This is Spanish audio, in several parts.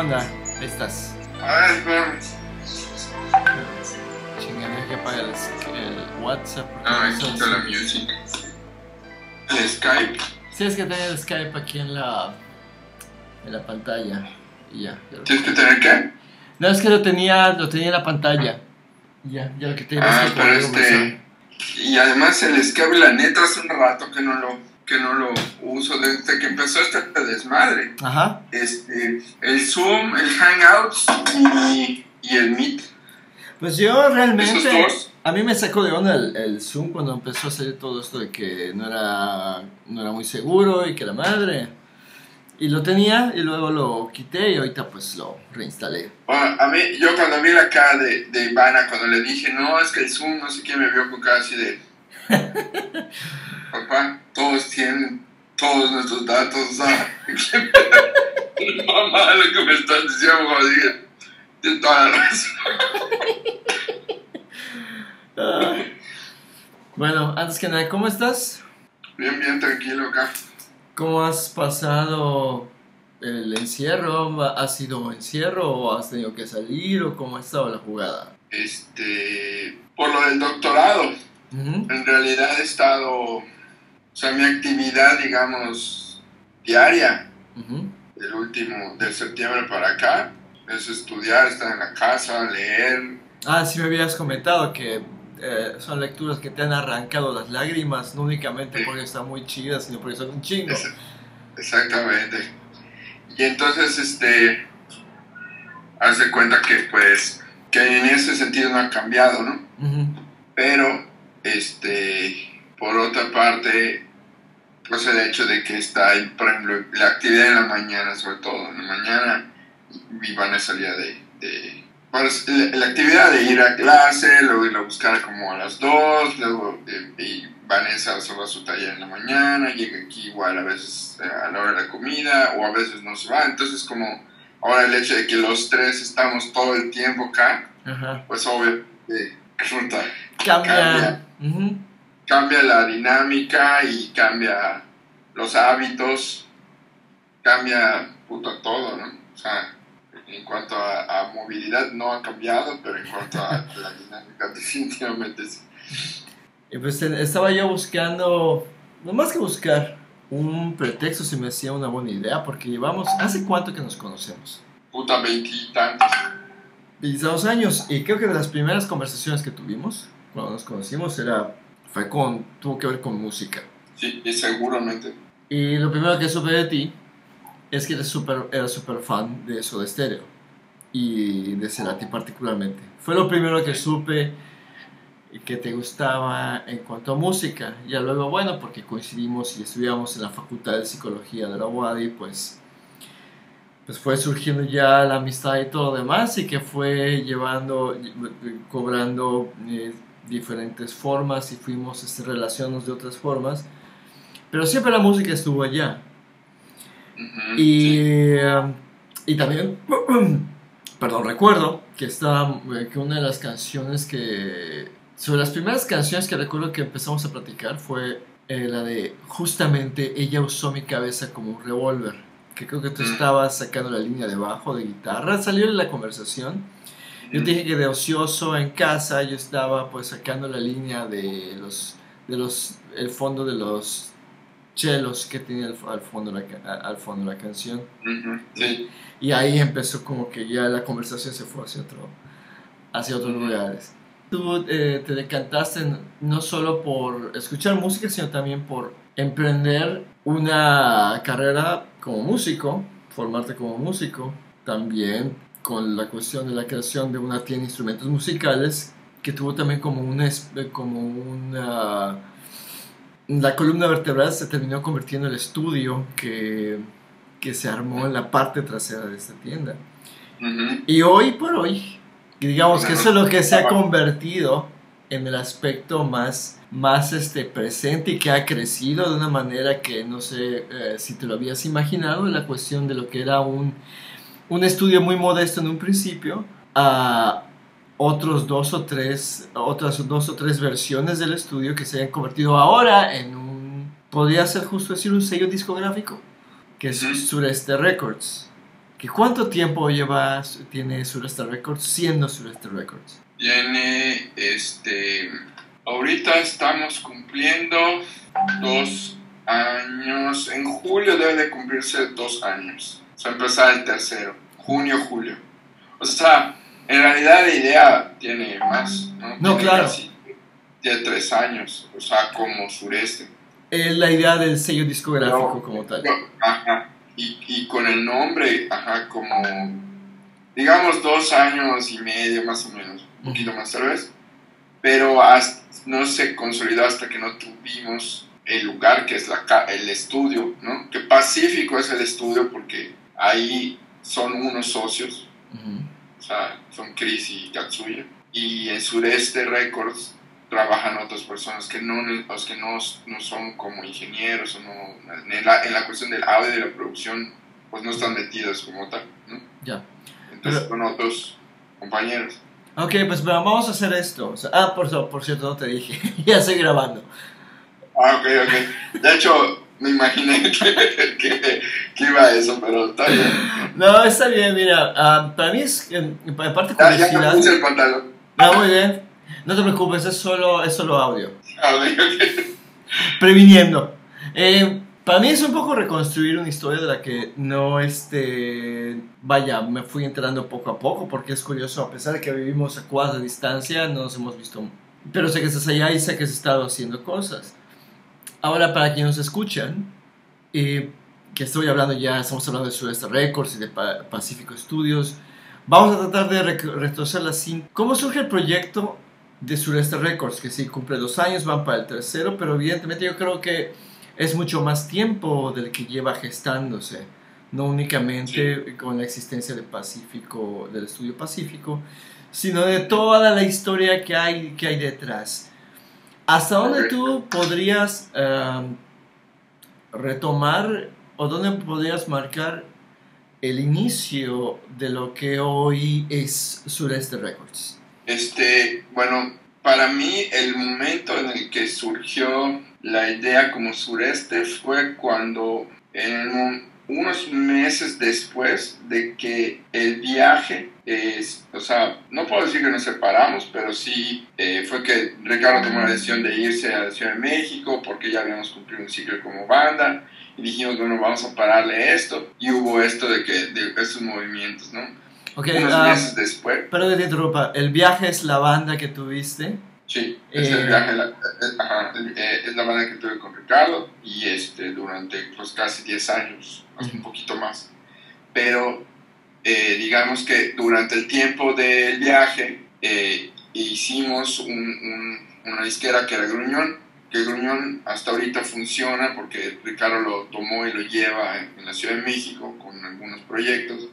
onda? Ahí estás. A ver, espérame. Chingada, que apaga el, el WhatsApp. Ah, no quito sé la si- music. El Skype. Sí, es que tenía el Skype aquí en la, en la pantalla. Y ya. ya ¿Tienes que tener qué? No, es que lo tenía, lo tenía en la pantalla. Ya, ya lo que tenía Ah, es que pero este. Y además el Skype, la neta, hace un rato que no lo, que no lo uso desde que empezó este desmadre. Ajá. Este, el Zoom, el Hangouts y, y el Meet. Pues yo realmente. A mí me sacó de onda el, el Zoom cuando empezó a salir todo esto de que no era, no era muy seguro y que la madre. Y lo tenía y luego lo quité y ahorita pues lo reinstalé. Bueno, a mí, yo cuando vi la cara de, de Ivana, cuando le dije, no, es que el Zoom, no sé qué, me vio con cara así de... Papá, todos tienen todos nuestros datos, o sea, ¿qué Mamá, lo que me estás diciendo, dije, tienes toda la razón. Bueno, antes que nada, ¿cómo estás? Bien, bien tranquilo acá. ¿Cómo has pasado el encierro? ¿Has sido encierro o has tenido que salir o cómo ha estado la jugada? Este, por lo del doctorado, En realidad he estado, o sea, mi actividad, digamos, diaria, Ujú. del último, del septiembre para acá, es estudiar, estar en la casa, leer. Ah, sí me habías comentado que eh, son lecturas que te han arrancado las lágrimas, no únicamente Sí. porque están muy chidas, sino porque son un chingo. Exactamente. Y entonces, este, haz de cuenta que pues, que en ese sentido no ha cambiado, ¿no? Pero, este, por otra parte, pues el hecho de que está, por ejemplo, la actividad en la mañana, sobre todo, en la mañana, Ivana salía de, de pues, la, la actividad de ir a clase, luego ir a buscar como a las 2, luego eh, y Vanessa solo a su taller en la mañana, llega aquí igual a veces eh, a la hora de la comida, o a veces no se va, entonces como ahora el hecho de que los tres estamos todo el tiempo acá, Ajá. pues obvio, eh, puta, Cambia. Cambia. La dinámica y cambia los hábitos, cambia puto todo, ¿no? O sea, en cuanto a, a movilidad no ha cambiado, pero en cuanto a la dinámica definitivamente sí. Y pues estaba yo buscando, no más que buscar, un pretexto se me hacía una buena idea, porque llevamos, ¿hace cuánto que nos conocemos? Puta veintitantos. 22 años, y creo que de las primeras conversaciones que tuvimos, cuando nos conocimos, era, fue con, tuvo que ver con música. Sí, y seguramente. Y lo primero que supe de ti es que eres super, eras súper fan de Soda Stereo y de Cerati particularmente. Fue lo primero que supe que te gustaba en cuanto a música. Ya luego, bueno, porque coincidimos y estudiamos en la Facultad de Psicología de la UADI, pues, pues fue surgiendo ya la amistad y todo lo demás y que fue llevando, cobrando eh, diferentes formas y fuimos este, relacionarnos de otras formas. Pero siempre la música estuvo allá. Ujú, Y, sí. y también, perdón, recuerdo que, estaba, eh, que una de las canciones que... Sobre las primeras canciones que recuerdo que empezamos a platicar fue eh, la de justamente ella usó mi cabeza como un revólver. Que creo que tú estabas sacando la línea de bajo de guitarra. Salió en la conversación. Yo te dije que de ocioso en casa yo estaba pues sacando la línea de los, de los, el fondo de los chelos que tenía al, al fondo la, al fondo la canción. Sí. Y ahí empezó como que ya la conversación se fue hacia, otro, hacia otros lugares. Tú eh, te decantaste no solo por escuchar música, sino también por emprender una carrera como músico, formarte como músico, también con la cuestión de la creación de una tienda de instrumentos musicales que tuvo también como una, es- como una la columna vertebral se terminó convirtiendo en el estudio que, que se armó en la parte trasera de esta tienda. Ujú, Y hoy por hoy, digamos que eso es lo que se ha convertido en el aspecto más, más este, presente y que ha crecido de una manera que no sé eh, si te lo habías imaginado, la cuestión de lo que era un, un estudio muy modesto en un principio, a otros dos o tres, otras dos o tres versiones del estudio que se hayan convertido ahora en un, podría ser justo decir un sello discográfico. que es. Sureste Records. ¿Que ¿Cuánto tiempo lleva, tiene Sureste Records siendo Sureste Records? Tiene, este, ahorita estamos cumpliendo dos años, en julio debe de cumplirse dos años, o sea, empezar el tercero, junio, julio. O sea, en realidad la idea tiene más, ¿no? No, Tiene claro. casi- tiene tres años, o sea, como sureste. Es la idea del sello discográfico No, como tal. No, Ajá. Y, y con el nombre, ajá, como, digamos, dos años y medio más o menos, un poquito más tal vez, pero hasta- no se consolidó hasta que no tuvimos el lugar que es la, el estudio, ¿no? Que Pacífico es el estudio porque ahí son unos socios, Ujú. o sea, son Chris y Katsuya, y en Sureste Records trabajan otras personas que no, los que no, no son como ingenieros o no, en la, en la cuestión del audio y de la producción, pues no están metidos como tal, ¿no? Ya. Entonces Pero- son otros compañeros. Ok, pues vamos a hacer esto. O sea, ah, por, por cierto, no te dije. ya estoy grabando. Ah, ok, ok. De hecho, me imaginé que, que, que iba a eso, pero está bien. No, está bien, mira. ah, para mí es, en, en parte Ya, ya curiosidad. puse el pantalón. Ah, muy bien. No te preocupes, es solo, es solo audio. Ah. Previniendo. Eh, para mí es un poco reconstruir una historia de la que no, este, vaya, me fui enterando poco a poco, porque es curioso, a pesar de que vivimos a cuadra de distancia, no nos hemos visto, pero sé que estás allá y sé que has estado haciendo cosas. Ahora, para quienes nos escuchan, eh, que estoy hablando ya, estamos hablando de Sudeste Records y de Pa- Pacífico Studios, vamos a tratar de rec- retroceder la cinta. ¿Cómo surge el proyecto de Sureste Records? Que sí, cumple dos años, van para el tercero, pero evidentemente yo creo que es mucho más tiempo del que lleva gestándose, no únicamente con la existencia de Pacífico, del estudio Pacífico, sino de toda la historia que hay, que hay detrás. ¿Hasta dónde tú podrías eh, retomar o dónde podrías marcar el inicio de lo que hoy es Sureste Records? Este, bueno, para mí el momento en el que surgió la idea como sureste fue cuando en un- unos meses después de que el viaje, es, o sea, no puedo decir que nos separamos, pero sí eh, fue que Ricardo tomó la decisión de irse a la Ciudad de México porque ya habíamos cumplido un ciclo como banda y dijimos, bueno, vamos a pararle esto y hubo esto de que de esos movimientos, ¿no? Ok, unos ah, meses después. pero te interrumpa, ¿el viaje es la banda que tuviste? Sí, es Eh, el viaje, la- eh, ajá, eh, es la banda que tuve con Ricardo y este, durante pues, casi 10 años, hasta un poquito más. Pero eh, digamos que durante el tiempo del viaje eh, hicimos un- un- una disquera que era Gruñón, que Gruñón hasta ahorita funciona porque Ricardo lo tomó y lo lleva en, en la Ciudad de México con algunos proyectos,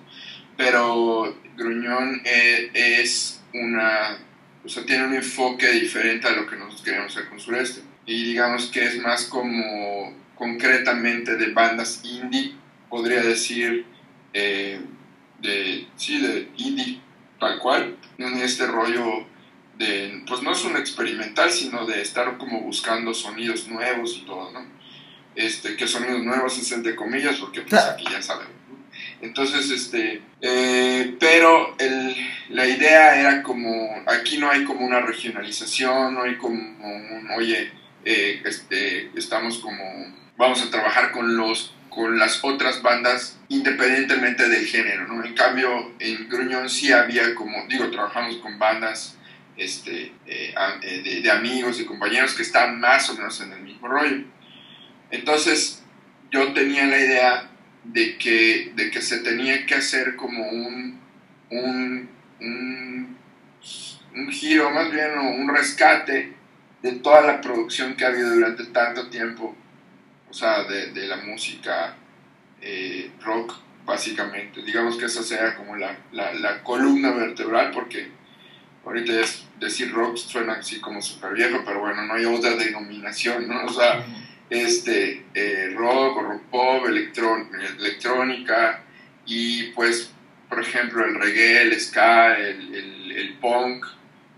pero Gruñón es una o sea, tiene un enfoque diferente a lo que nosotros queremos hacer con Sureste. Y digamos que es más como concretamente de bandas indie, podría decir, eh, de, sí, de indie, tal cual, en este rollo de, pues no es un experimental, sino de estar como buscando sonidos nuevos y todo, ¿no? Este, que sonidos nuevos es entre comillas, porque pues aquí ya saben. Entonces, este, eh, pero el, la idea era como, aquí no hay como una regionalización, no hay como un, oye, eh, este, estamos como, vamos a trabajar con los con las otras bandas independientemente del género, ¿no? En cambio, en Gruñón sí había como, digo, trabajamos con bandas este, eh, eh, de, de amigos y compañeros que están más o menos en el mismo rollo. Entonces, yo tenía la idea de que, de que se tenía que hacer como un, un, un, giro, más bien, un rescate de toda la producción que ha habido durante tanto tiempo, o sea, de, de la música eh, rock, básicamente. Digamos que esa sea como la, la, columna vertebral, porque ahorita decir rock suena así como súper viejo, pero bueno, no hay otra denominación, ¿no? O sea, este, eh, rock, rock pop, electrón- electrónica y pues, por ejemplo, el reggae, el ska, el, punk,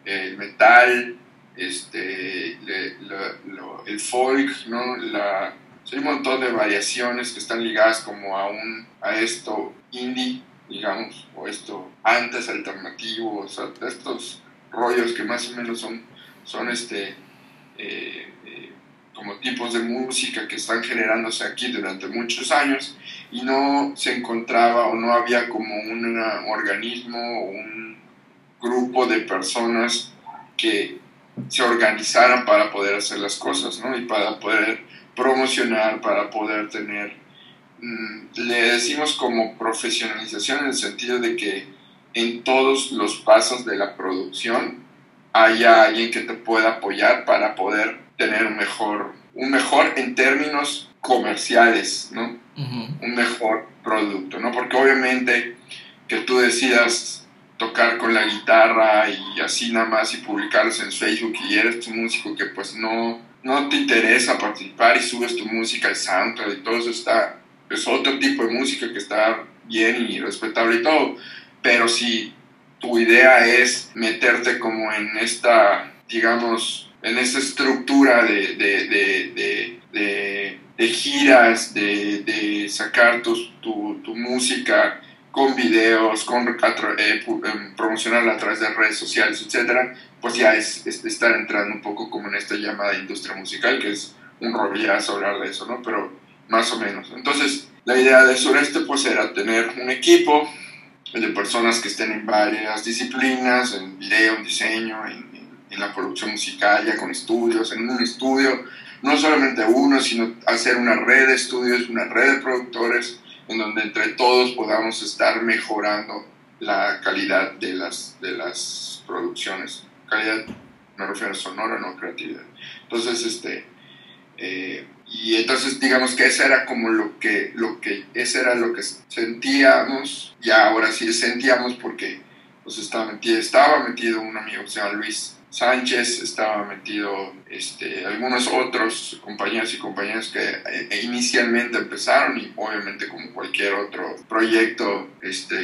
el metal, este, el folk, ¿no? La, hay un montón de variaciones que están ligadas como a, un, a esto indie, digamos, o esto antes alternativo, o sea, estos rollos que más o menos son, son este, eh, eh, como tipos de música que están generándose aquí durante muchos años y no se encontraba o no había como un organismo o un grupo de personas que se organizaran para poder hacer las cosas, ¿no? Y para poder promocionar, para poder tener, mm, le decimos como profesionalización en el sentido de que en todos los pasos de la producción haya alguien que te pueda apoyar para poder tener un mejor, un mejor en términos comerciales, ¿no? Un mejor producto, ¿no? Porque obviamente que tú decidas tocar con la guitarra y así nada más y publicarlos en Facebook y eres un músico que pues no, no te interesa participar y subes tu música al SoundCloud y todo eso está, es otro tipo de música que está bien y respetable y todo, pero si tu idea es meterte como en esta, digamos, en esta estructura de, de, de, de, giras, de, sacar tu, tu, tu música con videos, con eh, em, promocionarla a través de redes sociales, etcétera, pues ya es, estar entrando un poco como en esta llamada industria musical, que es un rollazo hablar de eso, ¿no? Pero más o menos. Entonces, la idea de Sureste pues era tener un equipo de personas que estén en varias disciplinas, en video, en diseño, en, en la producción musical, ya con estudios, en un estudio, no solamente uno, sino hacer una red de estudios, una red de productores, en donde entre todos podamos estar mejorando la calidad de las, de las producciones. Calidad me refiero a sonora, no creatividad. Entonces, este, eh, y entonces digamos que eso era como lo que, lo que, ese era lo que sentíamos, y ahora sí sentíamos porque pues estaba metido, estaba metido un amigo que se llama Luis Sánchez, estaba metido este, algunos otros compañeros y compañeras que eh, inicialmente empezaron y obviamente como cualquier otro proyecto este,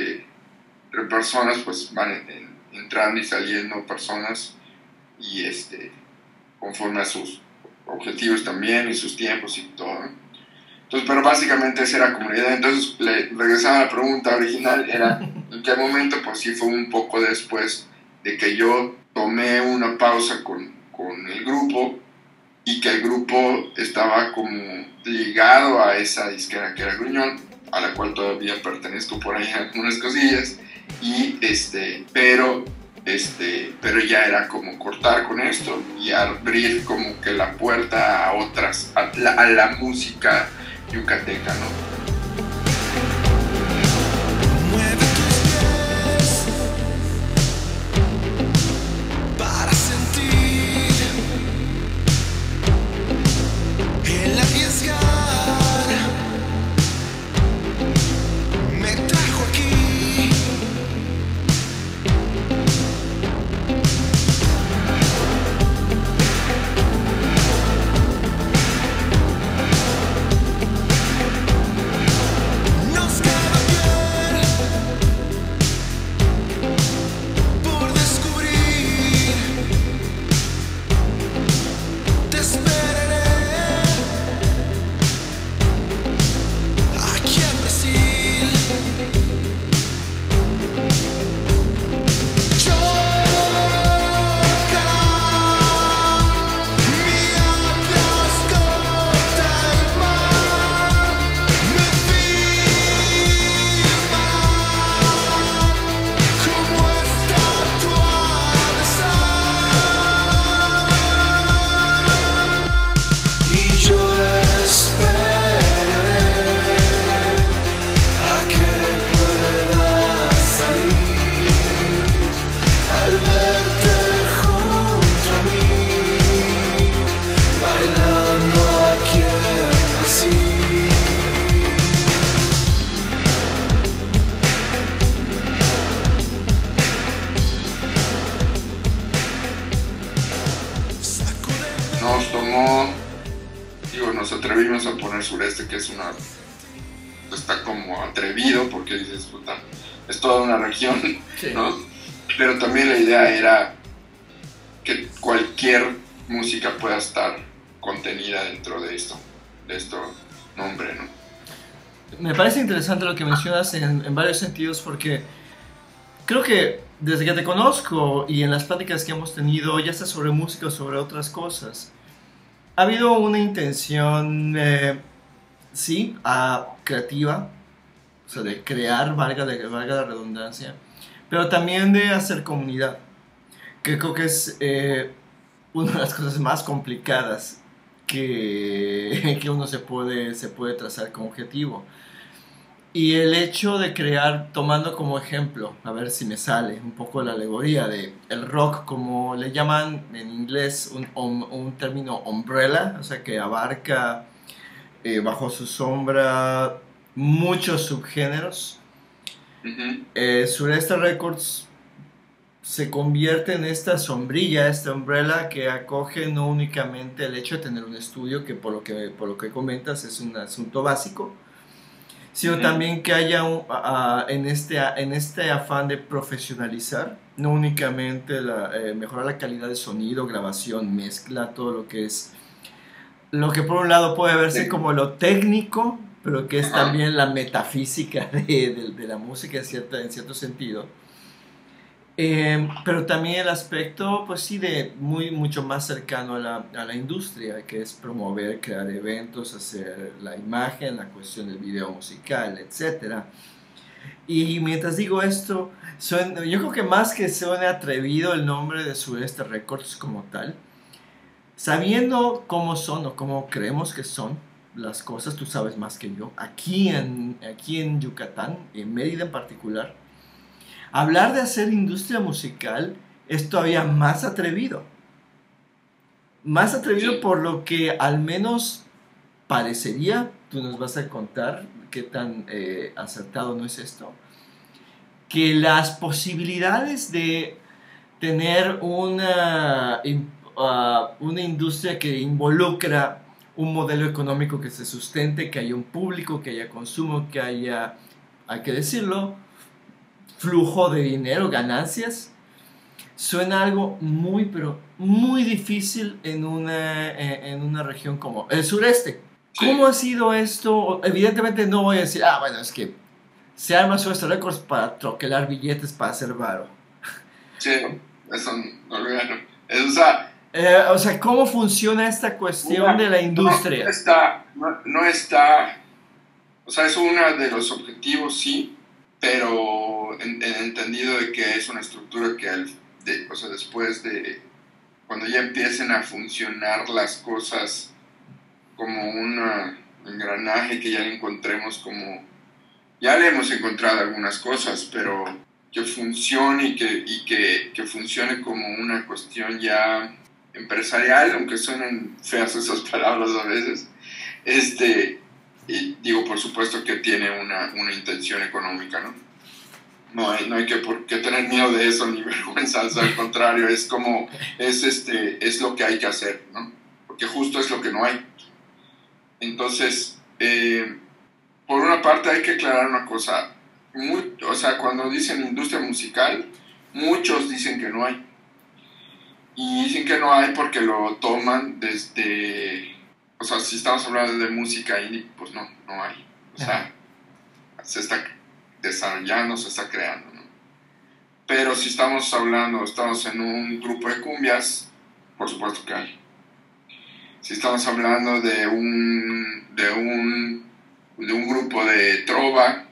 de personas pues van entrando y saliendo personas y este, conforme a sus objetivos también y sus tiempos y todo. Entonces, pero básicamente esa era comunidad. Entonces, le, regresaba a la pregunta original, era en qué momento, pues sí fue un poco después de que yo tomé una pausa con, con el grupo y que el grupo estaba como ligado a esa disquera que era Gruñón, a la cual todavía pertenezco por ahí algunas cosillas, y este, pero, este, pero ya era como cortar con esto y abrir como que la puerta a otras, a la, a la música yucateca, ¿no? Que mencionas en, en varios sentidos porque creo que desde que te conozco y en las pláticas que hemos tenido, ya sea sobre música o sobre otras cosas, ha habido una intención, eh, sí, creativa, o sea, de crear, valga, de, valga la redundancia, pero también de hacer comunidad, que creo que es eh, una de las cosas más complicadas que, que uno se puede, se puede trazar como objetivo. Y el hecho de crear, tomando como ejemplo, a ver si me sale un poco la alegoría de el rock, como le llaman en inglés un, un, término umbrella, o sea que abarca eh, bajo su sombra muchos subgéneros. Eh, Sureste Records se convierte en esta sombrilla, esta umbrella que acoge no únicamente el hecho de tener un estudio, que por lo que, por lo que comentas es un asunto básico, sino también que haya en, este, en este afán de profesionalizar, no únicamente la, eh, mejorar la calidad de sonido, grabación, mezcla, todo lo que es, lo que por un lado puede verse como lo técnico, pero que es también la metafísica de, de la música en, cierta, en cierto sentido eh, pero también el aspecto, pues sí, de muy, mucho más cercano a la, a la, industria, que es promover, crear eventos, hacer la imagen, la cuestión del video musical, etc. Y mientras digo esto, yo creo que más que suene atrevido el nombre de Sureste Records como tal, sabiendo cómo son o cómo creemos que son las cosas, tú sabes más que yo, aquí en, aquí en Yucatán, en Mérida en particular, hablar de hacer industria musical es todavía más atrevido. Más atrevido por lo que al menos parecería, tú nos vas a contar qué tan eh, acertado no es esto, que las posibilidades de tener una, uh, una industria que involucra un modelo económico que se sustente, que haya un público, que haya consumo, que haya, hay que decirlo, flujo de dinero, ganancias, suena algo muy, pero muy difícil en una, eh, en una región como el sureste. ¿Cómo ha sido esto? Evidentemente no voy a decir, ah, bueno, es que se arma Sureste Records para troquelar billetes para hacer varo. Sí, eso no lo o sea, eh, o sea, ¿cómo funciona esta cuestión de la industria? No está, no, está, o sea, es uno de los objetivos, sí, pero en, entendido de que es una estructura que de, o sea, después de cuando ya empiecen a funcionar las cosas como un engranaje que ya le encontremos como ya le hemos encontrado algunas cosas pero que funcione y que, que, que funcione como una cuestión ya empresarial aunque suenen feas esas palabras a veces este y digo, por supuesto que tiene una, una intención económica, ¿no? No hay, no hay que, por qué tener miedo de eso ni vergüenza, al contrario, es como, es, este, es lo que hay que hacer, ¿no? Porque justo es lo que no hay. Entonces, eh, por una parte hay que aclarar una cosa, muy, o sea, cuando dicen industria musical, muchos dicen que no hay. Y dicen que no hay porque lo toman desde o sea, si estamos hablando de música indie, pues no, no hay. O sea, se está desarrollando, se está creando, ¿no? Pero si estamos hablando, estamos en un grupo de cumbias, por supuesto que hay. Si estamos hablando de un, de un, de un grupo de trova,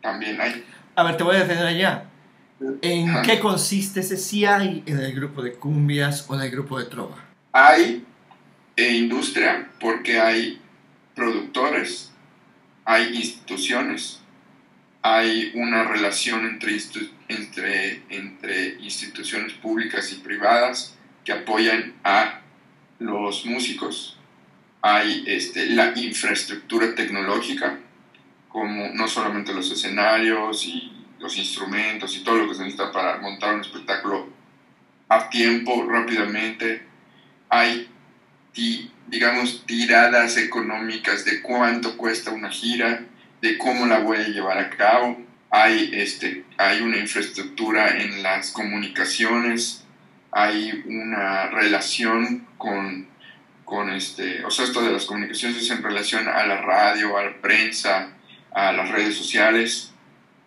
también hay. A ver, te voy a detener allá. ¿En qué consiste ese si hay en el grupo de cumbias o en el grupo de trova? Hay e industria porque hay productores, hay instituciones, hay una relación entre, entre, entre instituciones públicas y privadas que apoyan a los músicos. Hay este, la infraestructura tecnológica, como no solamente los escenarios y los instrumentos y todo lo que se necesita para montar un espectáculo a tiempo, rápidamente. Hay digamos, tiradas económicas de cuánto cuesta una gira, de cómo la voy a llevar a cabo. Hay, este, hay una infraestructura en las comunicaciones, hay una relación con con este, o sea, esto de las comunicaciones es en relación a la radio, a la prensa, a las redes sociales,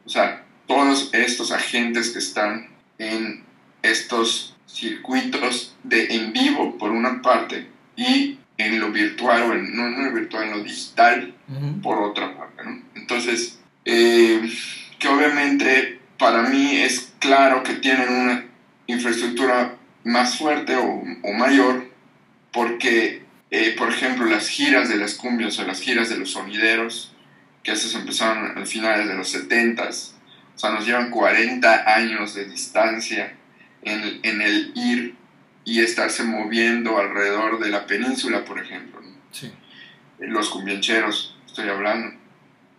o sea, todos estos agentes que están en estos circuitos de en vivo por una parte y en lo virtual o en, no en lo virtual, en lo digital por otra parte, ¿no? Entonces, eh, que obviamente para mí es claro que tienen una infraestructura más fuerte o, o mayor porque, eh, por ejemplo, las giras de las cumbias o las giras de los sonideros, que esas empezaron a finales de los 70s, o sea, nos llevan 40 años de distancia en, en el ir y estarse moviendo alrededor de la península, por ejemplo. Sí. Los cumbiancheros, estoy hablando.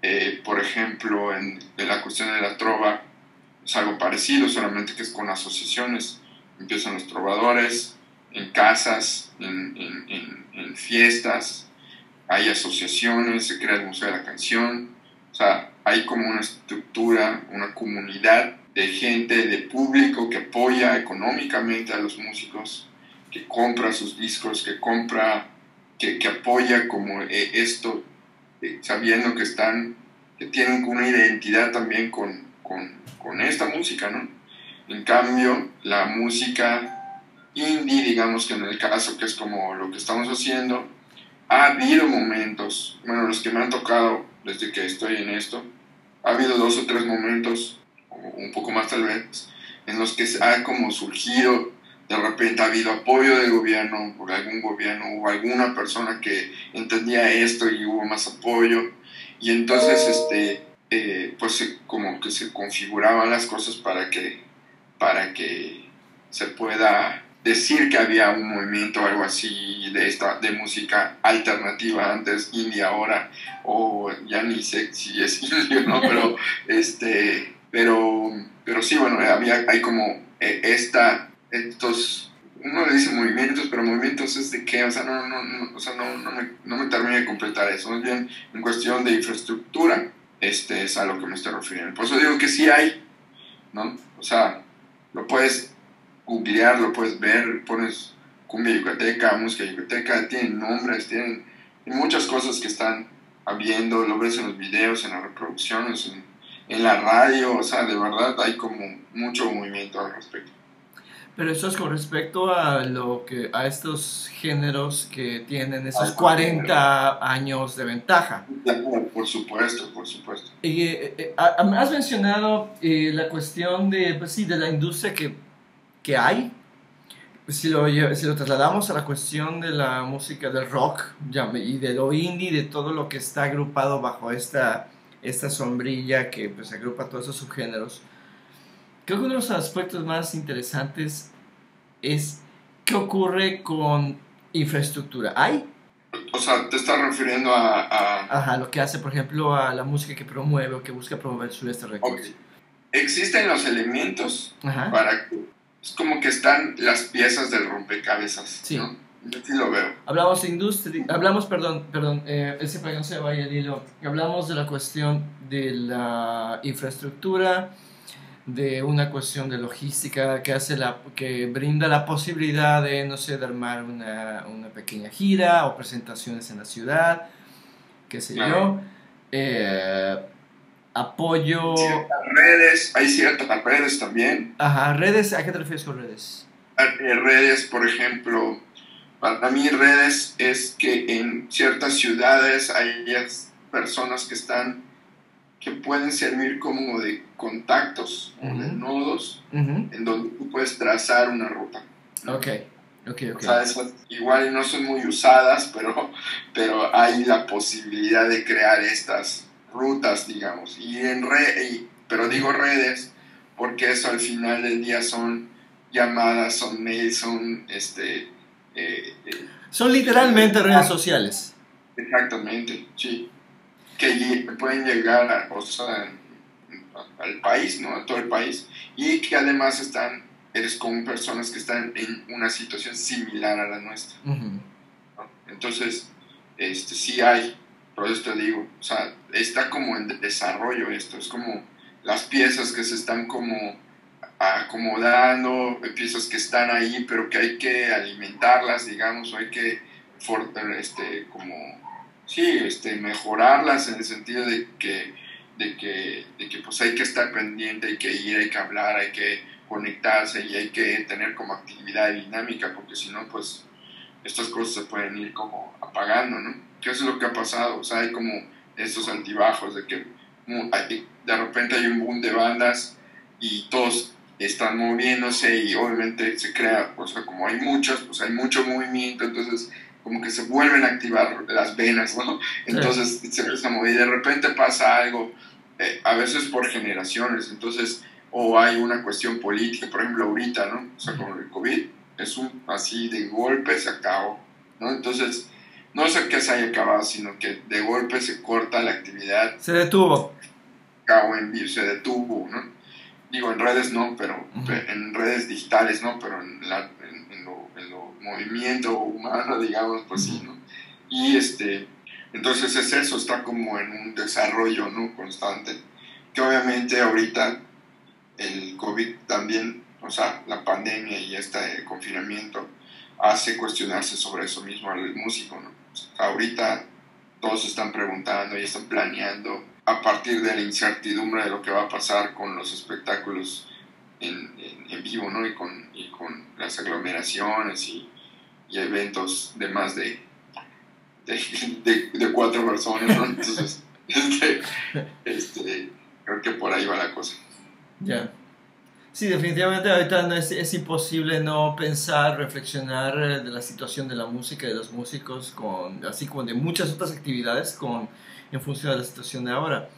Eh, por ejemplo, en, la cuestión de la trova, es algo parecido, solamente que es con asociaciones. Empiezan los trovadores, en casas, en, en, en, fiestas, hay asociaciones, se crea el Museo de la Canción, o sea, hay como una estructura, una comunidad de gente, de público que apoya económicamente a los músicos, que compra sus discos, que compra, que, que apoya como eh, esto, eh, sabiendo que están, que tienen una identidad también con, con, con esta música, ¿no? En cambio, la música indie, digamos que en el caso que es como lo que estamos haciendo, ha habido momentos, bueno, los que me han tocado desde que estoy en esto, ha habido dos o tres momentos, un poco más tal vez, en los que ha como surgido, de repente ha habido apoyo del gobierno, por algún gobierno, o alguna persona que entendía esto y hubo más apoyo, y entonces, este, eh, pues como que se configuraban las cosas para que, para que se pueda decir que había un movimiento o algo así de, esta, de música alternativa antes, indie ahora, o ya ni sé si es indie no, pero, este, pero, pero sí, bueno, había, hay como eh, esta, estos, uno le dice movimientos, pero movimientos es de qué, o sea, no, no, no, o sea, no, no, me, no me termino de completar eso, más bien en cuestión de infraestructura, este es a lo que me estoy refiriendo. Por eso digo que sí hay, ¿no? O sea, lo puedes googlear, lo puedes ver, pones cumbia yucateca, música yucateca, tienen nombres, tienen muchas cosas que están habiendo, lo ves en los videos, en las reproducciones, en, en la radio, o sea, de verdad hay como mucho movimiento al respecto. Pero eso es con respecto a lo que a estos géneros que tienen esos 40 años de ventaja. Por supuesto, por supuesto. Y, eh, eh, has mencionado eh, la cuestión de, pues sí, de la industria que que hay, si lo, si lo trasladamos a la cuestión de la música del rock y de lo indie, de todo lo que está agrupado bajo esta, esta sombrilla que pues, agrupa todos esos subgéneros, creo que uno de los aspectos más interesantes es qué ocurre con infraestructura. ¿Hay? O sea, te estás refiriendo a, Ajá, lo que hace, por ejemplo, a la música que promueve o que busca promover Sureste Records. Existen los elementos para es como que están las piezas del rompecabezas. Sí. ¿no? Sí lo veo. Hablamos de industria, hablamos, perdón, perdón, eh, ese para que no se vaya el hilo, hablamos de la cuestión de la infraestructura, de una cuestión de logística que hace la, que brinda la posibilidad de, no sé, de armar una, una pequeña gira o presentaciones en la ciudad, qué sé yo. Eh, apoyo. redes, hay ciertas redes también. Ajá, redes, ¿a qué te refieres con redes? Eh, redes, por ejemplo, para mí redes es que en ciertas ciudades hay personas que están, que pueden servir como de contactos o de nodos en donde tú puedes trazar una ruta. Ok. Okay, okay. O sea, igual no son muy usadas, pero, pero hay la posibilidad de crear estas rutas, digamos. Y en red, pero digo redes porque eso al final del día son llamadas, son mails, son este... Eh, eh, son literalmente redes sociales. Exactamente, sí. Que pueden llegar a, al país, ¿no? A todo el país. Y que además están, eres con personas que están en una situación similar a la nuestra. Entonces, este, sí hay por eso te digo, o sea, está como en desarrollo esto, es como las piezas que se están como acomodando, piezas que están ahí, pero que hay que alimentarlas, digamos, o hay que este, como, sí, este, mejorarlas en el sentido de que, de que, de que pues hay que estar pendiente, hay que ir, hay que hablar, hay que conectarse y hay que tener como actividad dinámica, porque si no, pues estas cosas se pueden ir como apagando, ¿no? ¿Qué es lo que ha pasado? O sea, hay como estos antibajos de que de repente hay un boom de bandas y todos están moviéndose y obviamente se crea, o sea, como hay muchos, pues hay mucho movimiento, entonces como que se vuelven a activar las venas, ¿no? Entonces se empieza a mover y de repente pasa algo, eh, a veces por generaciones, entonces, o hay una cuestión política, por ejemplo, ahorita, ¿no? O sea, con el COVID, es un así de golpe se acabó, ¿no? Entonces, no es que se haya acabado, sino que de golpe se corta la actividad. Se detuvo. Acabó en se detuvo, ¿no? Digo, en redes no, pero en redes digitales no, pero en, la, en, lo, en, lo, movimiento humano, digamos, pues sí, ¿no? Y este, entonces es eso, está como en un desarrollo, ¿no? Constante, que obviamente ahorita el COVID también o sea, la pandemia y este confinamiento hace cuestionarse sobre eso mismo al músico, ¿no? ahorita todos están preguntando y están planeando a partir de la incertidumbre de lo que va a pasar con los espectáculos en, vivo, ¿no? Y con, las aglomeraciones y, eventos de más de, de, cuatro personas, ¿no? Entonces, este, este, creo que por ahí va la cosa. Ya. Sí, definitivamente ahorita es, es, imposible no pensar, reflexionar eh, de la situación de la música de los músicos, con, así como de muchas otras actividades con, en función de la situación de ahora.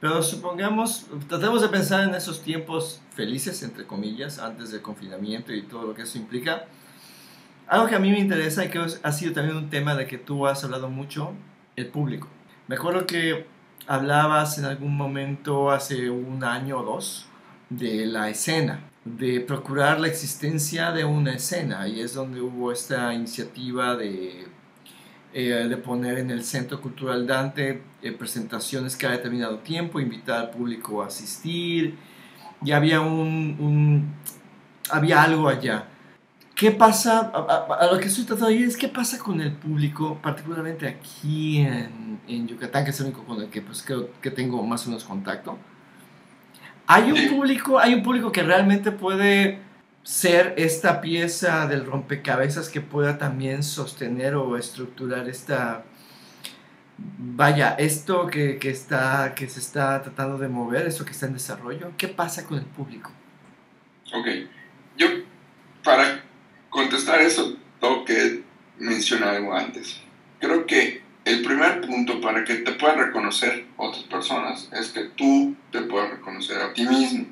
Pero supongamos, tratemos de pensar en esos tiempos felices, entre comillas, antes del confinamiento y todo lo que eso implica. Algo que a mí me interesa y que ha sido también un tema de que tú has hablado mucho, el público. Me acuerdo que hablabas en algún momento hace un año o dos de la escena, de procurar la existencia de una escena. Y es donde hubo esta iniciativa de, eh, de poner en el Centro Cultural Dante eh, presentaciones cada determinado tiempo, invitar al público a asistir. Y había, un, había algo allá. ¿Qué pasa? A, lo que estoy tratando de decir es qué pasa con el público, particularmente aquí en, en Yucatán, que es el único con el que, pues, que, que tengo más o menos contacto hay un público, hay un público que realmente puede ser esta pieza del rompecabezas que pueda también sostener o estructurar esta vaya, esto que, está, que se está tratando de mover, esto que está en desarrollo, ¿qué pasa con el público? Ok, yo para contestar eso tengo que mencionar algo antes. Creo que el primer punto para que te puedan reconocer otras personas es que tú te puedas reconocer a ti mismo.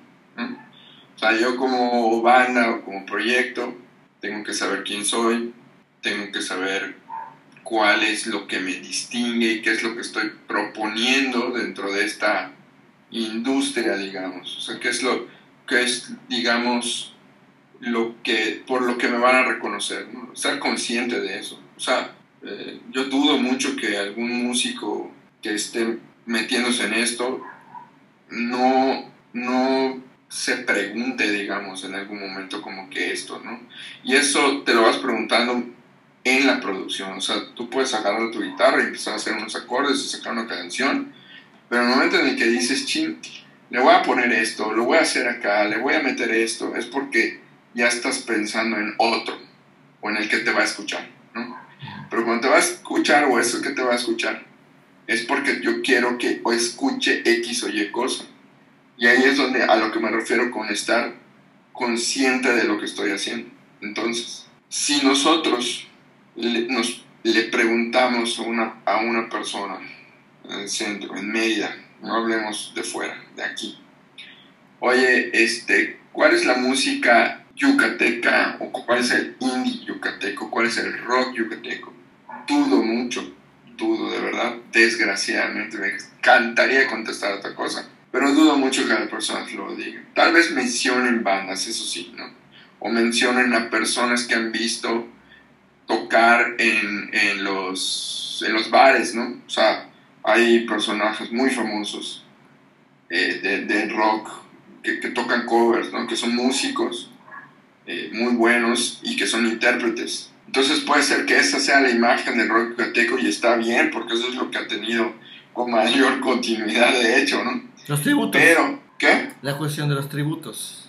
Sea, yo como banda o como proyecto tengo que saber quién soy, tengo que saber cuál es lo que me distingue y qué es lo que estoy proponiendo dentro de esta industria, digamos. O sea, qué es lo que es, digamos, lo que, por lo que me van a reconocer, ¿no? Estar consciente de eso. O sea, eh, yo dudo mucho que algún músico que esté metiéndose en esto no, no se pregunte, digamos, en algún momento como que esto, ¿no? Y eso te lo vas preguntando en la producción, o sea, tú puedes agarrar tu guitarra y empezar a hacer unos acordes y sacar una canción, pero en el momento en el que dices, ching, le voy a poner esto, lo voy a hacer acá, le voy a meter esto, es porque ya estás pensando en otro o en el que te va a escuchar, ¿no? Pero cuando te va a escuchar o eso que te va a escuchar, es porque yo quiero que o escuche X o Y cosa. Y ahí es donde a lo que me refiero con estar consciente de lo que estoy haciendo. Entonces, si nosotros le, nos, le preguntamos a una, a una persona en el centro, en media, no hablemos de fuera, de aquí, oye, este, ¿cuál es la música yucateca o cuál es el indie yucateco, cuál es el rock yucateco? dudo mucho, dudo de verdad, desgraciadamente, me encantaría contestar otra cosa, pero dudo mucho que las personas lo digan. Tal vez mencionen bandas, eso sí, ¿no? O mencionen a personas que han visto tocar en, en, los, en los bares, ¿no? O sea, hay personajes muy famosos eh, de, de, rock que, que, tocan covers, ¿no? Que son músicos eh, muy buenos y que son intérpretes Entonces puede ser que esa sea la imagen del rock yucateco y está bien, porque eso es lo que ha tenido con mayor continuidad de hecho, ¿no? Los tributos. Pero, ¿qué? La cuestión de los tributos.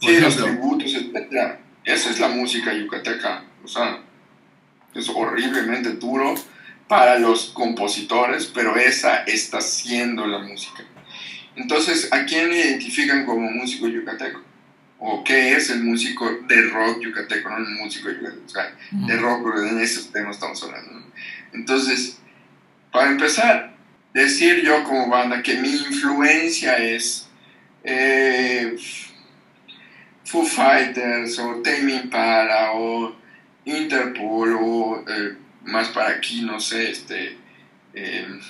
Por Sí, los tributos, etc. Esa es la música yucateca. O sea, es horriblemente duro para los compositores, pero esa está siendo la música. Entonces, ¿a quién identifican como músico yucateco? ¿O qué es el músico de rock yucateco? No el músico yucateco, o sea, de rock, porque en esos temas estamos hablando. ¿no? Entonces, para empezar, decir yo como banda que mi influencia es eh, Foo Fighters o Tame Impala o Interpol o eh, más para aquí, no sé, este, eh,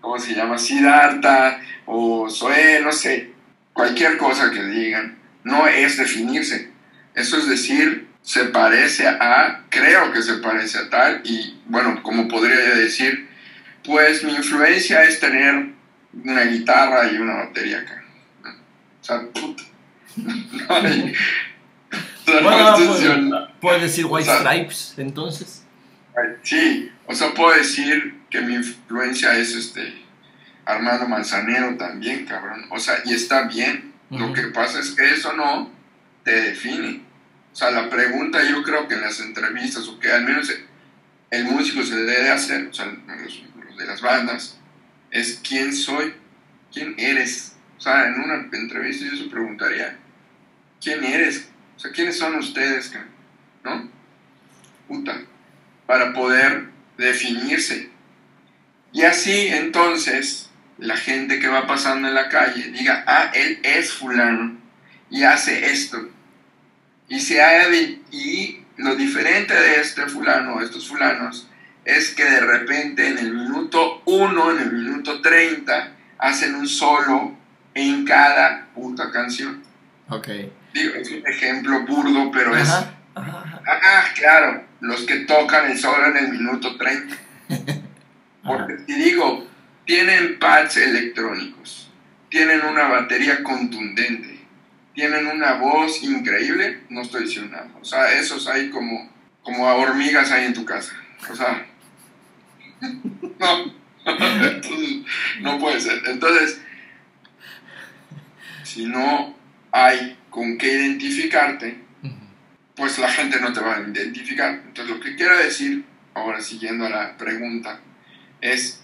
¿cómo se llama? Siddhartha o Zoé, no sé, cualquier cosa que digan, no es definirse. Eso es decir, se parece a, creo que se parece a tal, y bueno, como podría decir, pues mi influencia es tener una guitarra y una batería acá. O sea, puta. No hay- Bueno, es funcional. Puedes decir White O sea- Stripes, entonces. Sí, o sea, puedo decir que mi influencia es este Armando Manzanero también, cabrón. O sea, y está bien. Lo que pasa es que eso no te define. O sea, la pregunta yo creo que en las entrevistas, o que al menos el músico se debe hacer, o sea, los de las bandas, es quién soy, quién eres. O sea, en una entrevista yo se preguntaría, ¿quién eres? O sea, ¿quiénes son ustedes? ¿No? Puta para poder definirse. Y así entonces la gente que va pasando en la calle diga, ah, él es fulano y hace esto. Y, se ha y lo diferente de este fulano, estos fulanos, es que de repente en el minuto 1, en el minuto 30, hacen un solo en cada puta canción. Ok. Digo, es un ejemplo burdo, pero es Ajá, ajá, ajá. Ah, claro, los que tocan el solo en el minuto 30. Porque si digo, tienen pads electrónicos, tienen una batería contundente, tienen una voz increíble, no estoy diciendo nada. O sea, esos hay como, como a hormigas ahí en tu casa. O sea, no. No puede ser. Entonces, si no hay con qué identificarte, pues la gente no te va a identificar. Entonces lo que quiero decir, ahora siguiendo a la pregunta, es,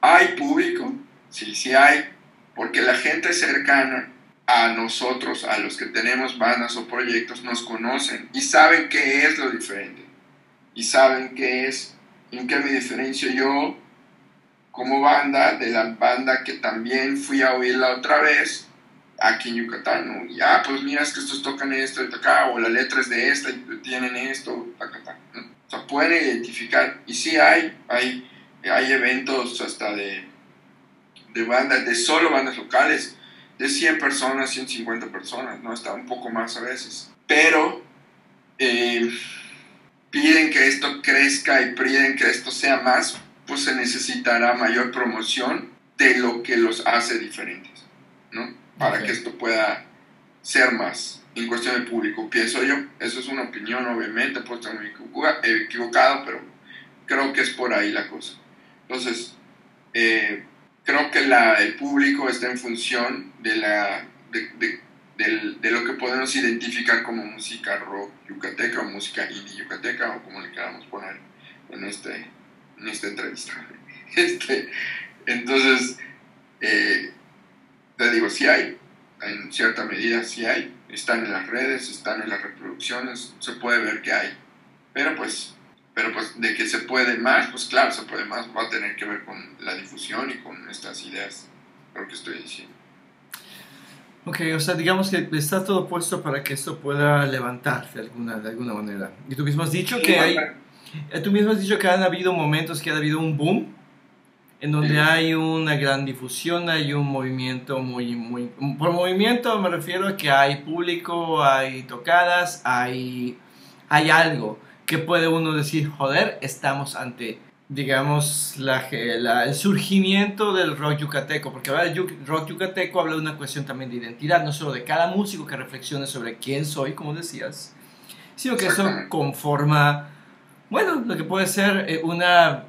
¿hay público? Sí, sí hay, porque la gente cercana a nosotros, a los que tenemos bandas o proyectos, nos conocen y saben qué es lo diferente. Y saben qué es, qué me diferencio yo como banda de la banda que también fui a oír la otra vez aquí en Yucatán, ¿no? Y, ah, pues mira, es que estos tocan esto y acá, o la letra es de esta y tienen esto, taca, taca, ¿no? O sea, pueden identificar, y sí hay, hay, hay eventos hasta de, de bandas, de solo bandas locales, de 100 personas, 150 personas, ¿no? Hasta un poco más a veces. Pero eh, piden que esto crezca y piden que esto sea más, pues se necesitará mayor promoción de lo que los hace diferentes, ¿no? Para que esto pueda ser más en cuestión de público, pienso yo. Eso es una opinión, obviamente, puedo estar muy equivoca- equivocado, pero creo que es por ahí la cosa. Entonces, eh, creo que la, el público está en función de, la, de, de- del- de lo que podemos identificar como música rock yucateca o música indie yucateca o como le queramos poner en, este, en esta entrevista. Este, entonces, eh, te digo, sí hay, en cierta medida sí hay, están en las redes, están en las reproducciones, se puede ver que hay, pero pues, pero pues de que se puede más, pues claro, se puede más, va a tener que ver con la difusión y con estas ideas, lo que estoy diciendo. Ok, o sea, digamos que está todo puesto para que esto pueda levantar de alguna, de alguna manera. Y tú mismo has dicho que hay, eh, tú mismo has dicho que han habido momentos que ha habido un boom en donde Sí. hay una gran difusión, hay un movimiento muy, muy... Por movimiento me refiero a que hay público, hay tocadas, hay, hay algo que puede uno decir, joder, estamos ante, digamos, la, el surgimiento del rock yucateco, porque ahora el yu- rock yucateco habla de una cuestión también de identidad, no solo de cada músico que reflexione sobre quién soy, como decías, sino que eso conforma, bueno, lo que puede ser eh, una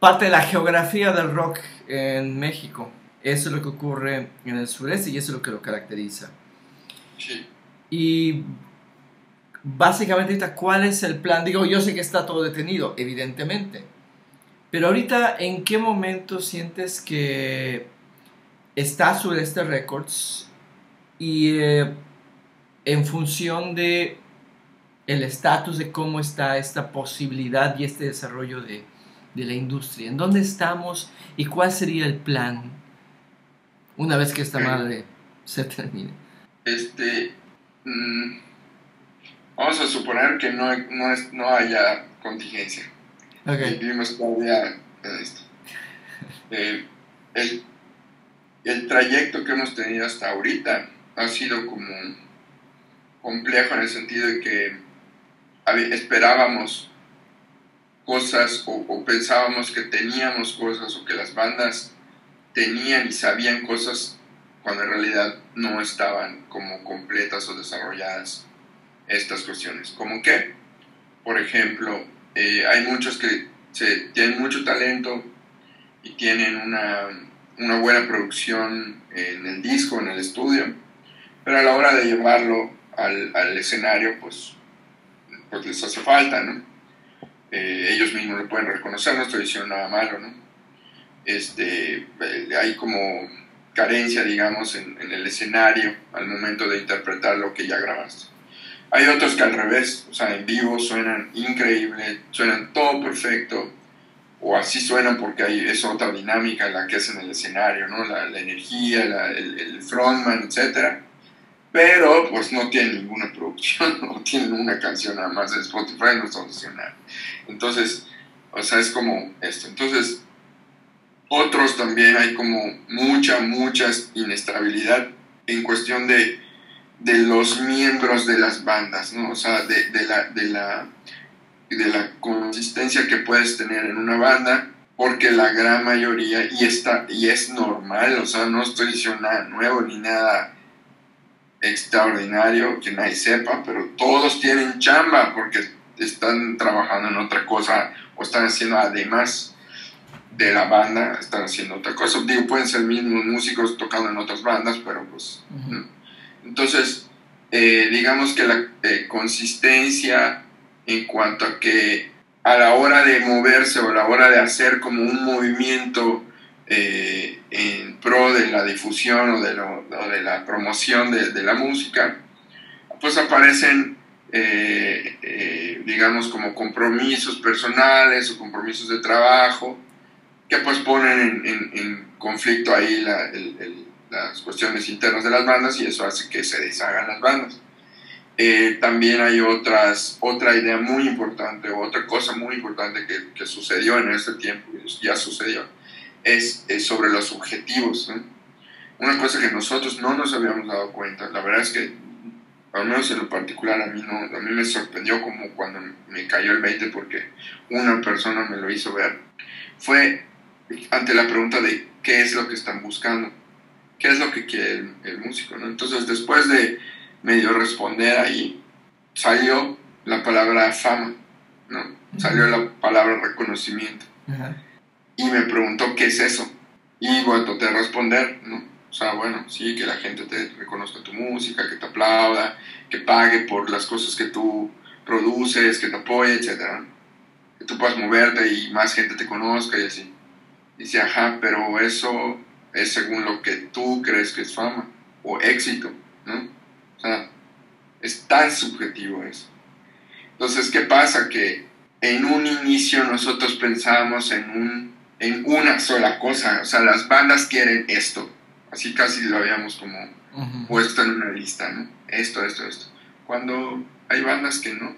parte de la geografía del rock en México. Eso es lo que ocurre en el sureste y eso es lo que lo caracteriza. Sí. Y básicamente ¿cuál es el plan? Digo, yo sé que está todo detenido, evidentemente. Pero ahorita, ¿en qué momento sientes que está Sureste Records y eh, en función de el estatus de cómo está esta posibilidad y este desarrollo de, de la industria? ¿En dónde estamos y cuál sería el plan una vez que esta madre se termine? Este, mm, vamos a suponer que no, no, es, no haya contingencia. Okay. Vivimos todavía en esto. Eh, el, el trayecto que hemos tenido hasta ahorita ha sido como complejo en el sentido de que esperábamos cosas o, o, pensábamos que teníamos cosas o que las bandas tenían y sabían cosas cuando en realidad no estaban como completas o desarrolladas estas cuestiones. Como que, por ejemplo, eh, hay muchos que tienen mucho talento y tienen una, buena producción en el disco, en el estudio, pero a la hora de llevarlo al, escenario, pues, pues les hace falta, ¿no? Eh, ellos mismos lo pueden reconocer, no estoy diciendo nada malo, ¿no? Este, eh, hay como carencia, digamos, en, el escenario al momento de interpretar lo que ya grabaste. Hay otros que al revés, o sea, en vivo suenan increíble, suenan todo perfecto, o así suenan porque hay, es otra dinámica la que es en el escenario, ¿no? La, energía, el, frontman, etc. Pero pues no tienen ninguna producción, no tienen una canción nada más de Spotify, no funcionando. Entonces, o sea, es como esto. Entonces, otros también hay como mucha, mucha inestabilidad en cuestión de, de los miembros de las bandas, ¿no? O sea, de, de, la, de, la, de la consistencia que puedes tener en una banda, porque la gran mayoría, y, está, y es normal, o sea, no estoy diciendo nada nuevo ni nada extraordinario que nadie sepa, pero todos tienen chamba porque están trabajando en otra cosa o están haciendo además de la banda están haciendo otra cosa. Digo, pueden ser mismos músicos tocando en otras bandas, pero pues... Uh -huh. Entonces, eh, digamos que la eh, consistencia en cuanto a que a la hora de moverse o a la hora de hacer como un movimiento eh, en pro de la difusión o de, lo, de la promoción de, la música, pues aparecen, digamos, como compromisos personales o compromisos de trabajo que pues ponen en, conflicto ahí la, el, las cuestiones internas de las bandas y eso hace que se deshagan las bandas. Eh, también hay otras, otra idea muy importante, otra cosa muy importante que, que sucedió en este tiempo, ya sucedió, es, es sobre los objetivos. ¿no? Una cosa que nosotros no nos habíamos dado cuenta, la verdad es que, al menos en lo particular, a mí, no, a mí me sorprendió como cuando me cayó el 20 porque una persona me lo hizo ver, fue ante la pregunta de qué es lo que están buscando, qué es lo que quiere el, el músico. ¿no? Entonces, después de medio responder ahí, salió la palabra fama, ¿no? salió la palabra reconocimiento. Uh -huh. Y me preguntó qué es eso. Y bueno, de responder, ¿no? O sea, bueno, sí, que la gente te reconozca tu música, que te aplauda, que pague por las cosas que tú produces, que te apoye, etc. Que tú puedas moverte y más gente te conozca y así. Dice, ajá, pero eso es según lo que tú crees que es fama o éxito, ¿no? O sea, es tan subjetivo eso. Entonces, ¿qué pasa? Que en un inicio nosotros pensábamos en, un, en una sola cosa, o sea, las bandas quieren esto, así casi lo habíamos como uh -huh. puesto en una lista, ¿no? Esto, esto, esto. Cuando hay bandas que no,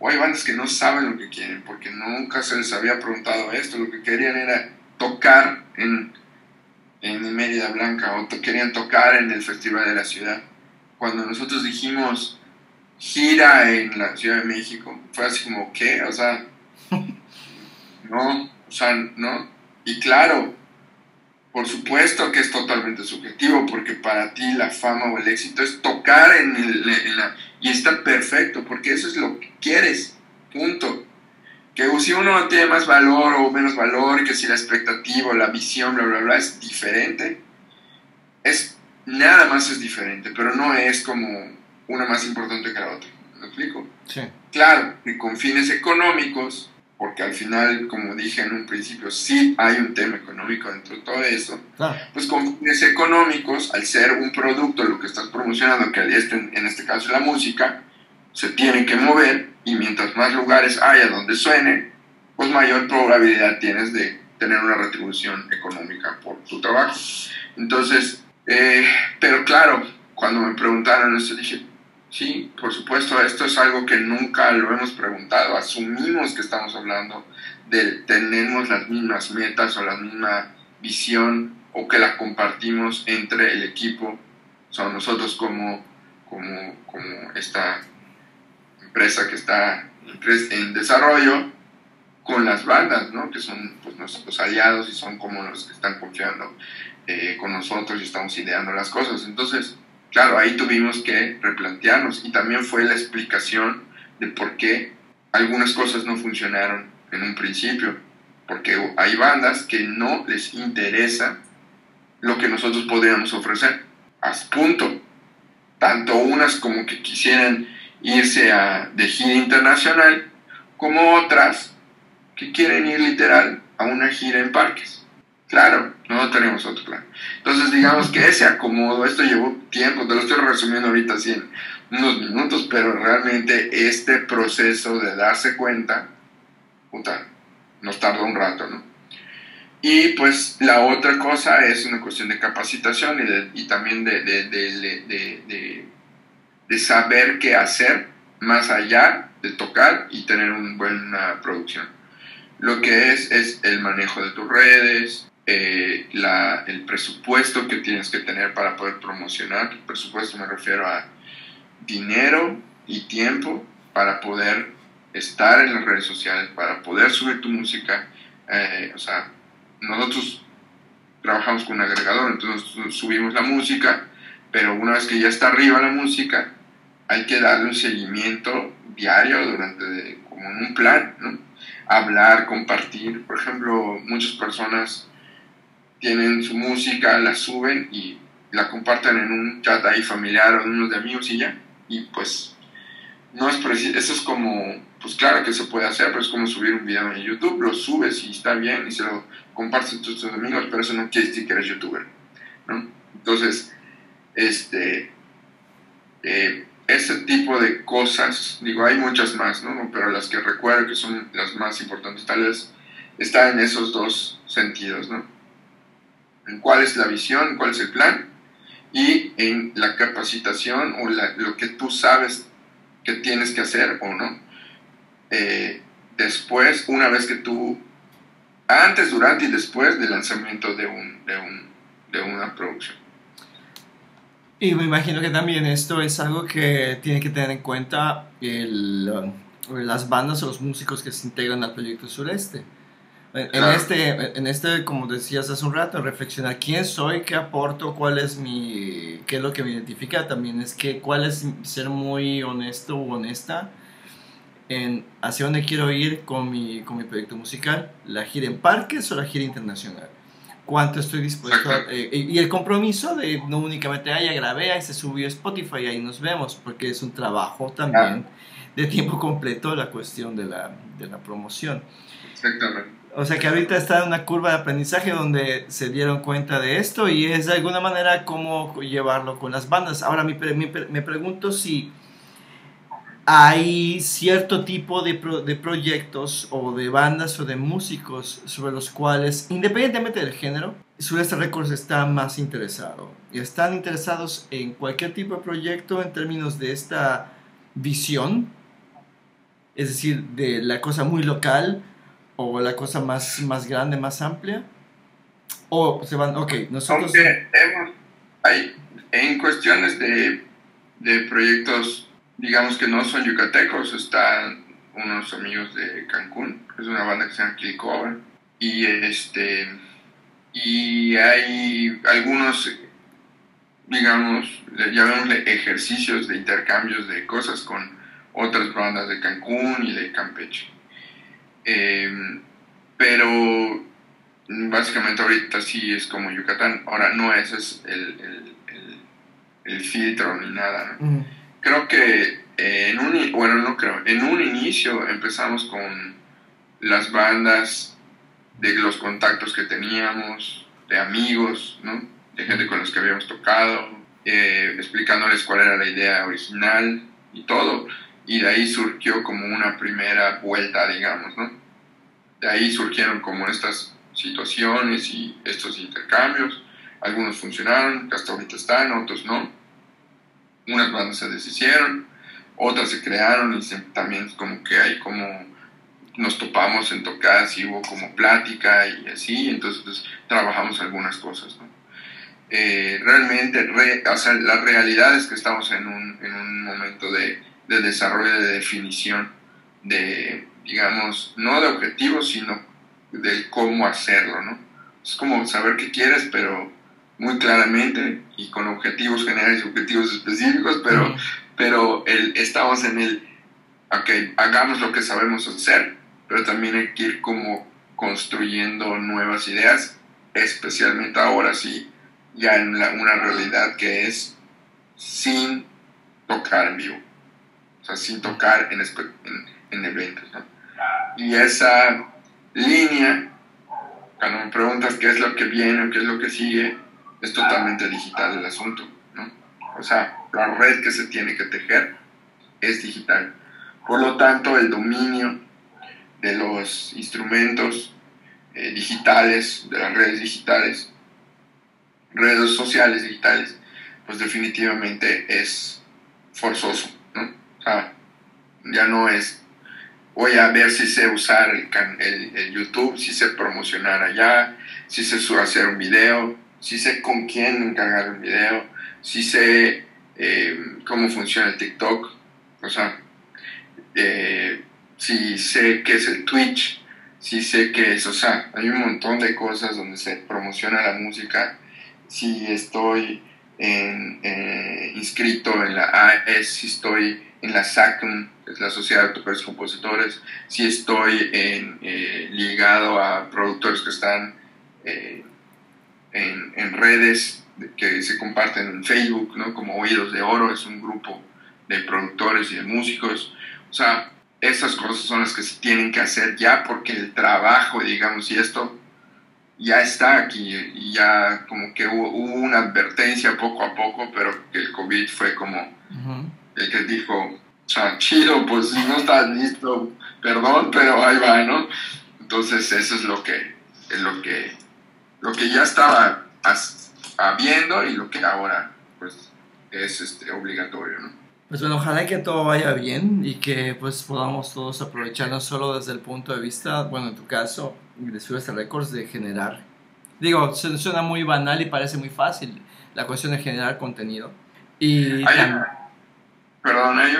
o hay bandas que no saben lo que quieren, porque nunca se les había preguntado esto, lo que querían era tocar en, en Mérida Blanca o to querían tocar en el Festival de la Ciudad. Cuando nosotros dijimos gira en la Ciudad de México, fue así como, ¿qué? O sea, no, o sea, no. Y claro, por supuesto que es totalmente subjetivo, porque para ti la fama o el éxito es tocar en, el, en, la, Y está perfecto, porque eso es lo que quieres, punto. Que si uno tiene más valor o menos valor, que si la expectativa o la visión, bla, bla, bla, es diferente, es, nada más es diferente, pero no es como una más importante que la otra. ¿Me explico? Sí. Claro, y con fines económicos, porque al final, como dije en un principio, sí hay un tema económico dentro de todo eso, Claro. pues con fines económicos, al ser un producto lo que estás promocionando, que en este caso la música, se tiene que mover y mientras más lugares haya donde suene, pues mayor probabilidad tienes de tener una retribución económica por tu trabajo. Entonces, eh, pero claro, cuando me preguntaron eso dije, sí, por supuesto, esto es algo que nunca lo hemos preguntado, asumimos que estamos hablando de tenemos las mismas metas o la misma visión o que la compartimos entre el equipo, son nosotros como, como, como esta empresa que está en desarrollo con las bandas, ¿no? que son pues, nuestros aliados y son como los que están confiando eh, con nosotros y estamos ideando las cosas. Entonces, claro, ahí tuvimos que replantearnos y también fue la explicación de por qué algunas cosas no funcionaron en un principio, porque hay bandas que no les interesa lo que nosotros podríamos ofrecer, a punto. Tanto unas como que quisieran irse a, de gira internacional, como otras que quieren ir literal a una gira en parques. Claro, no tenemos otro plan. Entonces, digamos que ese acomodo, esto llevó tiempo, te lo estoy resumiendo ahorita así en unos minutos, pero realmente este proceso de darse cuenta, puta, nos tardó un rato, ¿no? Y pues la otra cosa es una cuestión de capacitación y, de, y también de, de, de, de, saber qué hacer más allá de tocar y tener una buena producción. Lo que es es el manejo de tus redes, eh, el presupuesto que tienes que tener para poder promocionar. El presupuesto me refiero a dinero y tiempo para poder estar en las redes sociales, para poder subir tu música. Eh, o sea, nosotros trabajamos con un agregador, entonces subimos la música, pero una vez que ya está arriba la música, hay que darle un seguimiento diario durante, como en un plan, ¿no? Hablar, compartir. Por ejemplo, muchas personas tienen su música, la suben y la comparten en un chat ahí familiar o de unos de amigos y ya. Y pues no es preciso, eso es como, pues claro que se puede hacer, pero es como subir un video en YouTube, lo subes y está bien y se lo compartes a tus amigos, pero eso no quiere decir que eres youtuber, ¿no? Entonces, este, eh, ese tipo de cosas, digo, hay muchas más, ¿no? Pero las que recuerdo que son las más importantes, tal vez, están en esos dos sentidos, ¿no? En cuál es la visión, cuál es el plan, y en la capacitación o lo que tú sabes que tienes que hacer o no. Eh, después, una vez que tú, antes, durante y después del lanzamiento de, un, de, un, de una producción. Y me imagino que también esto es algo que tiene que tener en cuenta el, las bandas o los músicos que se integran al proyecto Sureste. En, Claro. este, en este, como decías hace un rato, reflexionar quién soy, qué aporto, cuál es mi, qué es lo que me identifica, también es que cuál es ser muy honesto o honesta en hacia dónde quiero ir con mi, con mi proyecto musical, la gira en parques o la gira internacional. Cuánto estoy dispuesto a, Ajá. eh, y el compromiso de no únicamente, ya grabé, ahí se subió Spotify, ahí nos vemos, porque es un trabajo también de tiempo completo la cuestión de la, de la promoción. Exactamente. O sea que ahorita está en una curva de aprendizaje donde se dieron cuenta de esto y es de alguna manera cómo llevarlo con las bandas. Ahora me, pre- me pre- me pregunto si hay cierto tipo de, pro- de proyectos o de bandas o de músicos sobre los cuales, independientemente del género, Sureste Records está más interesado. Y están interesados en cualquier tipo de proyecto en términos de esta visión, es decir, de la cosa muy local o la cosa más, más grande, más amplia. O se van, ok, nosotros... Aunque hemos, hay, en cuestiones de, de proyectos, digamos que no son yucatecos, están unos amigos de Cancún, es una banda que se llama Kill Cover, y este y hay algunos digamos, llamémosle ejercicios de intercambios de cosas con otras bandas de Cancún y de Campeche. Em, pero básicamente ahorita sí es como Yucatán. Ahora no ese es el, el, filtro ni nada. Creo que en un, bueno, no creo, en un inicio empezamos con las bandas de los contactos que teníamos, de amigos, ¿no? de gente con los que habíamos tocado, eh, explicándoles cuál era la idea original y todo. Y de ahí surgió como una primera vuelta, digamos, ¿no? De ahí surgieron como estas situaciones y estos intercambios. Algunos funcionaron, hasta ahorita están, otros no. Unas bandas se deshicieron, otras se crearon y también como que hay como nos topamos en tocadas y hubo como plática y así, entonces pues, trabajamos algunas cosas. ¿no? Eh, realmente, o sea, la realidad es que estamos en un, en un momento de, de desarrollo, de definición, de, digamos, no de objetivos, sino de cómo hacerlo, ¿no? Es como saber qué quieres, pero muy claramente y con objetivos generales y objetivos específicos, pero, pero el, estamos en el, ok, hagamos lo que sabemos hacer, pero también hay que ir como construyendo nuevas ideas, especialmente ahora sí, ya en una realidad que es sin tocar en vivo, o sea, sin tocar en, en, eventos. ¿no? Y esa línea, cuando me preguntas qué es lo que viene o qué es lo que sigue, es totalmente digital el asunto. ¿no? O sea, la red que se tiene que tejer es digital. Por lo tanto, el dominio de los instrumentos eh, digitales, de las redes digitales, redes sociales digitales, pues definitivamente es forzoso, ¿no? O sea, ya no es, voy a ver si sé usar el, el, YouTube, si sé promocionar allá, si sé hacer un video, si sé con quién encargar un video, si sé eh, cómo funciona el TikTok, o sea, eh, si sé qué es el Twitch, si sé qué es, o sea, hay un montón de cosas donde se promociona la música, si estoy eh, inscrito en la AES, si estoy en la SACM, es la Sociedad de Autores y Compositores, si estoy en, eh, ligado a productores que están en, en, redes que se comparten en Facebook, ¿no? como Oídos de Oro, es un grupo de productores y de músicos. O sea, esas cosas son las que se tienen que hacer ya porque el trabajo, digamos, y esto ya está aquí y ya como que hubo, una advertencia poco a poco, pero el COVID fue como el que dijo, o sea, chido, pues si no estás listo, perdón, pero ahí va, ¿no? Entonces eso es lo que, es lo que, lo que ya estaba habiendo y lo que ahora pues es este, obligatorio, ¿no? Pues bueno, ojalá que todo vaya bien y que pues podamos todos aprovechar no solo desde el punto de vista, bueno, en tu caso, de Suez Records, de generar. Digo, suena muy banal y parece muy fácil la cuestión de generar contenido. Y perdón, hay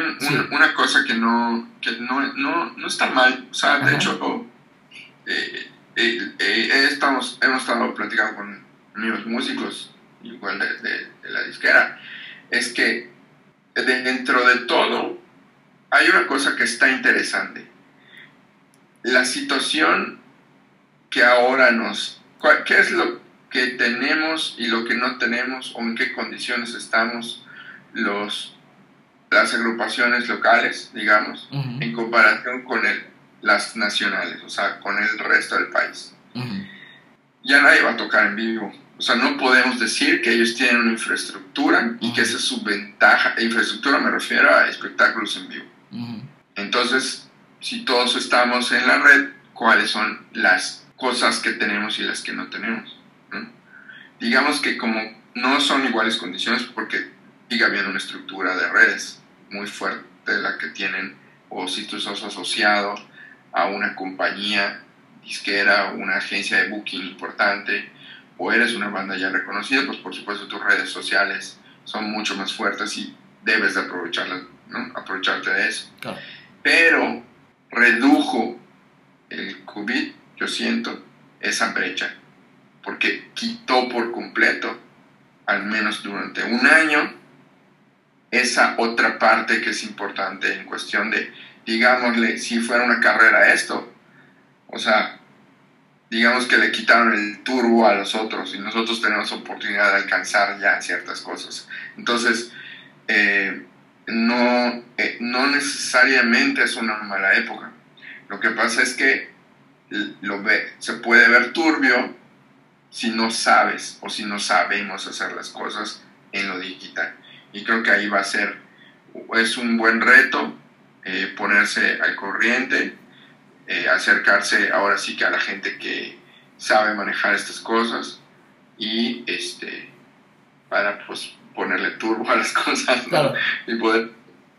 una cosa que no, que no, no, no está mal. O sea, de hecho, eh, estamos, hemos estado platicando con amigos músicos, igual de, de la disquera, es que dentro de todo, hay una cosa que está interesante. La situación que ahora nos... ¿Qué es lo que tenemos y lo que no tenemos o en qué condiciones estamos los, las agrupaciones locales, digamos, en comparación con el, las nacionales, o sea, con el resto del país? Ya nadie va a tocar en vivo o sea, no podemos decir que ellos tienen una infraestructura y que esa es su ventaja. Infraestructura me refiero a espectáculos en vivo. Entonces, si todos estamos en la red, ¿cuáles son las cosas que tenemos y las que no tenemos? Digamos que como no son iguales condiciones porque sigue habiendo una estructura de redes muy fuerte la que tienen o si tú sos asociado a una compañía disquera o una agencia de booking importante o eres una banda ya reconocida, pues por supuesto tus redes sociales son mucho más fuertes y debes de aprovecharlas, ¿no? aprovecharte de eso. Pero redujo el COVID, yo siento, esa brecha, porque quitó por completo al menos durante un año, esa otra parte que es importante en cuestión de, digámosle, si fuera una carrera esto, o sea, digamos que le quitaron el turbo a los otros y nosotros tenemos oportunidad de alcanzar ya ciertas cosas. Entonces, eh, no, eh, no necesariamente es una mala época. Lo que pasa es que lo ve, se puede ver turbio si no sabes o si no sabemos hacer las cosas en lo digital. Y creo que ahí va a ser, es un buen reto eh, ponerse al corriente, eh, acercarse ahora sí que a la gente que sabe manejar estas cosas y este para pues ponerle turbo a las cosas y poder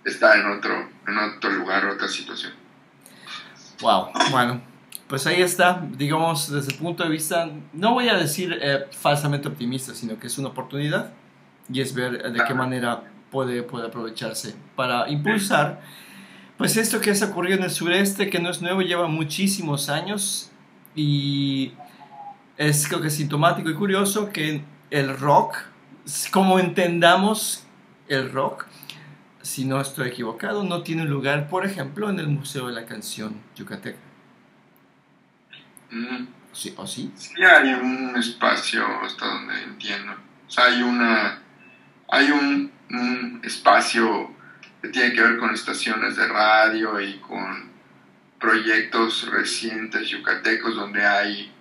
estar en otro, en otro lugar, otra situación. Wow, bueno, pues ahí está, digamos, desde el punto de vista, no voy a decir eh, falsamente optimista, sino que es una oportunidad y es ver de qué manera puede, puede aprovecharse para impulsar, pues esto que se ocurrido en el sureste, que no es nuevo, lleva muchísimos años y es creo que sintomático y curioso que el rock, como entendamos el rock, si no estoy equivocado, no tiene lugar, por ejemplo, en el Museo de la Canción Yucateca. ¿Sí, ¿O sí? Sí, hay un espacio, hasta donde entiendo. O sea, hay una. Hay un, espacio que tiene que ver con estaciones de radio y con proyectos recientes yucatecos donde hay.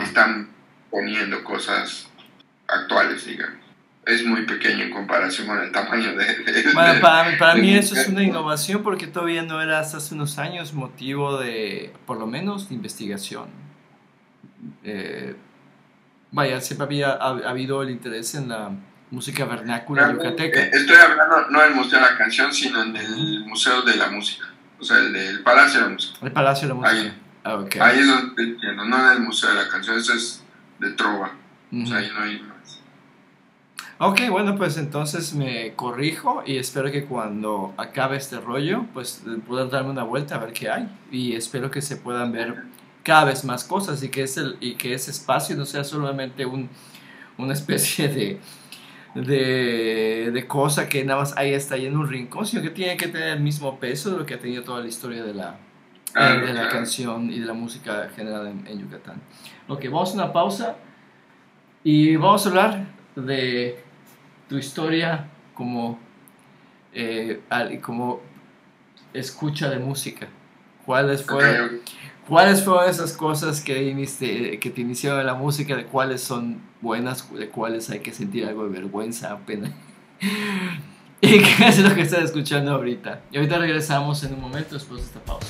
Están poniendo cosas actuales, digamos es muy pequeño en comparación con el tamaño de... bueno, para, para mí eso es una innovación porque todavía no era hasta hace unos años motivo de, por lo menos, de investigación. Eh, vaya, siempre había habido el interés en la música vernácula yucateca. Estoy hablando no del Museo de la Canción, sino en el Museo de la Música, o sea, el del Palacio de la Música. El Palacio de la Música. Ahí, ah, ahí es donde entiendo, no en el Museo de la Canción, eso es de Trova, o sea, ahí no hay Ok, bueno, pues entonces me corrijo y espero que cuando acabe este rollo, pues pueda darme una vuelta a ver qué hay. Y espero que se puedan ver cada vez más cosas y que, es el, y que ese espacio no sea solamente un, una especie de, de, de, cosa que nada más ahí está ahí en un rincón, sino que tiene que tener el mismo peso de lo que ha tenido toda la historia de la, de la canción y de la música general en, en Yucatán. Ok, vamos a una pausa y vamos a hablar de tu historia como, eh, como escucha de música. ¿Cuáles fueron, ¿Cuáles fueron esas cosas que, que te iniciaron la música? ¿De cuáles son buenas? ¿De cuáles hay que sentir algo de vergüenza, pena? ¿Y qué es lo que estás escuchando ahorita? Y ahorita regresamos en un momento después de esta pausa.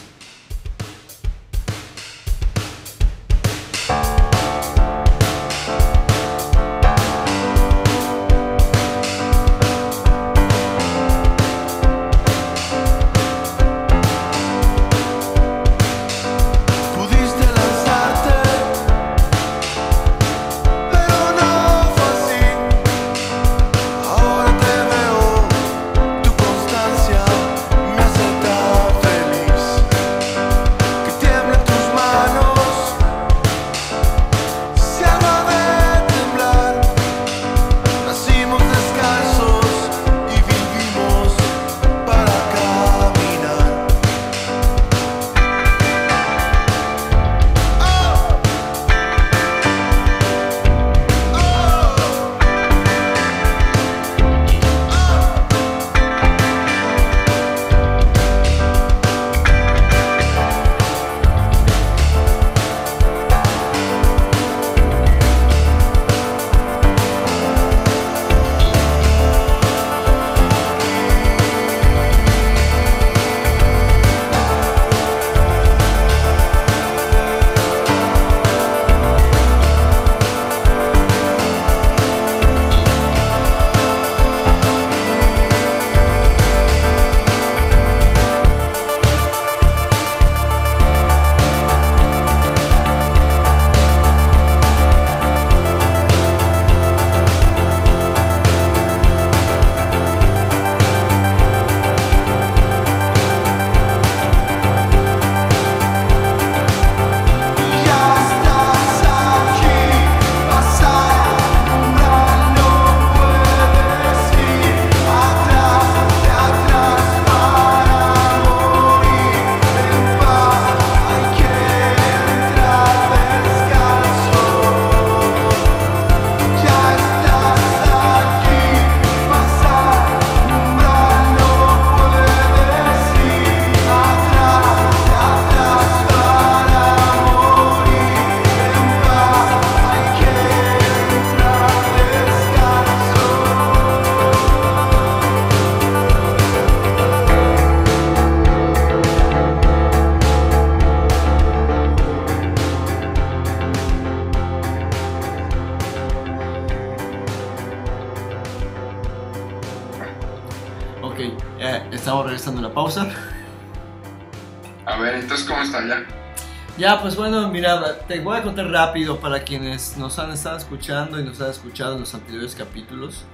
Ya, pues bueno, mira, te voy a contar rápido para quienes nos han estado escuchando y nos han escuchado en los anteriores capítulos.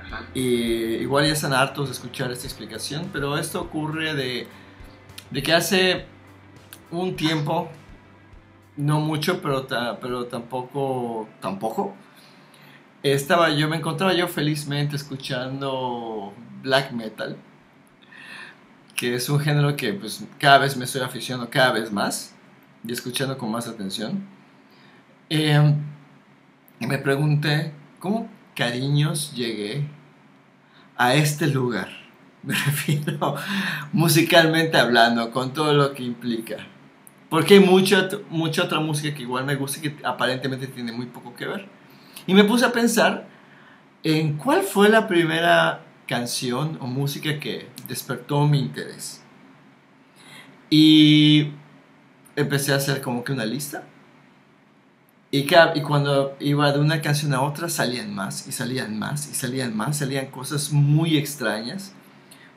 Ajá. Y igual ya están hartos de escuchar esta explicación, pero esto ocurre de, de que hace un tiempo, no mucho, pero, ta- pero tampoco, tampoco, estaba yo, me encontraba yo felizmente escuchando black metal, que es un género que pues cada vez me estoy aficionando cada vez más y escuchando con más atención. Eh, me pregunté, ¿cómo cariños llegué a este lugar? Me refiero musicalmente hablando, con todo lo que implica. Porque hay mucha, mucha otra música que igual me gusta y que aparentemente tiene muy poco que ver. Y me puse a pensar en cuál fue la primera canción o música que despertó mi interés. Y empecé a hacer como que una lista. Y, ca- y cuando iba de una canción a otra salían más y salían más y salían más, salían cosas muy extrañas,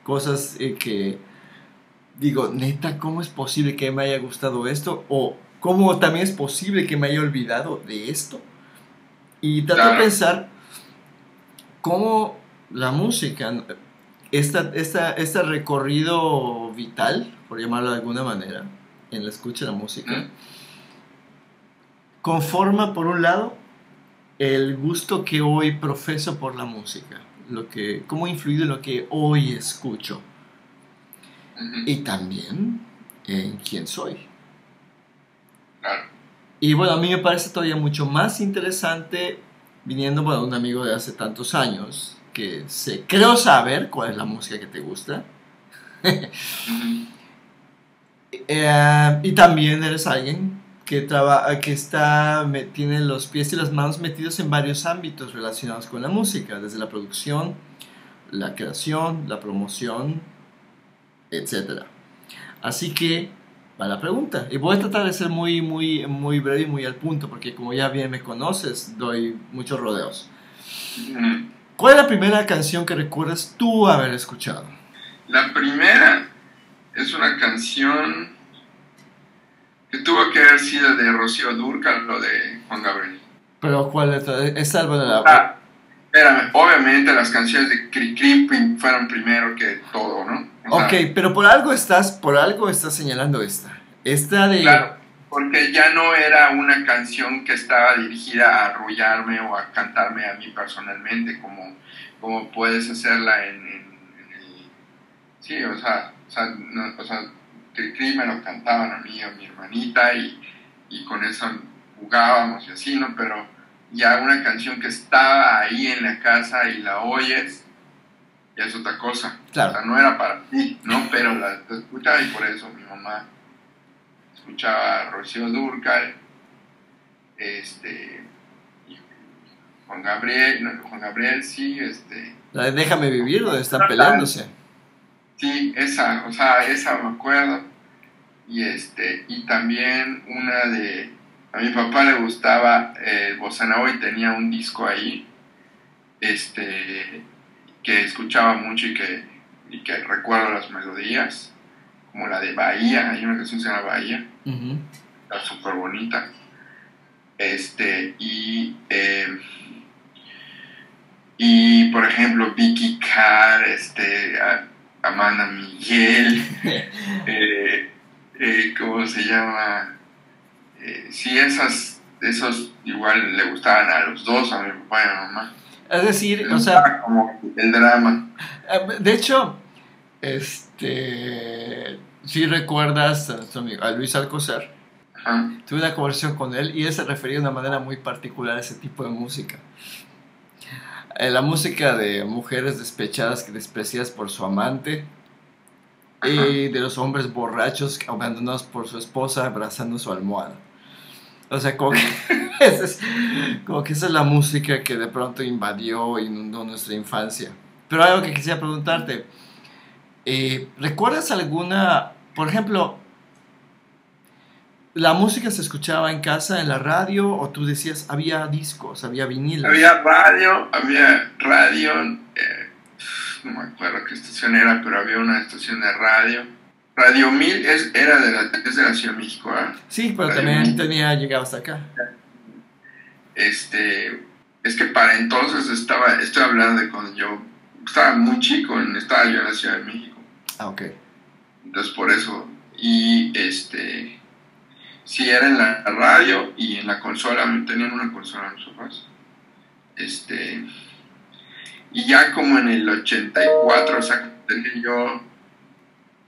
cosas eh, que digo, neta, ¿cómo es posible que me haya gustado esto? O ¿cómo también es posible que me haya olvidado de esto? Y traté de Claro. pensar cómo la música, esta, esta, este recorrido vital, por llamarlo de alguna manera, en la escucha de la música, conforma por un lado el gusto que hoy profeso por la música, lo que, cómo ha influido en lo que hoy escucho y también en quién soy. Claro. Y bueno, a mí me parece todavía mucho más interesante viniendo bueno, un amigo de hace tantos años que se, creo saber cuál es la música que te gusta. Eh, y también eres alguien que, traba, que está, me, tiene los pies y las manos metidos en varios ámbitos relacionados con la música, desde la producción, la creación, la promoción, etc. Así que va la pregunta. Y voy a tratar de ser muy, muy, muy breve y muy al punto, porque como ya bien me conoces, doy muchos rodeos. ¿Cuál es la primera canción que recuerdas tú haber escuchado? La primera es una canción que tuvo que haber sido de Rocío Dúrcal, lo de Juan Gabriel. Pero ¿cuál es? Esta es bueno, la- Ah, espérame, obviamente las canciones de Cri Cri fueron primero que todo, ¿no? O sea, Ok, pero por algo estás, por algo estás señalando esta. Esta de... Claro, porque ya no era una canción que estaba dirigida a arrullarme o a cantarme a mí personalmente, como, como puedes hacerla en, en- en el... Sí, o sea, o sea, no- o sea, Cri Cri me lo cantaban a mí, a mi hermanita, y, y con eso jugábamos y así, ¿no? Pero ya una canción que estaba ahí en la casa y la oyes, ya es otra cosa. Claro. O sea, no era para ti, ¿no? Pero la, la escuchaba y por eso mi mamá escuchaba a Rocío Dúrcal, este, y Juan Gabriel, no, Juan Gabriel sí, este, La de Déjame Vivir, donde están peleándose. Sí, esa, o sea, esa me acuerdo, y este, y también una de, a mi papá le gustaba el Nova y tenía un disco ahí, este, que escuchaba mucho y que, y que recuerdo las melodías, como la de Bahía, hay una canción que se llama Bahía, Ujú. está súper bonita. Este, y, eh, y por ejemplo, Vicky Carr, este, Amanda Miguel, eh, eh, ¿cómo se llama? Eh, sí, esas, esos igual le gustaban a los dos, a mi papá y a mi mamá. Es decir, o sea, como el drama. eh, de hecho, este, si recuerdas a, nuestro amigo- a Luis Alcocer, Ajá. tuve una conversación con él y él se refería de una manera muy particular a ese tipo de música. Eh, la música de mujeres despechadas que despreciadas por su amante y de los hombres borrachos abandonados por su esposa abrazando su almohada. O sea, como que, esa es, como que esa es la música que de pronto invadió e inundó nuestra infancia. Pero algo que quisiera preguntarte, eh, ¿recuerdas alguna, por ejemplo, la música se escuchaba en casa, en la radio, o tú decías, había discos, había vinilos? Había radio, había radio, eh, no me acuerdo qué estación era, pero había una estación de radio. Radio 1000 es, era de la, es de la Ciudad de México, ¿ah? Sí, pero Radio también tenía llegado hasta acá. Este, es que para entonces estaba, estoy hablando de cuando yo estaba muy chico, estaba yo en la Ciudad de México. Ah, ok. Entonces por eso, y este, sí era en la radio y en la consola, tenían una consola en los sofás. Este, y ya como en el 84, o sea, tenía yo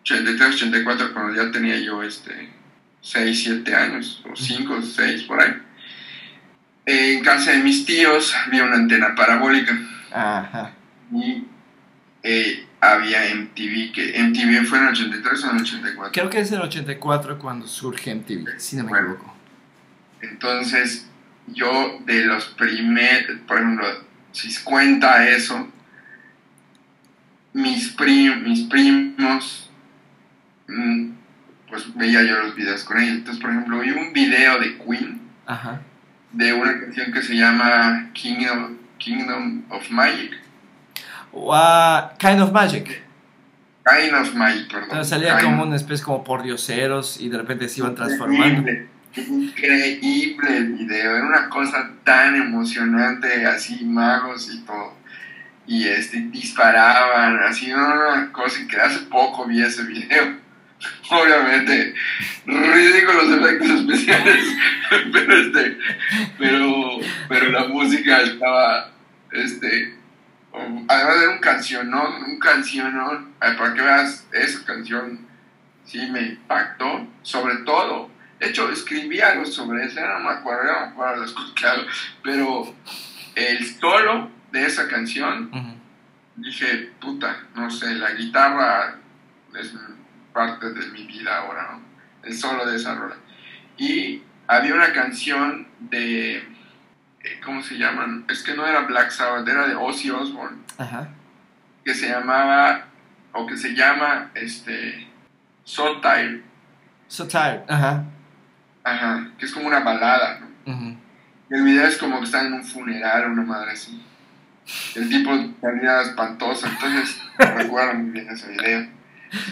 83, 84, cuando ya tenía yo este, 6, 7 años, o 5, 6, por ahí. En casa de mis tíos había una antena parabólica Ajá. y eh, había MTV, que MTV fue en el 83 o en el 84. Creo que es el 84 cuando surge MTV, si no me Bueno. equivoco. Entonces, yo de los primeros, por ejemplo, si cuenta eso, mis, prim- mis primos, mm, pues veía yo los videos con ellos. Entonces, por ejemplo, vi un video de Queen, Ajá. de una canción que se llama Kingdom, Kingdom of Magic. O, ah, kind of Magic. Kind of Magic, perdón. Entonces salía Kind como una especie como por dioseros y de repente se iban transformando. Increíble, increíble el video, era una cosa tan emocionante, así magos y todo. Y este, disparaban, así, era una cosa que hace poco vi ese video. Obviamente, ridículos efectos especiales, pero este, pero, pero la música estaba, este, además era un cancionón, un cancionón, para que veas, esa canción sí me impactó, sobre todo. De hecho, escribí algo sobre eso, no me acuerdo, no me acuerdo pero el solo de esa canción, dije, puta, no sé, la guitarra es parte de mi vida ahora, ¿no? El solo de esa rola. Y había una canción de, ¿cómo se llaman? Es que no era Black Sabbath, era de Ozzy Osbourne Ajá. que se llamaba, o que se llama, este, So Tired, So tired. Ajá. ajá, que es como una balada, ¿no? Y el video es como que está en un funeral, una madre así. El tipo salía espantoso, entonces recuerdo muy bien ese video.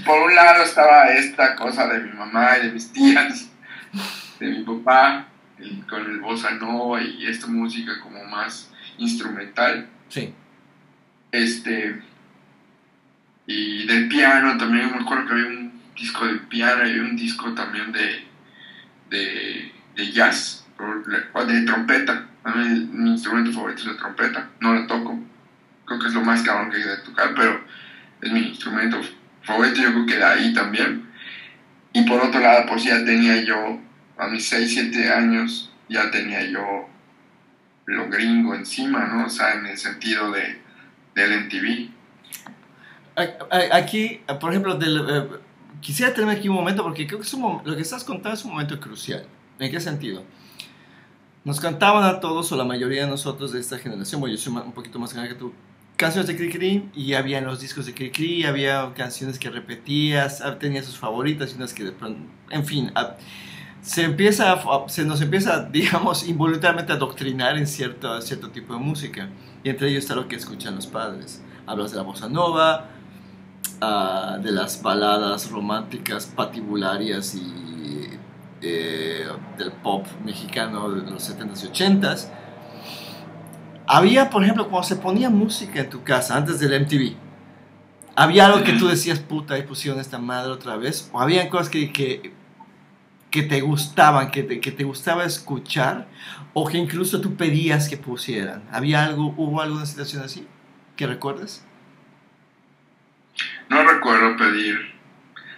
Por un lado estaba esta cosa de mi mamá y de mis tías, de mi papá, el- con el bossa nova y esta música como más instrumental. Sí. este y del piano también me acuerdo que había un disco de piano y un disco también de de, de jazz o de trompeta a mí mi instrumento favorito es la trompeta no la toco creo que es lo más cabrón que hay de tocar pero es mi instrumento favorito yo creo que de ahí también y por otro lado pues ya tenía yo a mis 6, 7 años ya tenía yo lo gringo encima, ¿no? O sea, en el sentido de, del MTV. Aquí, por ejemplo, del, eh, quisiera tener aquí un momento porque creo que es un lo que estás contando es un momento crucial. ¿En qué sentido? Nos cantaban a todos, o la mayoría de nosotros de esta generación, bueno, yo soy un poquito más grande que tú, canciones de Cricri y había los discos de Cricri, había canciones que repetías, ah, tenía sus favoritas y unas que de pronto, en fin, ah, se empieza, a- se nos empieza, digamos, involuntariamente a doctrinar en cierto, cierto tipo de música. Y entre ellos está lo que escuchan los padres. Hablas de la bossa nova, ah, de las baladas románticas patibularias y eh, del pop mexicano de los 70s y 80s. Había, por ejemplo, cuando se ponía música en tu casa antes del MTV, había algo que tú decías, puta, ahí pusieron esta madre otra vez, o habían cosas que, que te gustaban, que te, que te gustaba escuchar, o que incluso tú pedías que pusieran. ¿Había algo, hubo alguna situación así que recuerdes? No recuerdo pedir.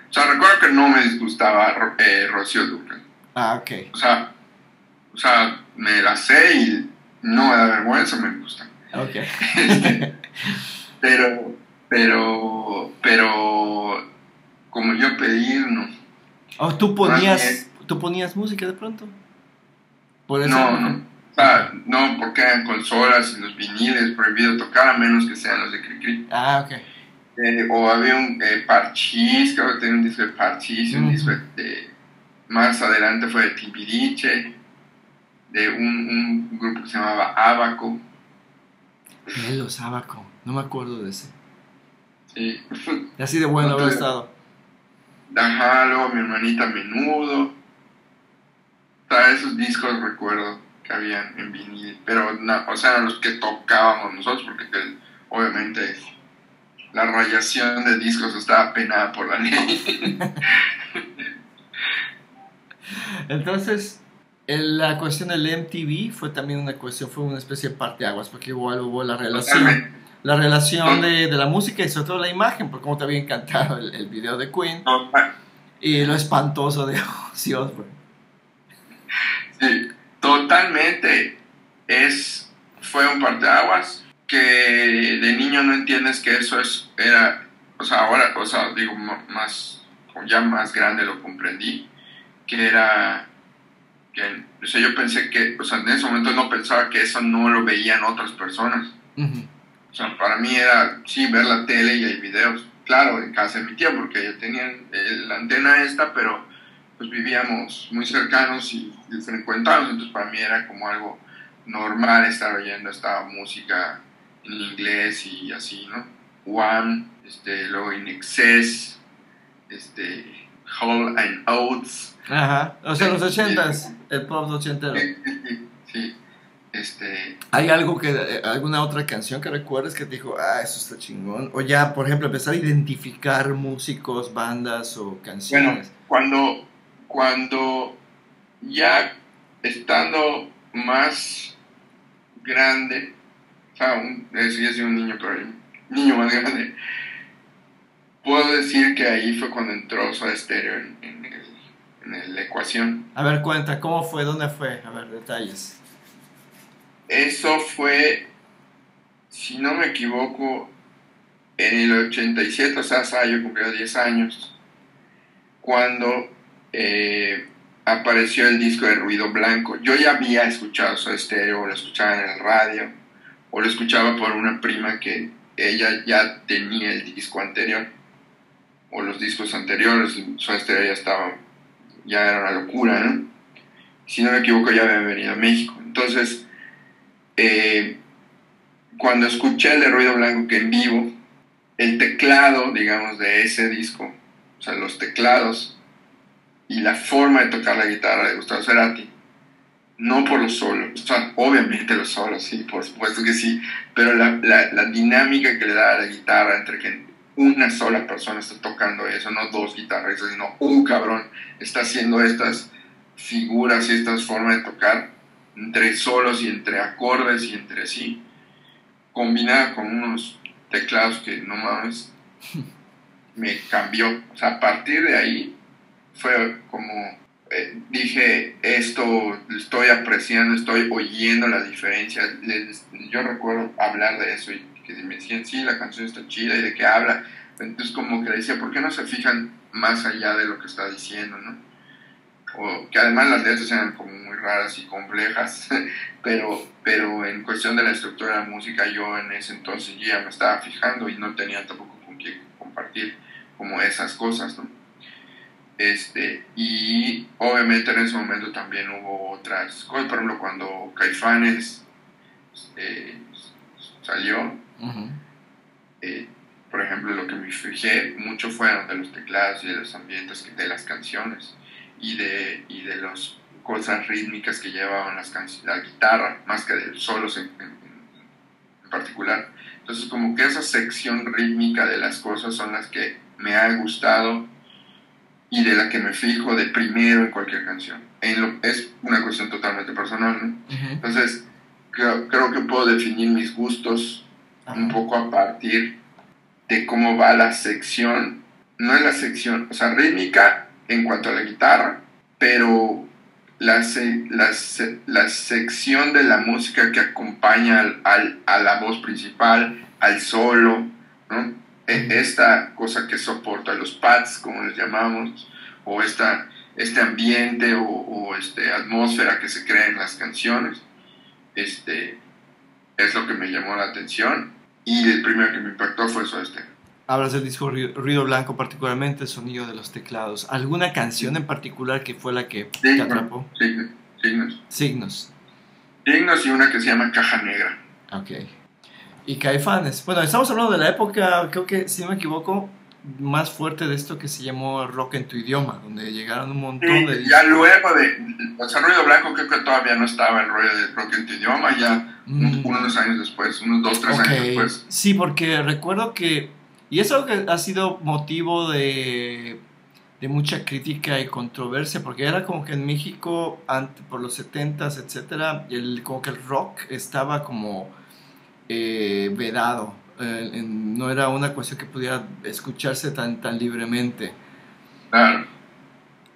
O sea, recuerdo que no me disgustaba eh, Rocío Dúrcal. Ah, ok. O sea, o sea, me la sé y no me da vergüenza, me gusta. Ok. Pero, pero, pero, como yo pedir, no. ¿O tú ponías, tú ponías música de pronto? Por eso. No, no. O sea, no, porque eran consolas y los viniles prohibido tocar a menos que sean los de Cricri. Ah, ok. Eh, o había un eh, Parchís, creo que tenía un disco de Parchís, un disco de, más adelante fue de Timbiriche, de un, un grupo que se llamaba Abaco. Los Abaco. No me acuerdo de ese. Sí. Y así de bueno haber Entonces- estado. Luego mi hermanita Menudo. Sea, esos discos recuerdo que habían en vinil. Pero, na- o sea, los que tocábamos nosotros, porque que, obviamente la rayación de discos estaba penada por la ley. Entonces, la cuestión del MTV fue también una cuestión, fue una especie de parteaguas, porque igual hubo la relación. La relación de, de la música y sobre todo la imagen, porque como te había encantado el, el video de Queen Total- y lo espantoso de Ozzy Osbourne. Sí, totalmente. Es, fue un parteaguas que de niño no entiendes que eso es, era, o sea, ahora, o sea, digo, más, ya más grande lo comprendí, que era, que, o sea, yo pensé que, o sea, en ese momento no pensaba que eso no lo veían otras personas. O sea, para mí era, sí, ver la tele y hay videos. Claro, en casa de mi tía, porque ella tenía la antena esta, pero pues vivíamos muy cercanos y, y frecuentábamos, entonces para mí era como algo normal estar oyendo esta música en inglés y así, ¿no? One, este, luego In Excess, este, Hall and Oates, Ajá, o sea, los ochentas, el pop ochentero. sí, sí, sí, este, ¿Hay algo que, eh, alguna otra canción que recuerdes que te dijo, ah, eso está chingón? O ya, por ejemplo, empezar a identificar músicos, bandas o canciones. cuando, cuando ya estando más grande, o sea, un, siendo un niño, pero un niño más grande, puedo decir que ahí fue cuando entró Soda Stereo en, en el- en la ecuación. A ver, cuenta, ¿cómo fue? ¿Dónde fue? A ver, detalles. Eso fue, si no me equivoco, en el 87, o sea, yo cumplió 10 años, cuando eh, apareció el disco de Ruido Blanco. Yo ya había escuchado Soda Stereo, o lo escuchaba en el radio, o lo escuchaba por una prima que ella ya tenía el disco anterior, o los discos anteriores, Soda Stereo ya estaba, ya era una locura, ¿no? Si no me equivoco, ya había venido a México. Entonces, eh, cuando escuché el de Ruido Blanco que en vivo, el teclado, digamos, de ese disco, o sea, los teclados y la forma de tocar la guitarra de Gustavo Cerati, no por los solos, o sea, obviamente los solos, sí, por supuesto que sí, pero la, la, la dinámica que le da a la guitarra entre que una sola persona está tocando eso, no dos guitarristas, sino un cabrón está haciendo estas figuras y estas formas de tocar entre solos y entre acordes y entre sí, combinada con unos teclados que no mames, me cambió. O sea, a partir de ahí fue como eh, dije, esto estoy apreciando, estoy oyendo la diferencia. Les- yo recuerdo hablar de eso y que me decían, sí, la canción está chida y de qué habla. Entonces como que decía, ¿por qué no se fijan más allá de lo que está diciendo, no? O que además las letras eran como muy raras y complejas, pero, pero en cuestión de la estructura de la música yo en ese entonces ya me estaba fijando y no tenía tampoco con quién compartir como esas cosas, ¿no? Este, y obviamente en ese momento también hubo otras cosas, por ejemplo cuando Caifanes eh, salió, eh, por ejemplo, lo que me fijé mucho fueron de los teclados y de los ambientes de las canciones y de, y de las cosas rítmicas que llevaban las la guitarra, más que de solos en, en- en particular. Entonces, como que esa sección rítmica de las cosas son las que me ha gustado y de la que me fijo de primero en cualquier canción. En lo, es una cuestión totalmente personal, ¿no? Ujú. Entonces, creo, creo que puedo definir mis gustos un Ajá. poco a partir de cómo va la sección, no es la sección, o sea, rítmica en cuanto a la guitarra, pero la, la, la sección de la música que acompaña al, al- a la voz principal, al solo. E- Esta cosa que soporta los pads, como les llamamos, o esta, este ambiente o, o este atmósfera que se crea en las canciones, este, es lo que me llamó la atención y el primero que me impactó fue eso este. Hablas del disco Ru- Ruido Blanco, particularmente el sonido de los teclados. ¿Alguna canción en particular que fue la que te atrapó? Signos, signos. Signos. Signos y una que se llama Caja Negra. Ok. y Caifanes. Bueno, estamos hablando de la época, creo que, si no me equivoco, más fuerte de esto que se llamó rock en tu idioma, donde llegaron un montón Sí, de... ya luego de, o sea, Ruido Blanco creo que todavía no estaba el rollo de rock en tu idioma, ya Mm. unos años después, unos dos, tres años después. Sí, porque recuerdo que, y eso que ha sido motivo de, de mucha crítica y controversia, porque era como que en México, ante, por los 70s, etcétera, el, como que el rock estaba como eh, vedado, eh, en- no era una cuestión que pudiera escucharse tan, tan libremente.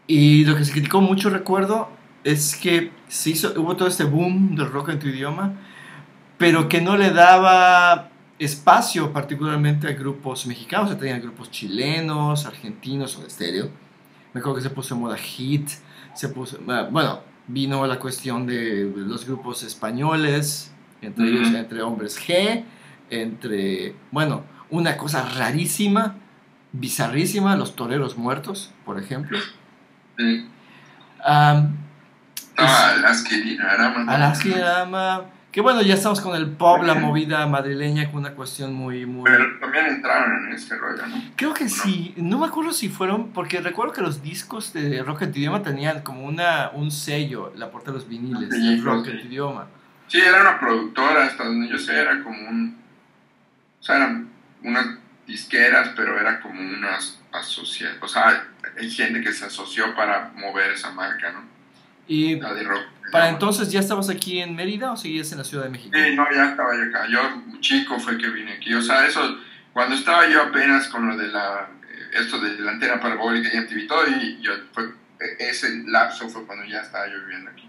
Y lo que se criticó mucho, recuerdo, es que se hizo, hubo todo este boom del rock en tu idioma, pero que no le daba espacio particularmente a grupos mexicanos, se tenían grupos chilenos, argentinos o de estéreo. Me acuerdo que se puso moda hit, se puso, ah, bueno, vino la cuestión de los grupos españoles, entre ellos, entre hombres G, entre, bueno, una cosa rarísima, bizarrísima, los toreros muertos, por ejemplo. Sí. Am, Estaba Alaska Dinarama. Alaska Dinarama, que bueno, ya estamos con el pop, la movida madrileña, con una cuestión muy, muy... Pero también entraron en este rollo, ¿no? Creo que sí, no me acuerdo si fueron, porque recuerdo que los discos de rock en tu idioma tenían como una, un sello, la portada de los viniles, Sí, de rock sí. en tu idioma. Sí, era una productora, hasta donde yo sé, era como un. O sea, eran unas disqueras, pero era como unas asociadas. O sea, hay gente que se asoció para mover esa marca, ¿no? Y rock. para entonces, ¿ya estabas aquí en Mérida o seguías en la Ciudad de México? Sí, no, ya estaba yo acá. Yo, chico, fue que vine aquí. O sea, eso, cuando estaba yo apenas con lo de la. eh, Esto de la antena parabólica y MTV y todo, y yo, fue, e- ese lapso fue cuando ya estaba yo viviendo aquí.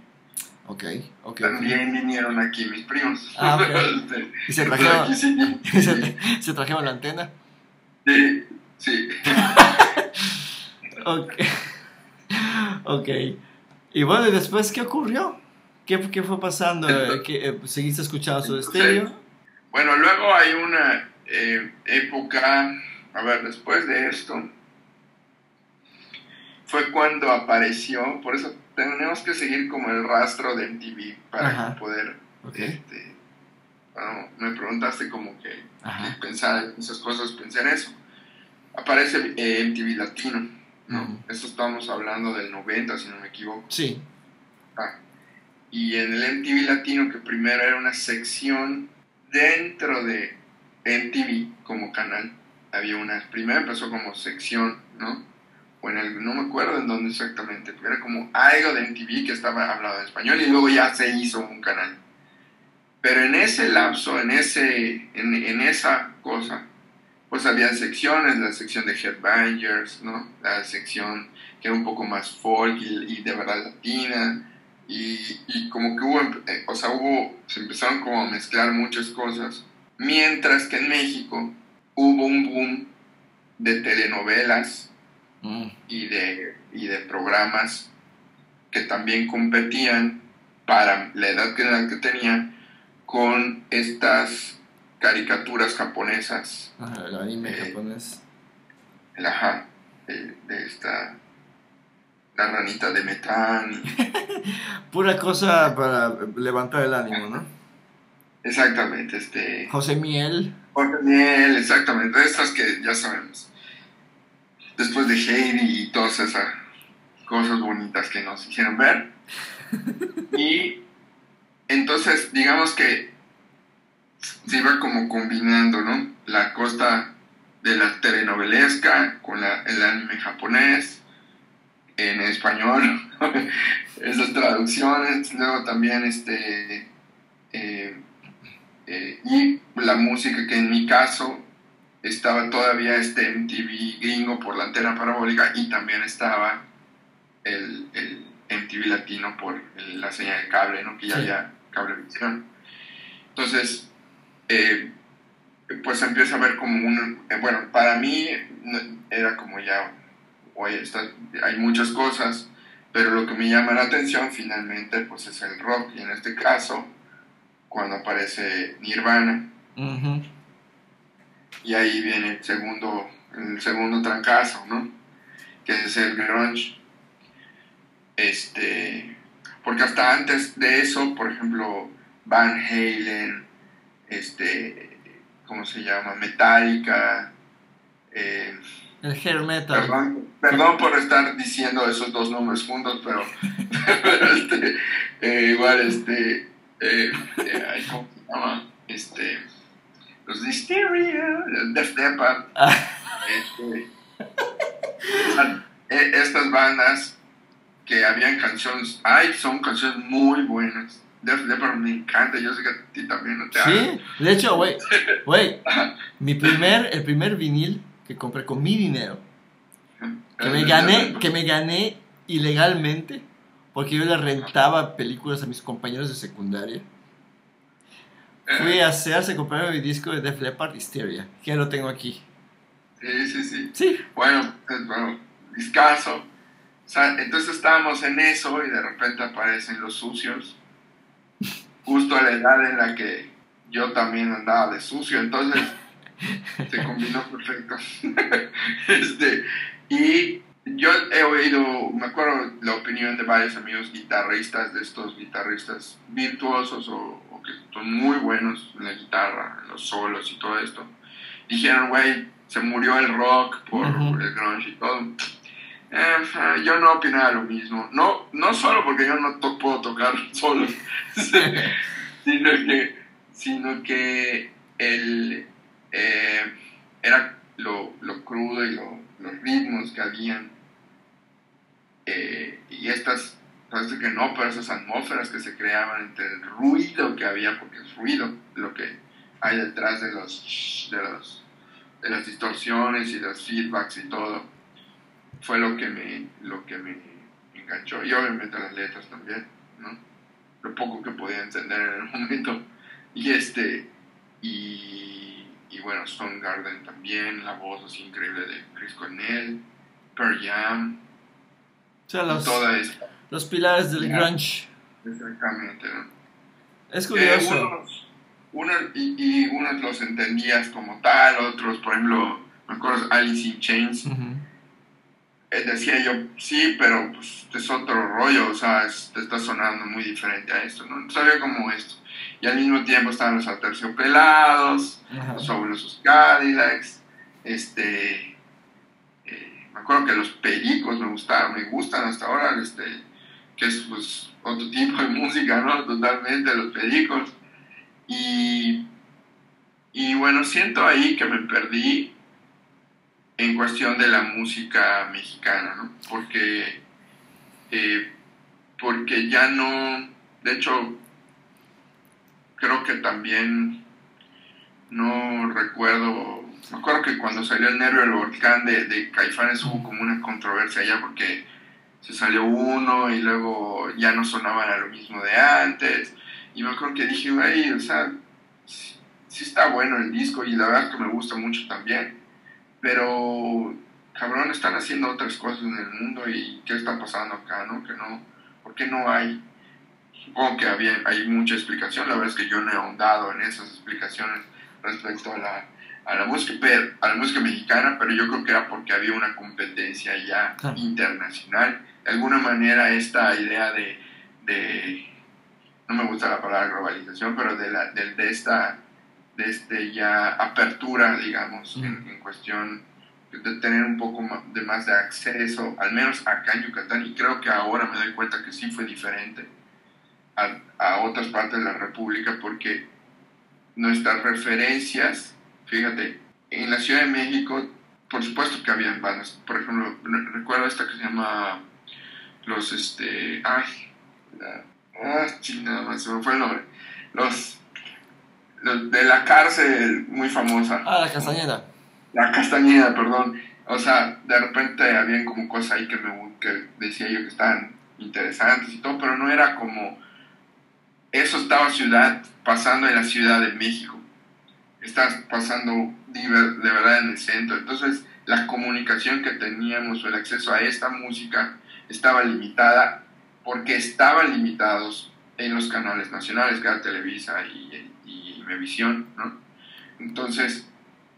Ok, ok. También vinieron aquí mis primos. Ah, ok. Este, Y se trajeron, aquí sí, se trajeron la antena. sí, sí. Ok. Ok. Y bueno, ¿y después qué ocurrió? ¿Qué, qué fue pasando? Eh, ¿qué, eh, ¿Seguiste escuchando su estéreo? Bueno, luego hay una eh, época, a ver, después de esto, fue cuando apareció, por eso tenemos que seguir como el rastro de MTV para Ajá. poder, Ok. este, bueno, me preguntaste como que Ajá. pensar en esas cosas, pensé en eso. Aparece eh, MTV Latino, ¿no? Ujú. Esto estamos hablando del 90, si no me equivoco. Sí. Ah, y en el MTV Latino, que primero era una sección dentro de MTV como canal, había una, primero empezó como sección, ¿no? O en el, no me acuerdo en dónde exactamente, pero era como algo de MTV que estaba hablado en español y luego ya se hizo un canal. Pero en ese lapso, en, ese, en, en esa cosa, pues había secciones, la sección de Headbangers, ¿no? La sección que era un poco más folk y, y de verdad latina, y, y como que hubo, eh, o sea, hubo, se empezaron como a mezclar muchas cosas, mientras que en México hubo un boom de telenovelas Mm. y de, y de programas que también competían para la edad que, la que tenía con estas caricaturas japonesas, Ajá, el anime Eh, japonés. el ajá, de, de esta, la ranita de metán, Pura cosa para levantar el ánimo, ¿no? exactamente, este... José Miel. Jorge Miel, exactamente, de estas que ya sabemos. Después de Heidi y todas esas cosas bonitas que nos hicieron ver. Y entonces, digamos que se iba como combinando, ¿no? La costa de la telenovelesca con la- el anime japonés, en español, esas traducciones, luego también este... eh, eh, y la música que en mi caso estaba todavía este MTV gringo por la antena parabólica y también estaba el, el MTV latino por el- la señal de cable, ¿no? que ya Sí. había cablevisión. Entonces, eh, pues empieza a ver como un... eh, bueno, para mí era como ya, oye, está- hay muchas cosas, pero lo que me llama la atención finalmente pues es el rock y en este caso cuando aparece Nirvana. Y ahí viene el segundo el segundo trancazo no que es el grunge. Este porque hasta antes de eso por ejemplo Van Halen este ¿cómo se llama? Metallica. Eh, el hair metal. Perdón, perdón, por estar diciendo esos dos nombres juntos, pero, este, eh, igual, este, eh, ¿cómo se llama? Este, los Hysteria, Def Leppard, este, estas bandas que habían canciones, ay, son canciones muy buenas. Def Leppard me encanta, yo sé que a ti también no te hagas. sí, de hecho, güey, güey, mi primer, el primer vinil que compré con mi dinero, que me gané, que me gané ilegalmente, porque yo le rentaba películas a mis compañeros de secundaria. Fui a hacerse comprar mi disco de Def Leppard Hysteria, que ya lo tengo aquí. Sí, sí, sí. Sí, Bueno, pues, bueno, discaso. O sea, entonces estábamos en eso y de repente aparecen los sucios. Justo a la edad en la que yo también andaba de sucio, entonces se combinó perfecto. este, y yo he oído, me acuerdo la opinión de varios amigos guitarristas, de estos guitarristas virtuosos o, o que son muy buenos en la guitarra, en los solos y todo esto. Dijeron, güey, se murió el rock por el grunge y todo. Yo no opinaba lo mismo. No, no solo porque yo no to- puedo tocar solo, sino que, sino que el, eh, era lo, lo crudo y lo- los ritmos que habían. eh, y estas, parece que no, pero esas atmósferas que se creaban entre el ruido que había, porque es ruido lo que hay detrás de los, de los de las distorsiones y los feedbacks y todo fue lo que me lo que me enganchó. Y obviamente las letras también no lo poco que podía entender en el momento. Y este y, y bueno Garden también la voz así increíble de Chris Cornell Pearl Jam. O sea, los, toda esta los pilares del grunge. exactamente ¿no? Es Eh, curioso. unos, unos- y, y unos los entendías como tal, otros, por ejemplo, me acuerdo Alice in Chains, eh, decía yo, sí, pero pues es otro rollo, o sea, es- te está sonando muy diferente a esto, ¿no? Sabía como esto. Y al mismo tiempo estaban los aterciopelados, Ajá. los fabulosos Cadillacs, este... eh, me acuerdo que los pericos me gustaban, me gustan hasta ahora, este, que es pues otro tipo de música, ¿no? Totalmente, los pericos. Y, y bueno, siento ahí que me perdí en cuestión de la música mexicana, ¿no? Porque, eh, porque ya no, de hecho, creo que también no recuerdo, me acuerdo que cuando salió el nervio del volcán de, de Caifanes hubo como una controversia allá porque se salió uno y luego ya no sonaban a lo mismo de antes. Y me acuerdo que dije, güey, o sea, sí, está bueno el disco y la verdad que me gusta mucho también. Pero, cabrón, están haciendo otras cosas en el mundo y qué está pasando acá, ¿no? Que no, ¿por qué no hay? Supongo que había, hay mucha explicación, la verdad es que yo no he ahondado en esas explicaciones respecto a la, a la música, pero, a la música mexicana, pero yo creo que era porque había una competencia ya Ah. internacional. De alguna manera esta idea de, de no me gusta la palabra globalización, pero de, la, de, de esta este ya apertura, digamos, Mm. en, en cuestión de tener un poco de más de acceso, al menos acá en Yucatán, y creo que ahora me doy cuenta que sí fue diferente a, a otras partes de la República, porque nuestras referencias, fíjate, en la Ciudad de México, por supuesto que habían bandas, por ejemplo, re- recuerdo esta que se llama los, este, ay, la, ah, chingada, más, se me fue el nombre, los de la cárcel muy famosa. Ah, la castañeda. La Castañeda, perdón. O sea, de repente habían como cosas ahí que, me, que decía yo que estaban interesantes y todo, pero no era como... Eso estaba ciudad, pasando en la Ciudad de México. Estás pasando de, ver- de verdad en el centro. Entonces, la comunicación que teníamos o el acceso a esta música estaba limitada porque estaban limitados en los canales nacionales, que era Televisa y, y Imevisión, ¿no? Entonces,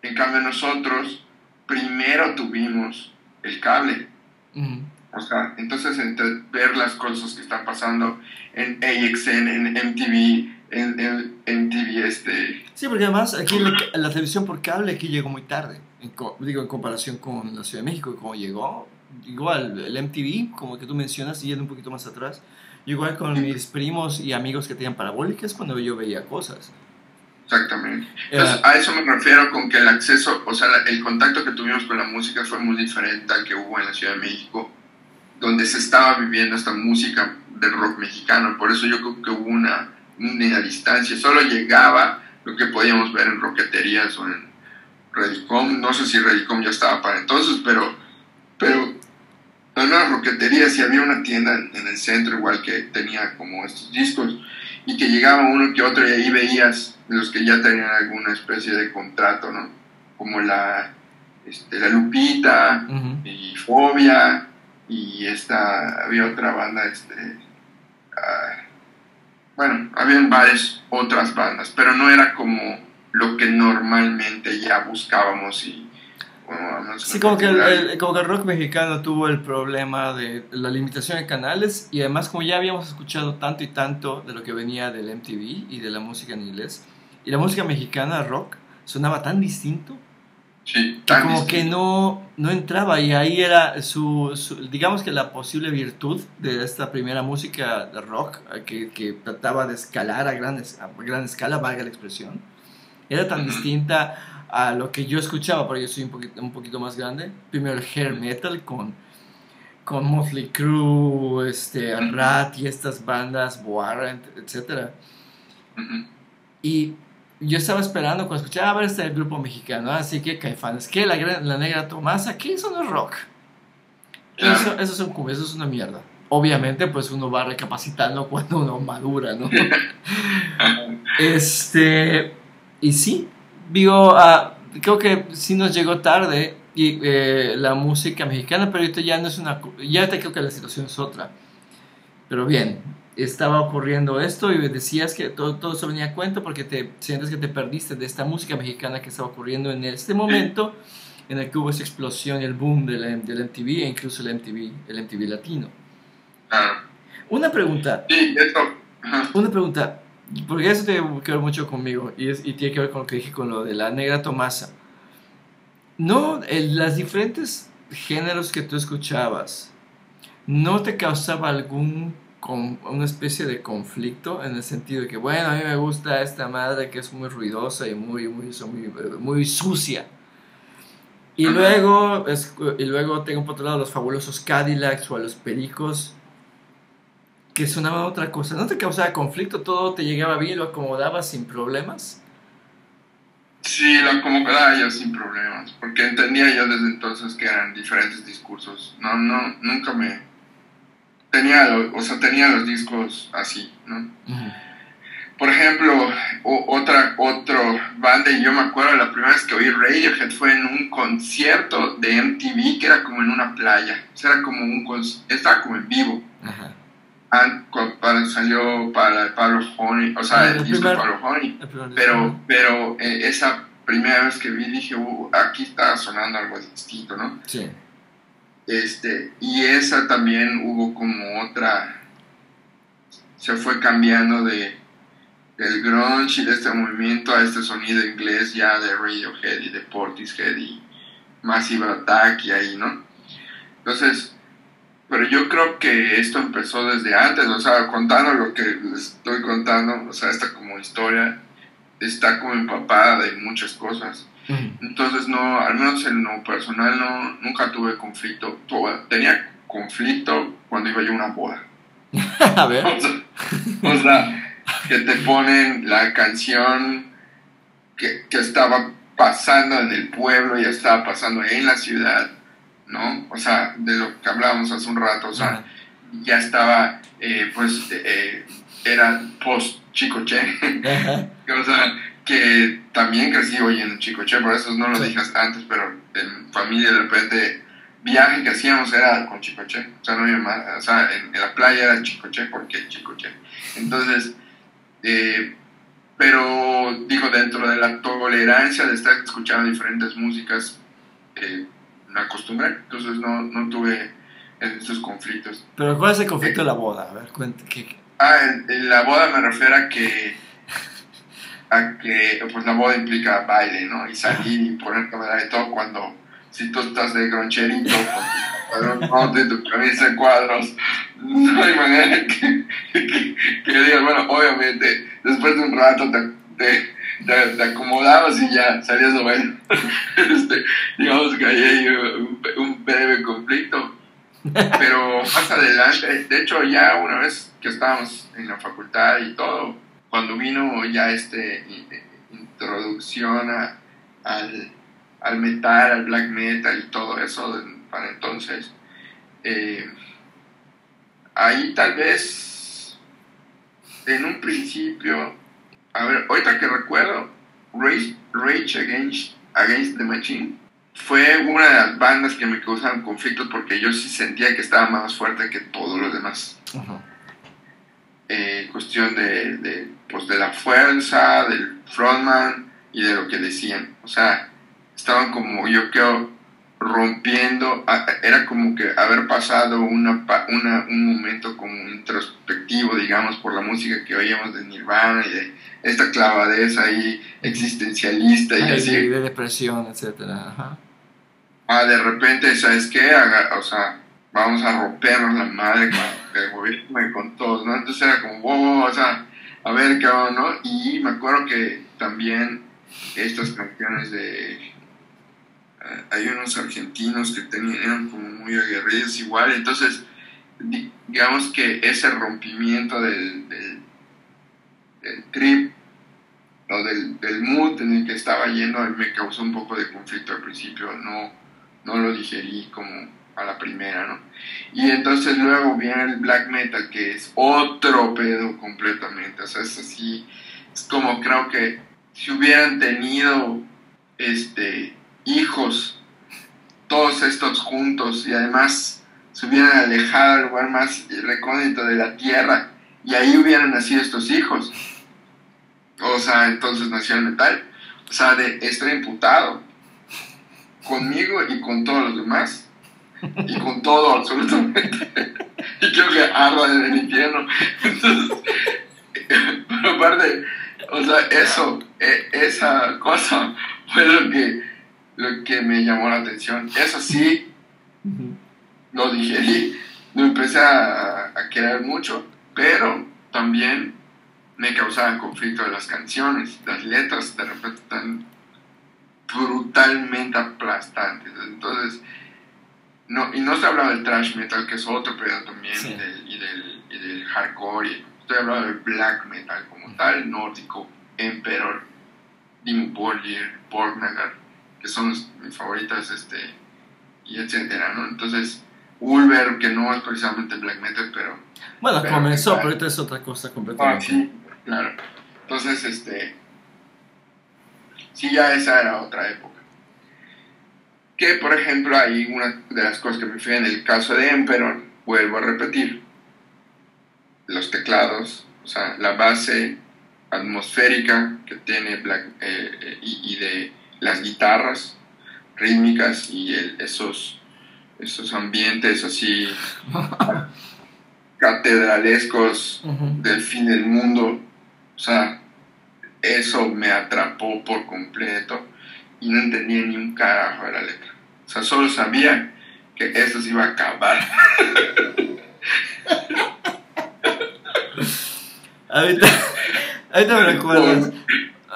en cambio nosotros primero tuvimos el cable. Ujú. O sea, entonces entre ver las cosas que están pasando en AXN, en MTV, en, en, en TV este... Sí, porque además aquí la, la televisión por cable aquí llegó muy tarde, en co- digo, en comparación con la Ciudad de México, como llegó, igual el MTV, como que tú mencionas, yendo un poquito más atrás, igual con mis primos y amigos que tenían parabólicas cuando yo veía cosas. Exactamente. Entonces, a eso me refiero con que el acceso, o sea, el contacto que tuvimos con la música fue muy diferente al que hubo en la Ciudad de México, donde se estaba viviendo esta música del rock mexicano. Por eso yo creo que hubo una, una distancia. Solo llegaba lo que podíamos ver en roqueterías o en Redicom. No sé si Redicom ya estaba para entonces, pero, pero en las roqueterías y había una tienda en, en el centro igual que tenía como estos discos y que llegaba uno que otro y ahí veías los que ya tenían alguna especie de contrato, ¿no? Como la, este, la Lupita y Fobia y esta, había otra banda, este, ah, bueno, habían varias otras bandas, pero no era como lo que normalmente ya buscábamos y... Sí, como que, el, el- como que el rock mexicano tuvo el problema de la limitación de canales y además como ya habíamos escuchado tanto y tanto de lo que venía del MTV y de la música en inglés y la música mexicana rock sonaba tan distinto sí, que como que distinto. no, no entraba y ahí era su, su- digamos que la posible virtud de esta primera música de rock eh, que, que trataba de escalar a gran, a gran escala, valga la expresión, era tan Ujú. distinta a lo que yo escuchaba, porque yo soy un poquito, un poquito más grande. Primero el hair metal con, con Motley Crue, este. Rat y estas bandas, Warrant, etc. Y yo estaba esperando cuando escuchaba, a ver, este grupo mexicano, así que Caifanes, que la, la negra Tomasa, que eso no es rock. Eso, eso, son cumbias, eso es una mierda. Obviamente, pues uno va recapacitando cuando uno madura, ¿no? este. Y sí, digo, ah, creo que sí nos llegó tarde y, eh, la música mexicana, pero ahorita ya no es una. Ya te creo que la situación es otra. Pero bien, estaba ocurriendo esto y decías que todo, todo eso venía a cuento porque te sientes que te perdiste de esta música mexicana que estaba ocurriendo en este momento en el que hubo esa explosión y el boom del, del MTV e incluso el MTV, el MTV latino. Claro. Una pregunta, Sí, eso. una pregunta, porque eso tiene que ver mucho conmigo y, es- y tiene que ver con lo que dije con lo de la negra Tomasa. No, el- las diferentes géneros que tú escuchabas, ¿no te causaba algún con una especie de conflicto en el sentido de que, bueno, a mí me gusta esta madre que es muy ruidosa y muy, muy, muy, muy sucia? Y luego, es- y luego tengo por otro lado los fabulosos Cadillacs o a los Pericos que sonaban otra cosa. ¿No te causaba conflicto? ¿Todo te llegaba bien? ¿Lo acomodabas sin problemas? Sí, lo acomodaba yo sin problemas, porque entendía yo desde entonces que eran diferentes discursos. No, no, nunca me tenía, o sea, tenía los discos así, ¿no? Por ejemplo, o- otra otro banda y yo me acuerdo la primera vez que oí Radiohead fue en un concierto de MTV que era como en una playa, o sea, era como un estaba como en vivo. Ajá. Para- salió para Pablo Honey, o sea, Ah, el el disco de primer- Pablo Honey. Pero, pero eh, esa primera vez que vi dije, "Uh, aquí está sonando algo distinto, ¿no? Sí. Este, y esa también hubo como otra, se fue cambiando de del grunge y de este movimiento a este sonido inglés ya de Radiohead y de Portishead y Massive Attack y ahí, ¿no? Entonces, pero yo creo que esto empezó desde antes, o sea, contando lo que les estoy contando, o sea, esta como historia está como empapada de muchas cosas. Entonces, no, al menos en lo personal, no, nunca tuve conflicto. Tenía conflicto cuando iba yo a una boda. a ver. O sea, o sea, que te ponen la canción que, que estaba pasando en el pueblo, ya estaba pasando en la ciudad, ¿no? O sea, de lo que hablábamos hace un rato, o sea, ya estaba, eh, pues, eh, era post Chicoche. Ajá. O sea, que también crecí oyendo Chicoche, por eso no lo Sí. dije antes, pero en familia de repente viaje que hacíamos era con Chicoche. O sea, no había más, o sea, en, en la playa era Chicoche porque Chicoche. Entonces, eh, pero digo, dentro de la tolerancia de estar escuchando diferentes músicas, eh, me acostumbré. Entonces no, no tuve estos conflictos. Pero ¿cuál es el conflicto de la boda? A ver, cuenta. ¿qué- qué? Ah, en, en la boda me refiero a que a que pues la boda implica baile, ¿no? Y salir y poner cámara de todo cuando si tú estás de groncherito con tu de tu camisa de cuadros, no hay manera que, que, digas, bueno, obviamente, después de un rato te, te, te, acomodabas y ya salías de bueno. este, digamos que hay un, un breve conflicto. Pero más adelante, de hecho ya una vez que estábamos en la facultad y todo, cuando vino ya este introducción al, al, metal, al black metal y todo eso para entonces, eh, ahí tal vez en un principio, a ver, ahorita que recuerdo, Rage, Rage Against, Against the Machine fue una de las bandas que me causaban conflictos porque yo sí sentía que estaba más fuerte que todos los demás. Eh, cuestión de, de, pues de la fuerza, del frontman y de lo que decían. O sea, estaban como, yo creo, rompiendo, era como que haber pasado una, una, un momento como introspectivo, digamos, por la música que oíamos de Nirvana y de esta clavadez ahí existencialista y así. De depresión, etcétera. Ah, de repente, ¿sabes qué? o sea, vamos a rompernos la madre con el gobierno y con todos, ¿no? Entonces era como, wow, o sea, a ver qué hago, ¿no? Y me acuerdo que también estas canciones de... Hay unos argentinos que tenían, eran como muy aguerridos igual, entonces digamos que ese rompimiento del, del, trip o del, del, mood en el que estaba yendo me causó un poco de conflicto al principio, no, no lo digerí como a la primera, ¿no? Y entonces luego viene el black metal, que es otro pedo completamente, o sea, es así, es como creo que si hubieran tenido este, hijos, todos estos juntos, y además se hubieran alejado del lugar más recóndito de la tierra, y ahí hubieran nacido estos hijos. O sea, entonces nació el metal. O sea, de estar imputado conmigo y con todos los demás y con todo absolutamente y creo que arda en el infierno entonces pero aparte o sea eso e, esa cosa fue lo que lo que me llamó la atención. Eso sí lo digerí lo empecé a, a querer mucho pero también me causaban conflicto las canciones las letras de repente están brutalmente aplastantes. Entonces, no, y no se hablaba del thrash metal, que es otro pedo también, y, del, y, del, hardcore, estoy hablando del black metal como tal, nórdico, Emperor, Dimmu Borgir, Borgnagar, que son mis favoritas, este, y etcétera, ¿no? Entonces, Ulver, que no es precisamente black metal, pero... Bueno, comenzó, pero ahorita es otra cosa completamente. Ah, sí, claro. Entonces, este Sí, ya esa era otra época. Que, por ejemplo, hay una de las cosas que me fui en el caso de Emperor, vuelvo a repetir, los teclados, o sea, la base atmosférica que tiene Black, eh, eh, y, de las guitarras rítmicas y esos, esos ambientes así catedralescos del fin del mundo, o sea, eso me atrapó por completo y no entendía ni un carajo de la letra. O sea, solo sabía que eso se iba a acabar. ahorita, ahorita me recuerdas.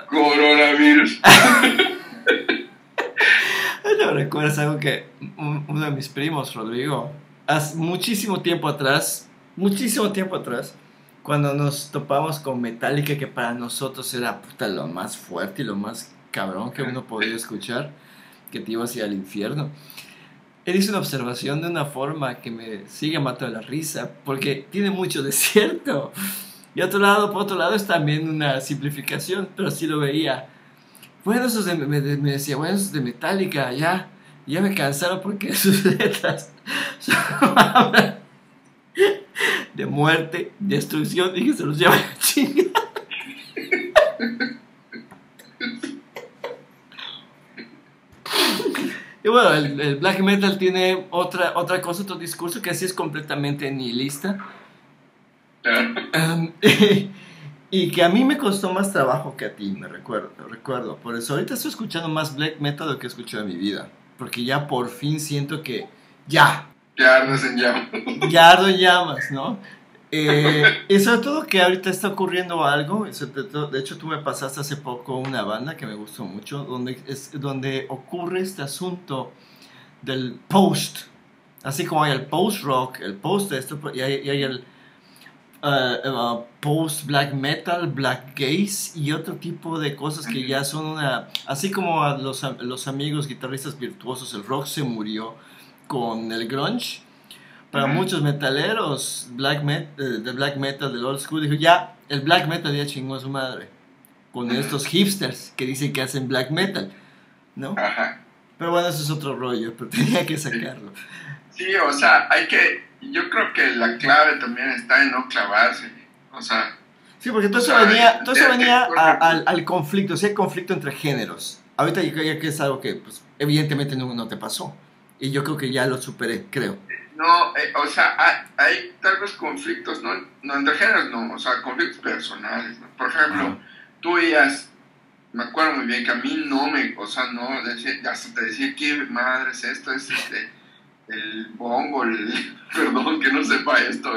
Coronavirus. me recuerdas algo que uno de mis primos, Rodrigo, hace muchísimo tiempo atrás, muchísimo tiempo atrás, cuando nos topamos con Metallica, que para nosotros era puta, lo más fuerte y lo más cabrón que uno podía escuchar, que te iba hacia el infierno. Él hizo una observación de una forma que me sigue matando la risa, porque tiene mucho desierto. Y otro lado, por otro lado, es también una simplificación, pero sí lo veía. Bueno, esos de, me, me, decía, bueno, esos de Metallica, ya, ya me cansaron porque sus letras de muerte, destrucción que se los lleva la chingada. Y bueno, el, black metal tiene otra, otra cosa, otro discurso que así es completamente nihilista. Um, Y que a mí me costó más trabajo que a ti, me recuerdo, recuerdo. Por eso ahorita estoy escuchando más black metal de lo que he escuchado en mi vida. Porque ya por fin siento que ya. Ya ardes en llamas. Ya ardo en llamas, ¿no? Eh, y sobre todo que ahorita está ocurriendo algo. De hecho, tú me pasaste hace poco una banda que me gustó mucho, donde, es, donde ocurre este asunto del post. Así como hay el post rock, el post esto, y hay, y hay el uh, uh, post black metal, black gaze y otro tipo de cosas que ya son una. Así como a los, los amigos guitarristas virtuosos, el rock se murió con el grunge. Para muchos metaleros black met, eh, de black metal del old school dijo ya el black metal ya chingó a su madre con estos hipsters que dicen que hacen black metal no Ajá. pero bueno eso es otro rollo pero tenía que sacarlo. Sí o sea hay que yo creo que la clave también está en no clavarse o sea sí porque todo eso venía todo eso venía al, al, conflicto o sea conflicto entre géneros ahorita ya que es algo que pues, evidentemente no, no te pasó y yo creo que ya lo superé creo no, eh, o sea, hay, hay, tal vez conflictos, ¿no? No entre géneros, no, o sea, conflictos personales, ¿no? Por ejemplo, tú veías, me acuerdo muy bien que a mí no me, o sea, no, hasta te decía, ¿qué madre es esto? Es este, el bongo, el, perdón que no sepa esto,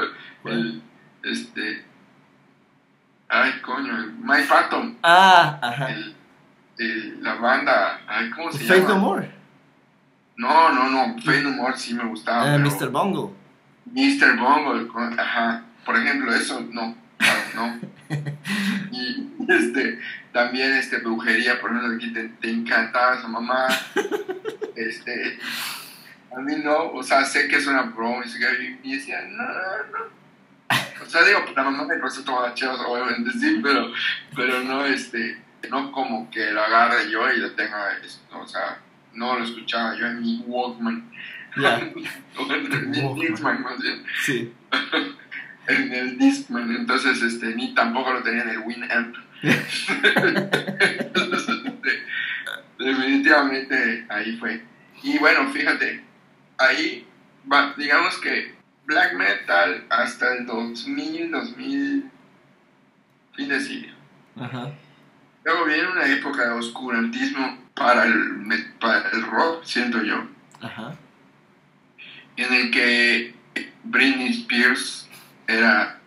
el, este, ay, coño, el My Phantom. Ah, ajá. El, el, la banda, ay, ¿cómo se Faith llama? No More. No, no, no, Fade No More sí me gustaba. Uh, Mr. Bungle. Mr. Bungle, ajá. Por ejemplo, eso no, no. y este, también este, brujería, por ejemplo, aquí te, te encantaba esa mamá. Este, a mí no, o sea, sé que es una broma y, y decía, no, no. O sea, digo, pues la mamá me parece toda chido, obviamente sí, pero, pero no, este, no como que lo agarre yo y lo tenga, esto, o sea, no lo escuchaba yo en mi Walkman. Yeah. en el Walkman. Discman, más bien. Sí. en el Discman, entonces este, ni tampoco lo tenía en el Winamp. entonces, este, definitivamente ahí fue. Y bueno, fíjate, ahí, va, digamos que black metal hasta el 2000, 2000, fin de siglo. Ajá. Luego viene una época de oscurantismo para el, para el rock, siento yo. Ajá. En el que Britney Spears era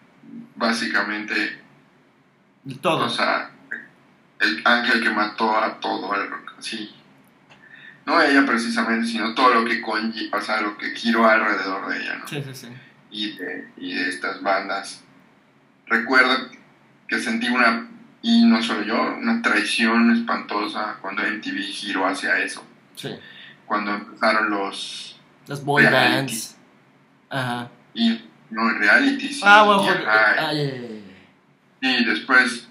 básicamente. Todo. O sea, el ángel que mató a todo el rock. Sí. No ella precisamente, sino todo lo que conlle o sea, lo que giró alrededor de ella, ¿no? Sí, sí, sí. Y de, y de estas bandas. Recuerdo que sentí una y no solo yo, una traición espantosa cuando MTV giró hacia eso. Sí. Cuando empezaron los. Las boy bands. Ajá. Y no, reality, sí. Ah, bueno, y, porque, ajá, ah, y después,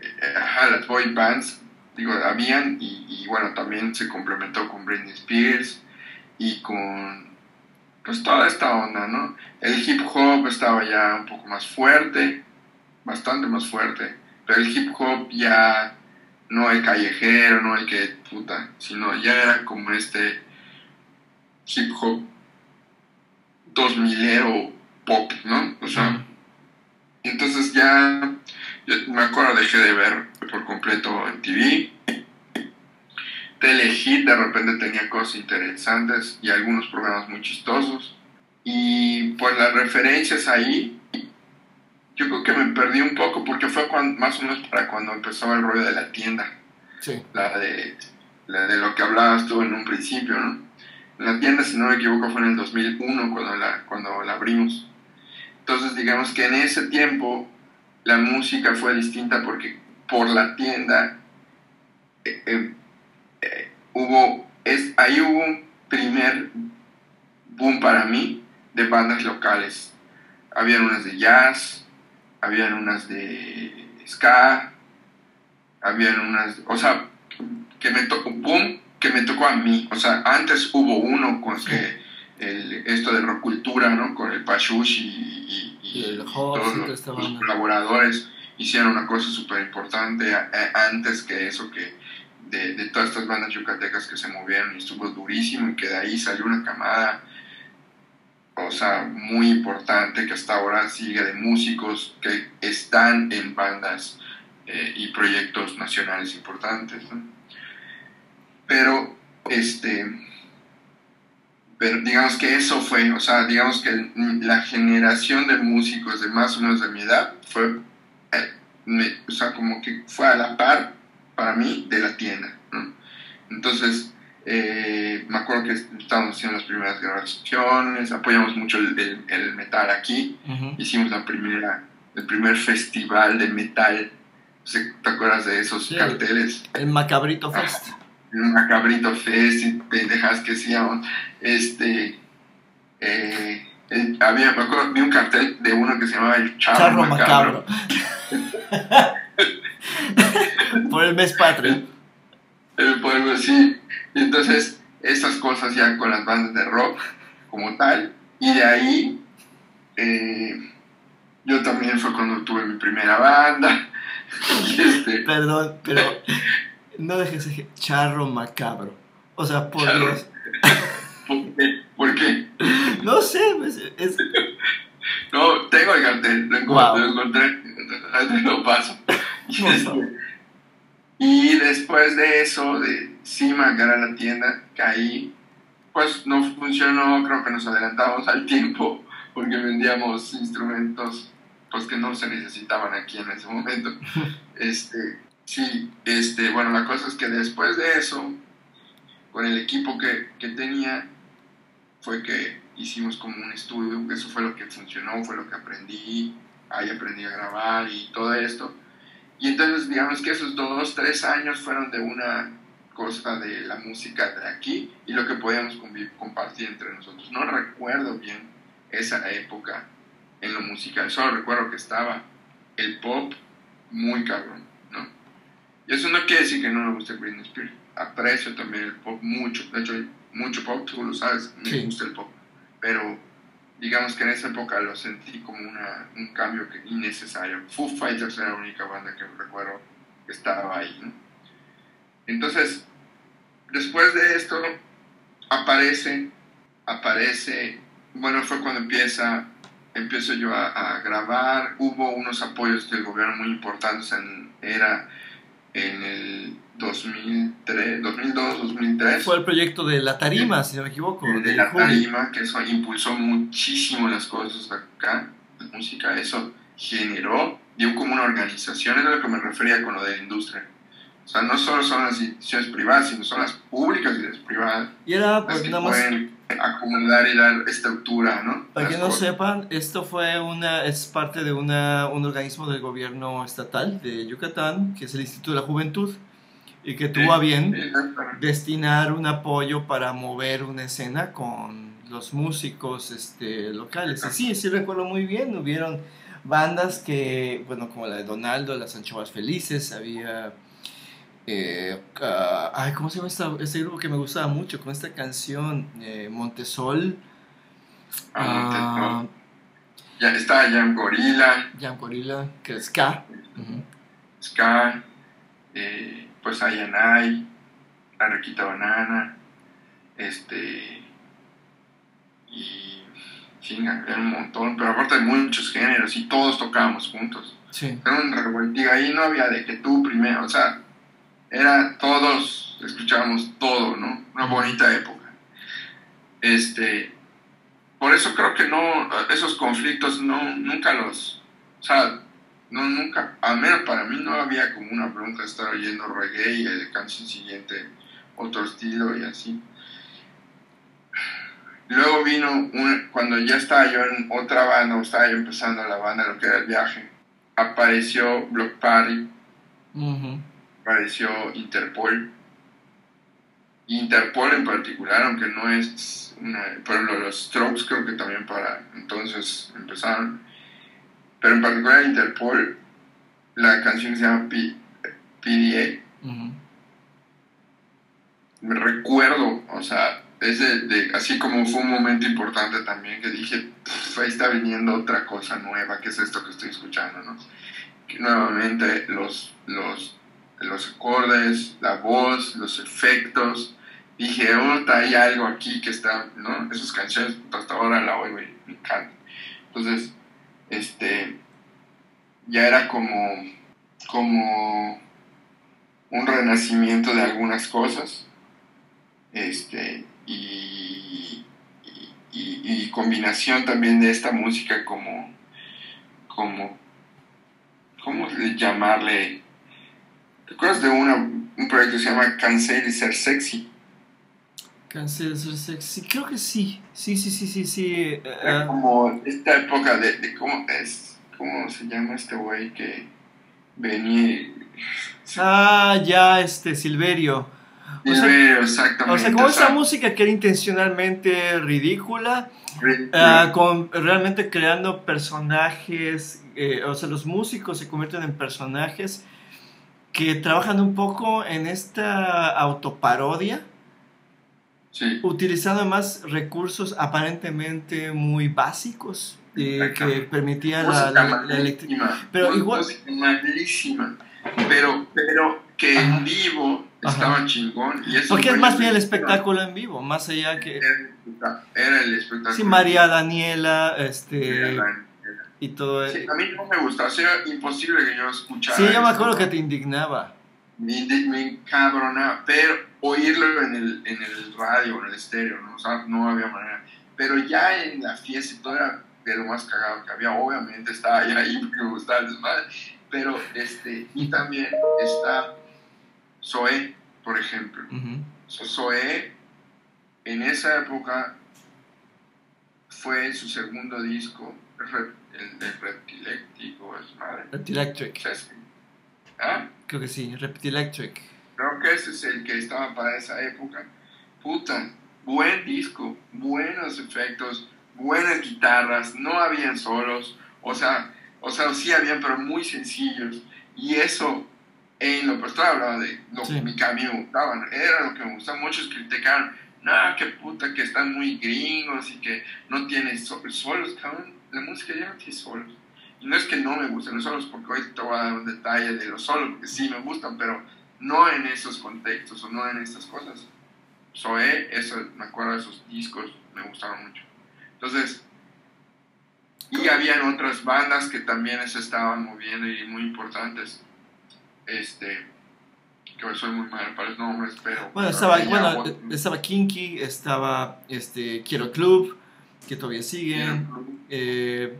eh, ajá, las boy bands, digo, habían, y, y bueno, también se complementó con Britney Spears y con. Pues toda esta onda, ¿no? El hip hop estaba ya un poco más fuerte, bastante más fuerte pero el hip hop ya no el callejero, no el que puta, sino ya era como este hip hop 2000ero pop, ¿no? O sea, entonces ya, yo me acuerdo, dejé de ver por completo en TV. Telehit de repente tenía cosas interesantes y algunos programas muy chistosos. Y pues las referencias ahí, yo creo que me perdí un poco porque fue cuando, más o menos para cuando empezó el rollo de la tienda, Sí. la de, la de lo que hablabas tú en un principio, ¿no? La tienda, si no me equivoco, fue en el 2001 cuando la, cuando la abrimos. Entonces, digamos que en ese tiempo la música fue distinta porque por la tienda eh, eh, eh, hubo, es, ahí hubo un primer boom para mí de bandas locales. Habían unas de jazz, habían unas de ska, habían unas, o sea, que me tocó, boom, que me tocó a mí. O sea, antes hubo uno con que el, esto de rock cultura, ¿no? Con el Pashush y, y, Y el Hobbs todos y toda los, esta los banda. colaboradores hicieron una cosa súper importante antes que eso, que de, de todas estas bandas yucatecas que se movieron y estuvo durísimo y que de ahí salió una camada o sea, muy importante que hasta ahora sigue de músicos que están en bandas eh, y proyectos nacionales importantes. ¿no? Pero, este, pero digamos que eso fue, o sea, digamos que la generación de músicos de más o menos de mi edad fue, eh, o sea, como que fue a la par para mí de la tienda. ¿no? Entonces, eh, me acuerdo que estábamos haciendo las primeras grabaciones, apoyamos mucho el, el, metal aquí, hicimos la primera, el primer festival de metal, ¿te acuerdas de esos carteles? El Macabrito Fest. El Macabrito Fest y pendejas que hacíamos, este, eh, había, me acuerdo, vi un cartel de uno que se llamaba el Charro, Macabro. Por el mes patrio. El pueblo, sí. Y entonces, esas cosas ya con las bandas de rock como tal. Y de ahí, eh, yo también fue cuando tuve mi primera banda. este, Perdón, pero no dejes ese charro macabro. O sea, por Dios. ¿Por qué? ¿Por qué? No sé, es, No, tengo el cartel, lo encontré, lo, encontré, lo paso. Y, y después de eso, de sí marcar a la tienda, caí, pues no funcionó, creo que nos adelantamos al tiempo, porque vendíamos instrumentos pues que no se necesitaban aquí en ese momento. Este, sí, este, bueno, la cosa es que después de eso, con el equipo que, que tenía, fue que hicimos como un estudio, eso fue lo que funcionó, fue lo que aprendí, ahí aprendí a grabar y todo esto. Y entonces digamos que esos dos, tres años fueron de una cosa de la música de aquí y lo que podíamos compartir entre nosotros. No recuerdo bien esa época en lo musical, solo recuerdo que estaba el pop muy cabrón, eso no quiere decir que no me guste Britney Spears, aprecio también el pop mucho, de hecho mucho pop, tú lo sabes, me gusta el pop, pero digamos que en esa época lo sentí como una, un cambio que, innecesario. Foo Fighters era la única banda que recuerdo que estaba ahí, ¿no? Entonces, después de esto, aparece, aparece, bueno, fue cuando empieza, empiezo yo a, grabar, hubo unos apoyos del gobierno muy importantes, en, era en el 2003, 2002, 2003. Fue el proyecto de La Tarima, si no me equivoco. De, La Tarima, que eso impulsó muchísimo las cosas acá, la música, eso generó, dio como una organización, es a lo que me refería con lo de la industria o sea, no solo son las instituciones privadas, sino son las públicas y las privadas. Y era, pues, las que nada más, pueden acomodar y dar estructura, ¿no? Para que no sepan, esto fue una, es parte de una, un organismo del gobierno estatal de Yucatán, que es el Instituto de la Juventud, y que tuvo a bien destinar un apoyo para mover una escena con los músicos este, locales. Y sí, sí recuerdo muy bien, hubieron bandas que, bueno, como la de Donaldo, las Anchovas Felices, había eh, ay, ¿cómo se llama este grupo que me gustaba mucho con esta canción? Eh, Montesol. Ah, Ya está Jan Gorilla. Jan Gorilla, que es Ska. Ska. Eh, pues Ayanay. La Requita Banana. Este. Y. Chinga, era un montón. Pero aparte de muchos géneros y todos tocábamos juntos. Sí. Era un revueltiga. Ahí no había de que tú primero. O sea era todos, escuchábamos todo, ¿no? Una bonita época. Este, por eso creo que no, esos conflictos no, nunca los, o sea, no, nunca, al menos para mí no había como una bronca estar oyendo reggae y el canción siguiente otro estilo y así. Luego vino, cuando ya estaba yo en otra banda, o estaba yo empezando la banda, lo que era el viaje, apareció Block Party apareció Interpol. Interpol en particular, aunque no es una, por ejemplo, los Strokes creo que también para entonces empezaron, pero en particular Interpol, la canción se llama P PDA. Me recuerdo, o sea, es de, así como fue un momento importante también que dije, ahí está viniendo otra cosa nueva, que es esto que estoy escuchando, ¿no? Que nuevamente los, los los acordes, la voz, los efectos, dije, oh, hay algo aquí que está, ¿no? Esas canciones, hasta ahora la oigo y me encanta. Entonces, este, ya era como, como un renacimiento de algunas cosas, este, y, y, combinación también de esta música como, como, ¿cómo llamarle? ¿Te acuerdas de una, un proyecto que se llama Cansé de ser sexy? Cansé de ser sexy, creo que sí, sí, sí, sí, sí, sí. Eh, como esta época de, de, ¿cómo es? ¿Cómo se llama este güey que venía? Ah, ya, este, Silverio. Silverio, exactamente. O sea, como esa música que era intencionalmente ridícula, ah, con realmente creando personajes, eh, o sea, los músicos se convierten en personajes que trabajan un poco en esta autoparodia. Sí. Utilizando más recursos aparentemente muy básicos eh, que permitía la, la, Pero igual. Malísima. Pero, pero que en vivo estaba chingón. Y Porque es más bien el espectáculo en vivo, más allá que. Era el espectáculo. Sí, María Daniela, este. Y todo sí, a mí no me gustaba, o sea, imposible que yo escuchara. Sí, yo me acuerdo que te indignaba. Me, me encabronaba, pero oírlo en el, en el radio, en el estéreo, ¿no? O sea, no había manera. Pero ya en la fiesta y todo era de lo más cagado que había. Obviamente estaba ahí, ahí porque me gustaba el desmadre. Pero, este, y también está Zoé, por ejemplo. Zoé, en esa época, fue su segundo disco, el de Reptilectric es madre. Reptilectric. ¿Ah? Creo que sí, Reptilectric. Creo que ese es el que estaba para esa época. Puta, buen disco, buenos efectos, buenas guitarras, no habían solos, o sea, o sea, sí habían, pero muy sencillos. Y eso, en lo personal, hablaba de lo que a mí me gustaba, era lo que me gustaba. Muchos criticaron, no, qué puta, que están muy gringos y que no tienen solos, cabrón. La música ya no tiene solos. Y no es que no me gusten los solos, porque hoy te voy a dar un detalle de los solos, porque sí me gustan, pero no en esos contextos o no en estas cosas. Zoé, eso, me acuerdo de esos discos, me gustaron mucho. Entonces, y habían otras bandas que también se estaban moviendo y muy importantes. Este, que soy muy mal para los nombres, pero... Bueno, estaba, bueno, estaba Kinky, estaba este, Quiero Club, que todavía siguen. Eh,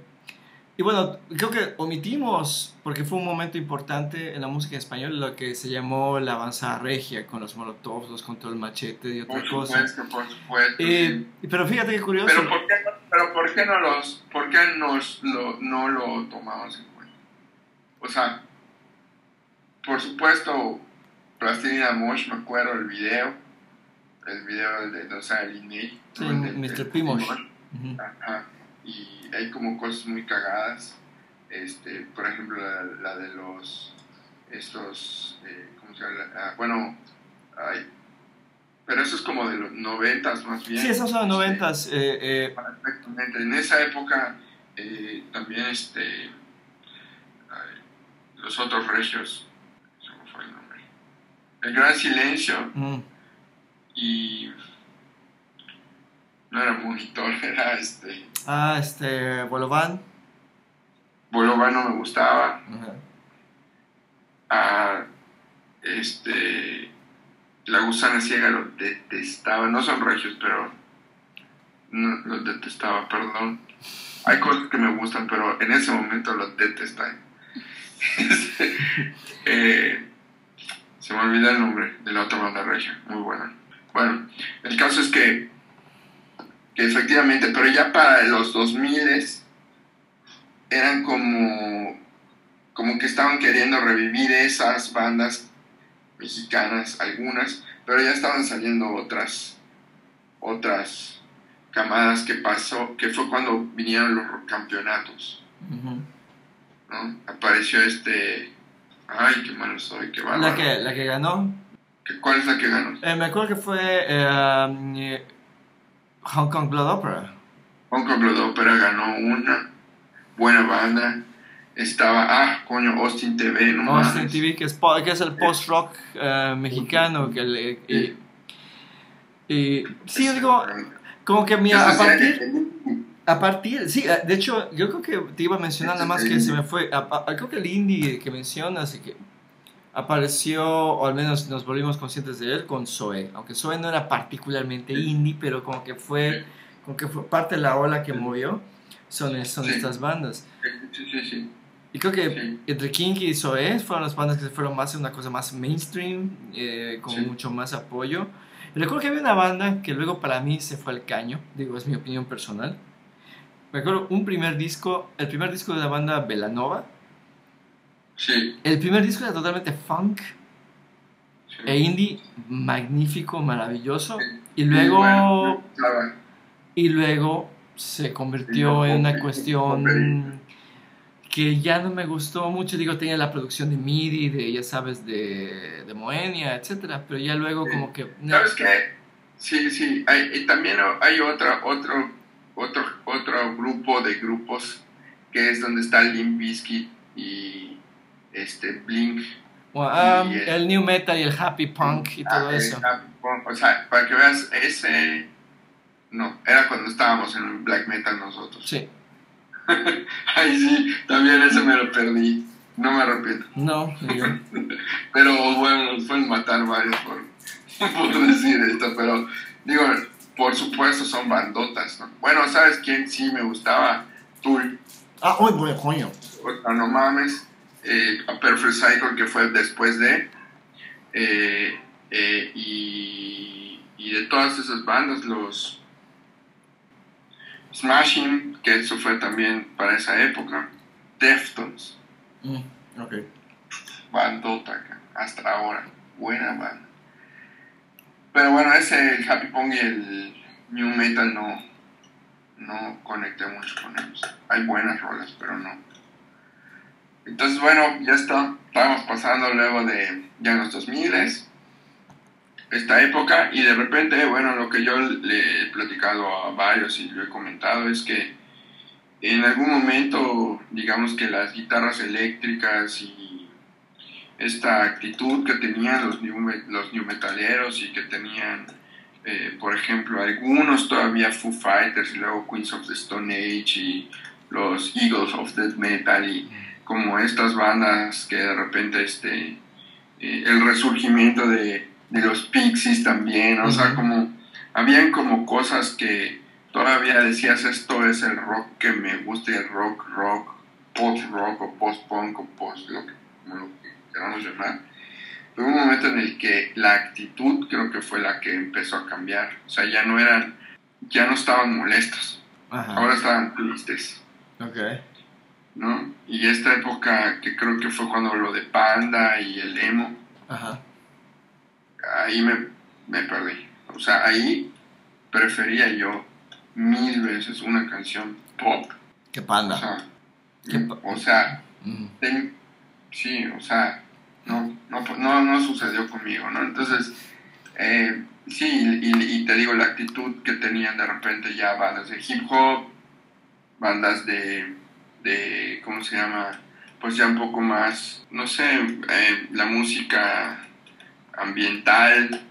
y bueno, creo que omitimos, porque fue un momento importante en la música española, lo que se llamó la avanzada regia, con los molotovs, los control machete y otra cosa. Por supuesto, por supuesto. Eh, pero fíjate qué curioso. Pero ¿por qué, pero ¿por qué no, los, por qué nos lo, no lo tomamos en cuenta? O sea, por supuesto, Plastilina Mosh, me acuerdo el video, el video de, o sea, el email. Sí, Mr. Pimosh. Ajá y hay como cosas muy cagadas. Este, por ejemplo, la, de los, estos, eh, ¿cómo se llama? Ah, bueno, ay, pero eso es como de los noventas más bien. Sí, esos son los este, noventas. Eh, eh. En esa época eh, también este, los otros regios, ¿cómo fue el nombre? El Gran Silencio mm. y no era monitor, era este Ah, este, Bolovan. Bolovan no me gustaba. Ah, este, La Gusana Ciega lo detestaba. No son regios, pero no, los detestaba, perdón. Hay cosas que me gustan, pero en ese momento los detestaba. Eh, se me olvida el nombre de la otra banda regia, muy buena. Bueno, el caso es que que efectivamente, pero ya para los 2000 eran como, como que estaban queriendo revivir esas bandas mexicanas, algunas, pero ya estaban saliendo otras, otras camadas que pasó, que fue cuando vinieron los campeonatos. ¿no? Apareció este, ay, qué malo soy, qué malo. La que, la que ganó. ¿Cuál es la que ganó? Eh, me acuerdo que fue eh, Hong Kong Blood Opera. Hong Kong Blood Opera ganó una buena banda. Estaba, ah, coño, Austin TV, no Austin TV, que es, que es el post-rock eh, mexicano. Que Y sí, yo digo, como que mira, a partir, a partir, sí, eh, de hecho, yo creo que te iba a mencionar nada más que se me fue, a- a- creo que el indie que mencionas y que apareció, o al menos nos volvimos conscientes de él con Zoe, aunque Zoe no era particularmente indie, pero como que fue, como que fue parte de la ola que movió, son, son Sí. estas bandas. Sí, sí, sí. Y creo que entre Kinky y Zoé fueron las bandas que se fueron más una cosa más mainstream, eh, con mucho más apoyo. Recuerdo que había una banda que luego para mí se fue al caño, digo, es mi opinión personal. Me acuerdo un primer disco, el primer disco de la banda Velanova. Sí, El primer disco era totalmente funk sí. e indie, magnífico, maravilloso. Y luego, bueno, claro. y luego se convirtió en una cuestión que ya no me gustó mucho. Digo, tenía la producción de MIDI, de, ya sabes, de, de Moenia, etcétera, pero ya luego como que... no. ¿Sabes qué? Sí, sí. Hay, y también hay otra, otro, otro, otro grupo de grupos que es donde está Limp Bizkit y este Blink. Bueno, ah, y, el new metal y el happy punk y todo Ah, eso. O sea, para que veas, ese... No, era cuando estábamos en el black metal nosotros. Sí, Ay, sí, también ese me lo perdí. No me arrepiento. no, Pero bueno, nos pueden matar varios por, por decir esto, pero digo, por supuesto son bandotas, ¿no? Bueno, ¿sabes quién sí me gustaba? Tool, Ah, uy, bueno, coño. o sea, no mames, eh, a Perfect Cycle que fue después de, eh, eh, y, y de todas esas bandas, los Smashing, que eso fue también para esa época, Deftones, Mm, ok. bandota hasta ahora, buena banda. Pero bueno, ese el Happy Pong y el New Metal no, no conecté mucho con ellos. Hay buenas rolas, pero no. Entonces bueno, ya está, estábamos pasando luego de ya los 2000 esta época y de repente, bueno, lo que yo le he platicado a varios y lo he comentado es que en algún momento, digamos que las guitarras eléctricas y esta actitud que tenían los new, los new metaleros y que tenían, eh, por ejemplo, algunos todavía Foo Fighters y luego Queens of the Stone Age y los Eagles of Death Metal y como estas bandas que de repente este eh, el resurgimiento de, de los Pixies también, o sea, como habían como cosas que todavía decías esto es el rock que me gusta, el rock, rock, post rock o post punk o post lo que, como lo que queramos llamar. Hubo un momento en el que la actitud creo que fue la que empezó a cambiar, o sea, ya no eran, ya no estaban molestos, Ajá. ahora estaban tristes. Ok. ¿No? Y esta época que creo que fue cuando lo de Panda y el emo, Ajá. ahí me, me perdí. O sea, ahí prefería yo mil veces una canción pop. Qué O panda. sea, Qué pa- o sea Mm. ten- sí, o sea, no, no, no, no sucedió conmigo, ¿no? Entonces, eh, sí, y, y te digo, la actitud que tenían de repente ya bandas de hip hop, bandas de, de ¿cómo se llama? Pues ya un poco más, no sé, eh, la música ambiental.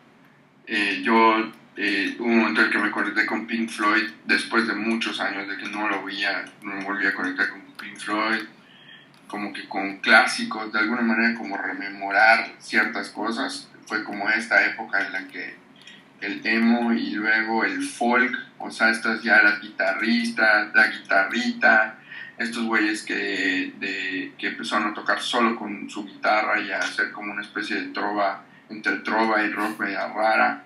Eh, yo eh, un momento en que me conecté con Pink Floyd después de muchos años de que no lo veía, no me volví a conectar con Pink Floyd, como que con clásicos, de alguna manera como rememorar ciertas cosas. Fue como esta época en la que el emo y luego el folk, o sea, estas ya las guitarristas, la guitarrita, estos güeyes que, de, que empezaron a tocar solo con su guitarra y a hacer como una especie de trova, entre trova y rock media rara,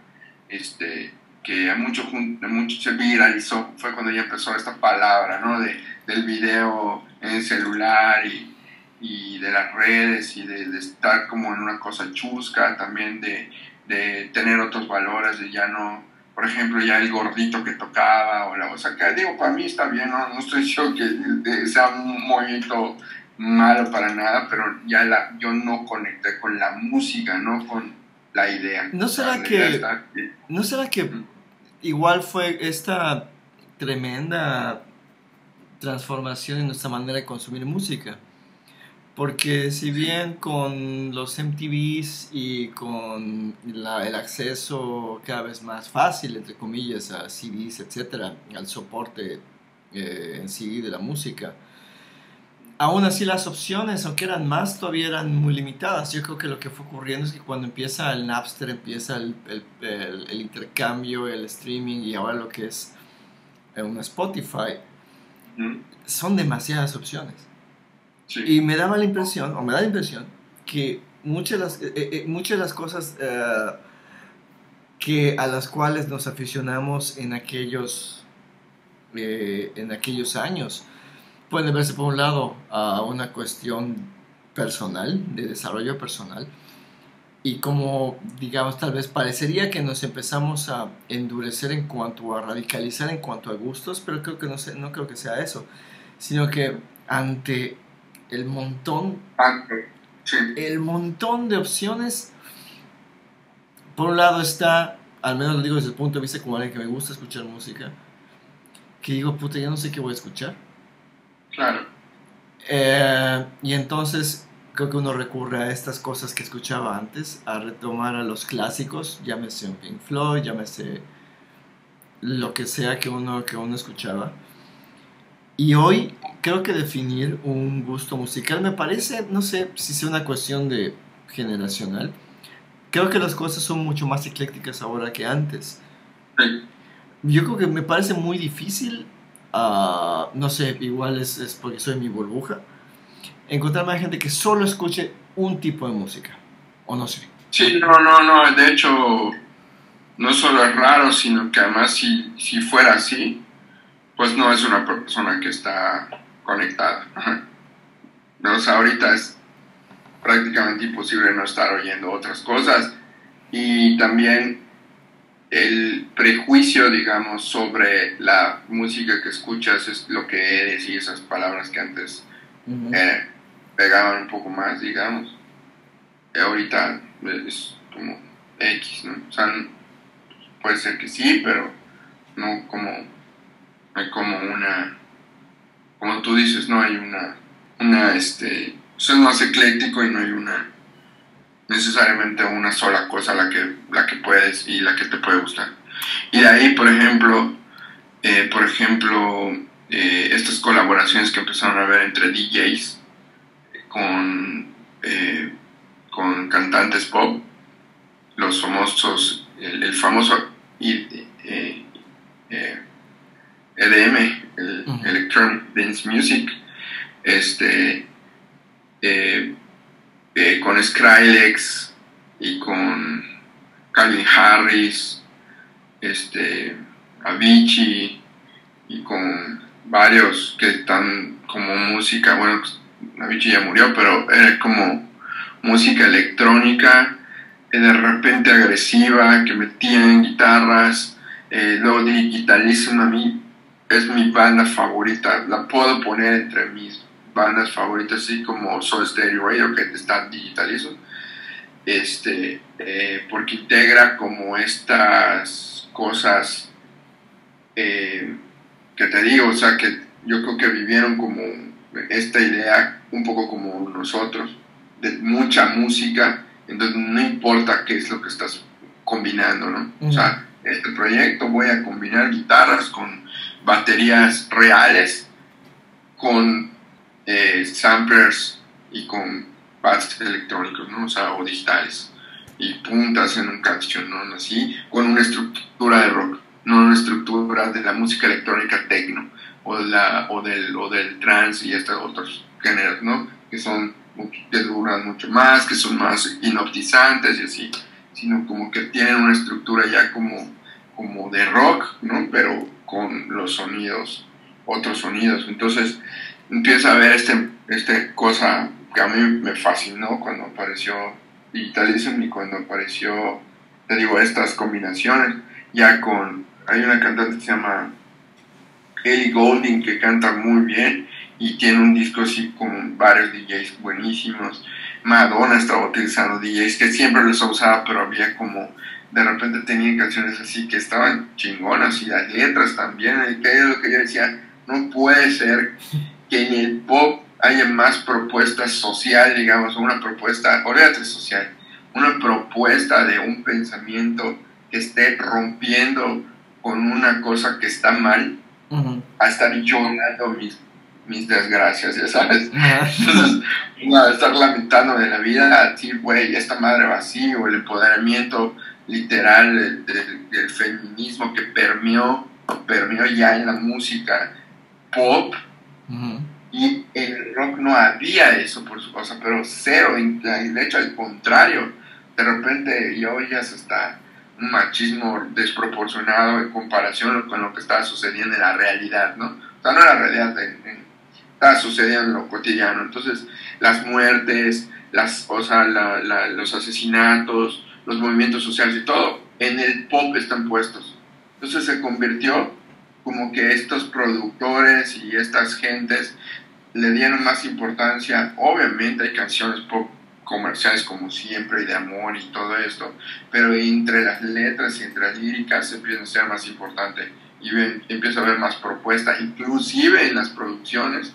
este, que a mucho, a se viralizó, fue cuando ya empezó esta palabra, ¿no? De, del video en celular y, y de las redes y de, de estar como en una cosa chusca, también de, de tener otros valores, de ya no, por ejemplo, ya el gordito que tocaba, o la o sea, que digo, para mí está bien, no, no estoy diciendo que sea un movimiento malo para nada, pero ya la, yo no conecté con la música, no con la idea. ¿No será que-. ¿No será que igual fue esta tremenda transformación en nuestra manera de consumir música? Porque si bien con los MTVs y con la- el acceso cada vez más fácil, entre comillas, a CDs, etcétera, al soporte eh, en CD de la música, aún así las opciones, aunque eran más, todavía eran muy limitadas. Yo creo que lo que fue ocurriendo es que cuando empieza el Napster, empieza el, el- el- el intercambio, el streaming y ahora lo que es eh, un Spotify, ¿Mm? son demasiadas opciones. Sí. Y me daba la impresión, o me da la impresión, que muchas de las, eh, eh, muchas de las cosas eh, que, a las cuales nos aficionamos en aquellos, eh, en aquellos años pueden verse por un lado a una cuestión personal, de desarrollo personal, y como, digamos, tal vez parecería que nos empezamos a endurecer en cuanto a radicalizar en cuanto a gustos, pero creo que no, sé, no creo que sea eso, sino que ante el montón, sí. el montón de opciones, por un lado está, al menos lo digo desde el punto de vista como alguien que me gusta escuchar música, que digo, puta, ya no sé qué voy a escuchar. Claro. Eh, y entonces creo que uno recurre a estas cosas que escuchaba antes, a retomar a los clásicos, llámese un Pink Floyd, llámese lo que sea que uno, que uno escuchaba. Y hoy creo que definir un gusto musical me parece, no sé si sea una cuestión de generacional, creo que las cosas son mucho más eclécticas ahora que antes. Yo creo que me parece muy difícil, ah, no sé, igual es, es porque soy mi burbuja, encontrarme a gente que solo escuche un tipo de música, o no sé. Sí, no, no, no. De hecho, no solo es raro, sino que además si, si fuera así, pues no es una persona que está conectada. O sea, ahorita es prácticamente imposible no estar oyendo otras cosas. Y también el prejuicio, digamos, sobre la música que escuchas es lo que eres y esas palabras que antes eh, pegaban un poco más, digamos. Y ahorita es como X, ¿no? O sea, puede ser que sí, pero no como, hay como una, como tú dices, no hay una, una, este, o sea, es más ecléctico y no hay una, necesariamente una sola cosa la que, la que puedes y la que te puede gustar. Y de ahí, por ejemplo, eh, por ejemplo, eh, estas colaboraciones que empezaron a haber entre DJs con, eh, con cantantes pop, los famosos, el, famoso eh, EDM, el Ujú. Electronic Dance Music, este, eh, eh, con Skrillex y con Calvin Harris, este, Avicii y con varios que están como música, bueno, pues, Avicii ya murió, pero era como música electrónica, eh, de repente agresiva, que metían guitarras, eh, luego Digitalism a mí es mi banda favorita, la puedo poner entre mis bandas favoritas, así como Soul Stereo Radio, que está Digitalism, este, eh, porque integra como estas cosas eh, que te digo, o sea, que yo creo que vivieron como esta idea un poco como nosotros, de mucha música, entonces no importa qué es lo que estás combinando, ¿no? O sea, este proyecto voy a combinar guitarras con baterías reales, con eh, samplers y con pads electrónicos, ¿no? O sea, o digitales, y puntas en un canción, ¿no? Así, con una estructura de rock, no una estructura de la música electrónica techno, o, la, o, del, o del trance y estos otros géneros, ¿no? Que son, que duran mucho más, que son más inoptizantes y así, sino como que tienen una estructura ya como, como de rock, ¿no? Pero con los sonidos, otros sonidos. Entonces empieza a ver este, este cosa que a mí me fascinó cuando apareció Digitalism y cuando apareció, te digo, estas combinaciones, ya con, hay una cantante que se llama Ellie Goulding que canta muy bien y tiene un disco así con varios DJs buenísimos. Madonna estaba utilizando DJs que siempre los usaba, pero había como de repente tenían canciones así que estaban chingonas y las letras también, es lo que yo decía, no puede ser que en el pop haya más propuesta social, digamos, una propuesta, olvídate social, una propuesta de un pensamiento que esté rompiendo con una cosa que está mal, a estar llorando mis, mis desgracias, ya sabes. Entonces, a estar lamentando de la vida, a decir, güey, esta madre vacío, el empoderamiento literal del, feminismo que permeó, permeó ya en la música pop. Y en el rock no había eso, por su cosa, pero cero, de hecho al contrario, de repente ya oías hasta un machismo desproporcionado en comparación con lo que estaba sucediendo en la realidad, ¿no? O sea, no era realidad, estaba sucediendo en lo cotidiano. Entonces, las muertes, las, o sea, los asesinatos, los movimientos sociales y todo, en el pop están puestos. Entonces se convirtió como que estos productores y estas gentes le dieron más importancia. Obviamente hay canciones pop comerciales como siempre y de amor y todo esto, pero entre las letras y entre las líricas empieza a ser más importante y empieza a haber más propuesta, inclusive en las producciones,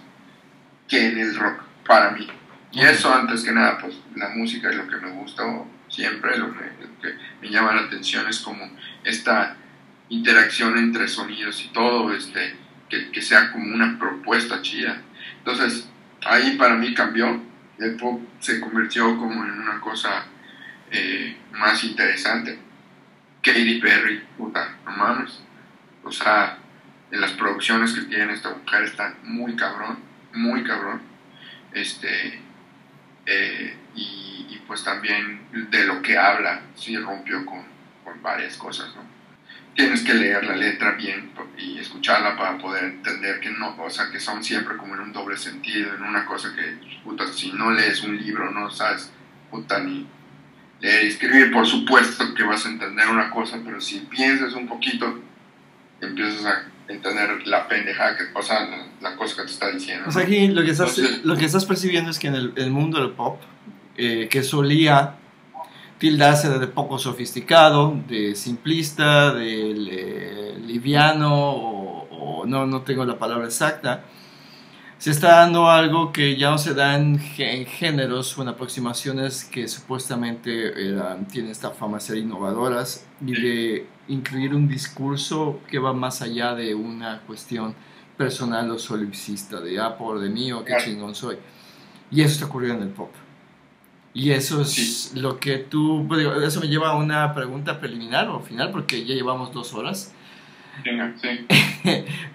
que en el rock, para mí. Y eso antes que nada, pues la música es lo que me gusta siempre, lo que, me llama la atención es como esta interacción entre sonidos y todo, este, que, sea como una propuesta chida. Entonces, ahí para mí cambió el pop se convirtió como en una cosa eh, más interesante. Katy Perry, puta, no mames. O sea, en las producciones que tiene esta mujer está muy cabrón, muy cabrón. Este, eh, pues también de lo que habla, sí rompió con, con varias cosas, ¿no? tienes que leer la letra bien y escucharla para poder entender que no, o sea, que son siempre como en un doble sentido, en una cosa que, puta, si no lees un libro, no sabes, puta, ni leer y escribir, por supuesto que vas a entender una cosa, pero si piensas un poquito, empiezas a entender la pendeja que, o sea, la, cosa que te está diciendo. O sea, aquí lo que estás, lo que estás percibiendo es que en el, mundo del pop, eh, que solía tildarse de poco sofisticado, de simplista, de liviano, o, no, no tengo la palabra exacta, se está dando algo que ya no se da en, géneros o en aproximaciones que supuestamente tienen esta fama de ser innovadoras y de incluir un discurso que va más allá de una cuestión personal o solipsista, de ah, por de mí o qué chingón soy. Y eso está ocurriendo en el pop. Y eso es lo que tú, eso me lleva a una pregunta preliminar o final, porque ya llevamos dos horas. Venga, sí.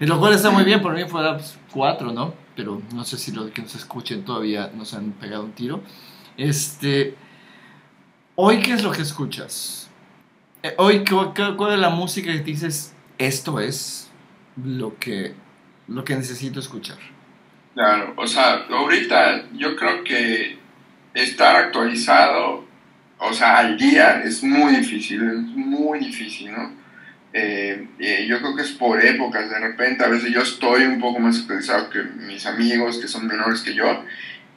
lo cual está muy bien, por mí fuera cuatro, ¿no? Pero no sé si los que nos escuchen todavía nos han pegado un tiro. Este, hoy, ¿qué es lo que escuchas? Eh, hoy, ¿cuál es la música que dices, esto es lo que, lo que necesito escuchar? Claro, o sea, ahorita yo creo que estar actualizado, o sea, al día es muy difícil, es muy difícil, ¿no? Eh, yo creo que es por épocas, de repente a veces yo estoy un poco más actualizado que mis amigos que son menores que yo,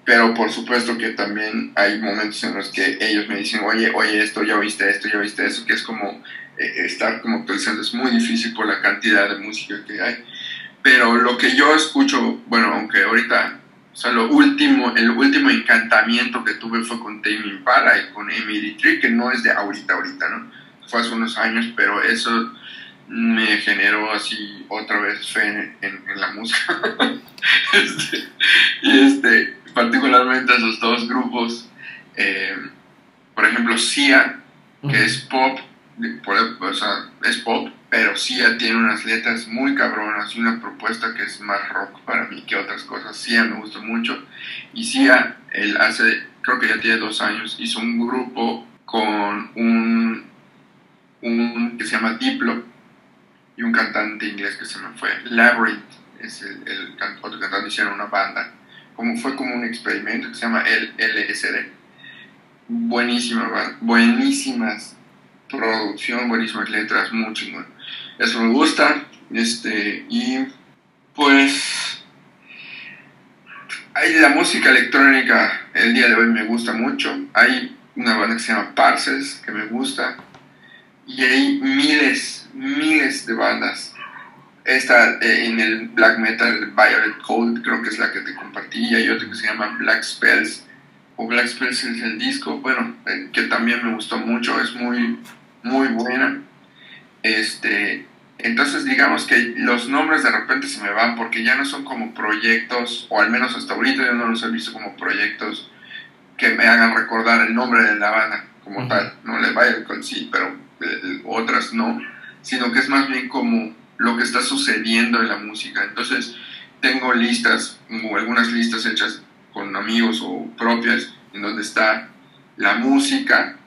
pero por supuesto que también hay momentos en los que ellos me dicen, oye, oye, esto, ya viste esto, ya viste eso, que es como eh, estar como actualizando, es muy difícil por la cantidad de música que hay. Pero lo que yo escucho, bueno, aunque ahorita o sea, lo último, el último encantamiento que tuve fue con Tame Impala y con Emily Tree, que no es de ahorita, ahorita, ¿no? Fue hace unos años, pero eso me generó así otra vez fe en, la música. Este, y este, particularmente esos dos grupos, eh, por ejemplo, Sia, que es pop, o sea, es pop, pero Sia tiene unas letras muy cabronas y una propuesta que es más rock para mí que otras cosas. Sia me gusta mucho. Y Sia, él hace, creo que ya tiene dos años, hizo un grupo con un, un que se llama Diplo y un cantante inglés que se me fue. Labyrinth es el, el otro cantante, hicieron una banda. Como, fue como un experimento que se llama el LSD. Buenísima, buenísimas producción, buenísimas letras, muy chingón. Eso me gusta. Este, y pues hay la música electrónica el día de hoy me gusta mucho. Hay una banda que se llama Parses que me gusta. Y hay miles, miles de bandas esta eh, en el black metal Violet Cold, creo que es la que te compartí, y hay otra que se llama Black Spells, o Black Spells es el disco, bueno, eh, que también me gustó mucho, es muy, muy buena. Este, entonces digamos que los nombres de repente se me van porque ya no son como proyectos, o al menos hasta ahorita yo no los he visto como proyectos que me hagan recordar el nombre de la banda como tal, no le vaya con sí, pero eh, otras no, sino que es más bien como lo que está sucediendo en la música. Entonces tengo listas, o algunas listas hechas con amigos o propias, en donde está la música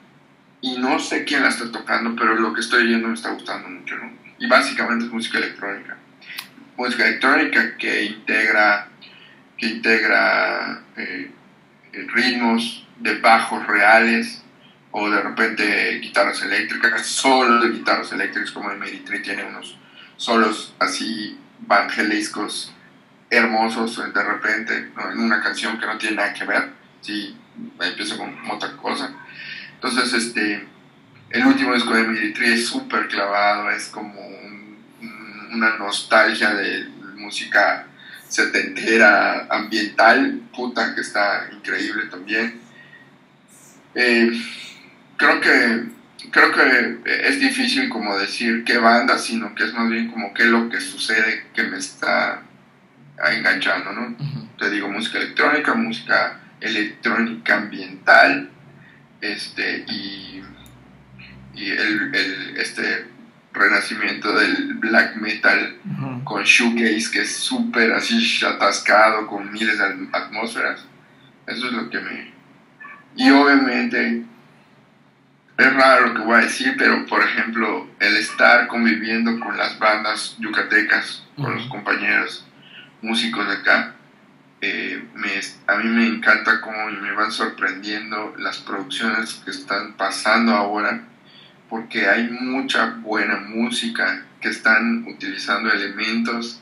y no sé quién la está tocando, pero lo que estoy oyendo me está gustando mucho, ¿no? Y básicamente es música electrónica. Música electrónica que integra, que integra eh, ritmos de bajos reales o de repente guitarras eléctricas, solo de guitarras eléctricas como el Meritri tiene unos solos así evangelísticos hermosos de repente en una canción que no tiene nada que ver, sí, empieza con otra cosa. Entonces, este, el último disco de Military es súper clavado, es como una nostalgia de música setentera, ambiental, puta, que está increíble también. Eh, creo que creo que es difícil como decir qué banda, sino que es más bien como qué es lo que sucede que me está enganchando, ¿no? Te digo música electrónica, música electrónica ambiental, este, y, y el, el, este renacimiento del black metal con shoegaze que es súper así atascado con miles de atmósferas. Eso es lo que me... Y obviamente es raro lo que voy a decir, pero por ejemplo, el estar conviviendo con las bandas yucatecas, con los compañeros músicos de acá, eh, me, a mí me encanta cómo me van sorprendiendo las producciones que están pasando ahora, porque hay mucha buena música que están utilizando elementos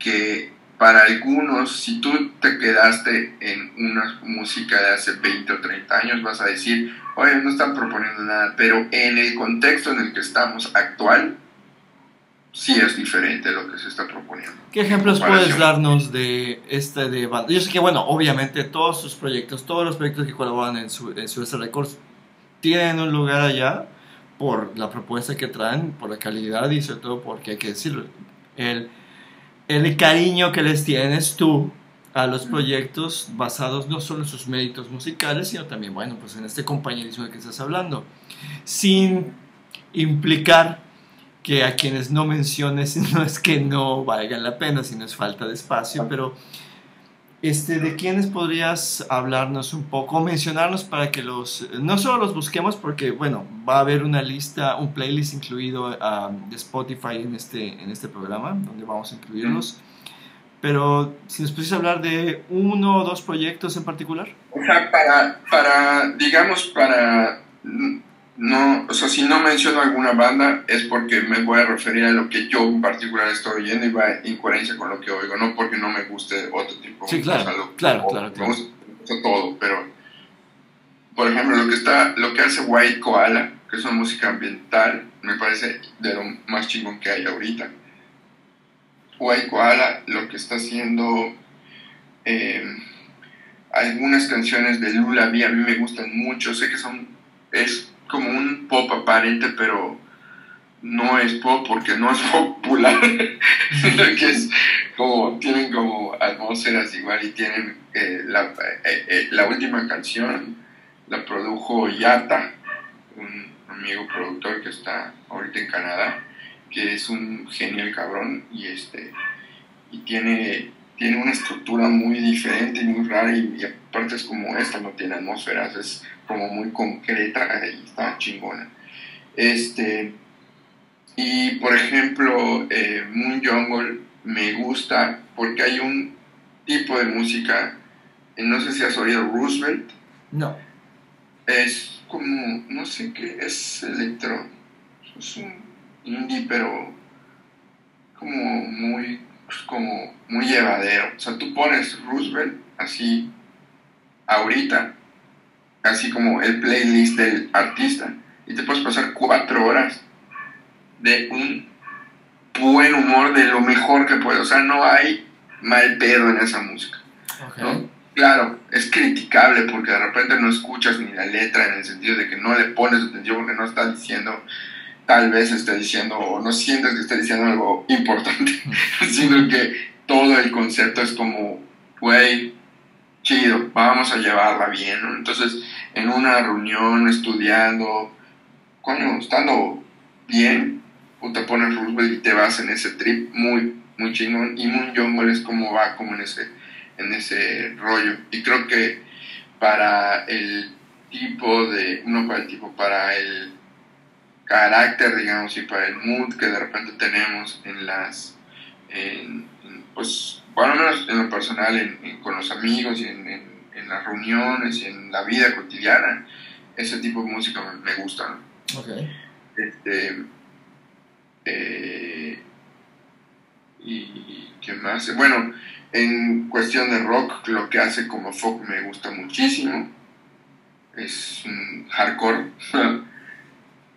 que para algunos, si tú te quedaste en una música de hace 20 o 30 años, vas a decir, oye, no están proponiendo nada, pero en el contexto en el que estamos actual, sí es diferente lo que se está proponiendo. ¿Qué ejemplos puedes darnos de este de Yo sé que, bueno, obviamente todos sus proyectos, todos los proyectos que colaboran en su, en su Records tienen un lugar allá por la propuesta que traen, por la calidad y sobre todo porque hay que decirlo, el el cariño que les tienes tú a los proyectos basados no solo en sus méritos musicales, sino también, bueno, pues en este compañerismo de que estás hablando, sin implicar que a quienes no menciones no es que no valgan la pena, sino es falta de espacio, pero este, ¿de quiénes podrías hablarnos un poco, mencionarnos para que los, no solo los busquemos, porque bueno, va a haber una lista, un playlist incluido de Spotify en este, en este programa, donde vamos a incluirlos, pero si nos pudieras hablar de uno o dos proyectos en particular. O sea, para, para digamos, para no, o sea, si no menciono alguna banda es porque me voy a referir a lo que yo en particular estoy oyendo y va en coherencia con lo que oigo, no porque no me guste otro tipo de sí, claro, claro, claro, Me gusta, todo, pero por ejemplo, lo que está, lo que hace White Koala, que es una música ambiental, me parece de lo más chingón que hay ahorita. White Koala lo que está haciendo eh, algunas canciones de Lula B a mí me gustan mucho, sé que son es como un pop aparente, pero no es pop porque no es popular, que es como, tienen como atmósferas igual y tienen eh, la, eh, eh, la, última canción la produjo Yata, un amigo productor que está ahorita en Canadá, que es un genial cabrón y este y tiene tiene una estructura muy diferente y muy rara y, y aparte es como esta, no tiene atmósferas, es como muy concreta y está chingona. Este, y por ejemplo, eh, Moon Jungle me gusta porque hay un tipo de música, eh, no sé si has oído Roosevelt. No. Es como, no sé qué, es electro, es un indie, pero como muy, como muy llevadero. O sea, tú pones Roosevelt así ahorita así como el playlist del artista y te puedes pasar cuatro horas de un buen humor de lo mejor que puede. O sea, no hay mal pedo en esa música. ¿no? Claro, es criticable porque de repente no escuchas ni la letra en el sentido de que no le pones atención porque no está diciendo, tal vez esté diciendo o no sientes que esté diciendo algo importante, sino que todo el concepto es como, güey, chido, vamos a llevarla bien. Entonces, en una reunión, estudiando, coño, estando bien, o te pones Roosevelt y te vas en ese trip muy, muy chingón. Y Moon Jungle es como va, como en ese, en ese rollo. Y creo que para el tipo de, no para el tipo, para el carácter, digamos, y para el mood que de repente tenemos en las, pues, bueno, en lo personal, con los amigos y en, en, las reuniones y en la vida cotidiana, ese tipo de música me, gusta. ¿no? Okay. Este, eh, y qué más. Bueno, en cuestión de rock, lo que hace como folk me gusta muchísimo. Es un hardcore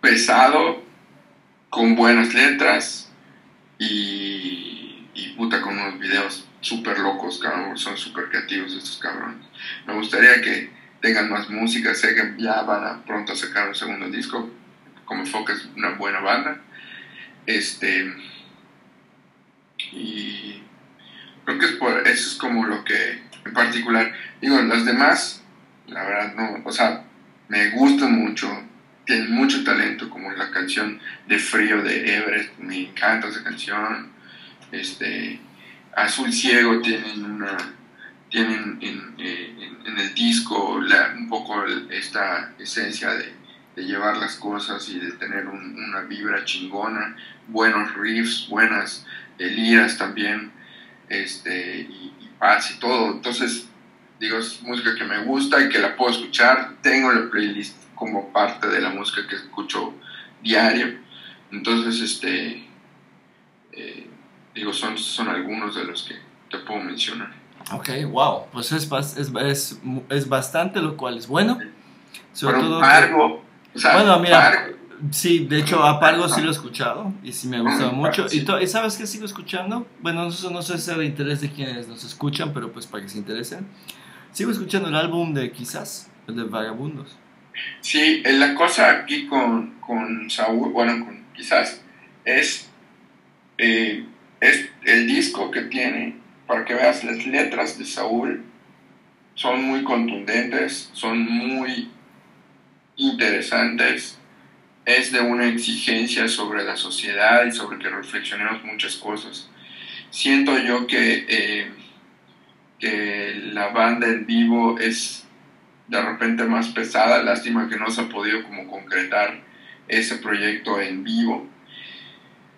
pesado, con buenas letras y, y puta con unos videos súper locos, cabrón. Son súper creativos estos cabrones. Me gustaría que tengan más música. Sé que ya van a pronto a sacar un segundo disco. Como folk es una buena banda este. Y creo que es por, eso es como lo que en particular. Digo, las demás, la verdad, no. O sea, me gustan mucho. Tienen mucho talento, como la canción de Frío de Everest. Me encanta esa canción. Este. Azul Ciego tienen una tienen en, eh, el disco un poco esta esencia de, llevar las cosas y de tener una vibra chingona buenos riffs, buenas liras también, este, y, y y todo. Entonces, digo, es música que me gusta y que la puedo escuchar. Tengo la playlist como parte de la música que escucho diario. Entonces, este, eh, digo, son, son algunos de los que te puedo mencionar. Ok, wow, pues es, es, es, es bastante, lo cual es bueno. Sobre todo Pargo, o sea, bueno, mira, Sí, de hecho, Apargo sí lo he escuchado y sí me ha gustado mucho. ¿Y, ¿Y, sabes qué sigo escuchando? Bueno, eso no sé si es de interés de quienes nos escuchan, pero pues para que se interesen. Sigo escuchando el álbum de Quizás, el de Vagabundos. Sí, la cosa aquí con, con Saúl, bueno, con Quizás, es, eh, es el disco que tiene, para que veas las letras de Saúl, son muy contundentes, son muy interesantes es de una exigencia sobre la sociedad y sobre que reflexionemos muchas cosas. Siento yo que, eh, que la banda en vivo es de repente más pesada, lástima que no se ha podido como concretar ese proyecto en vivo,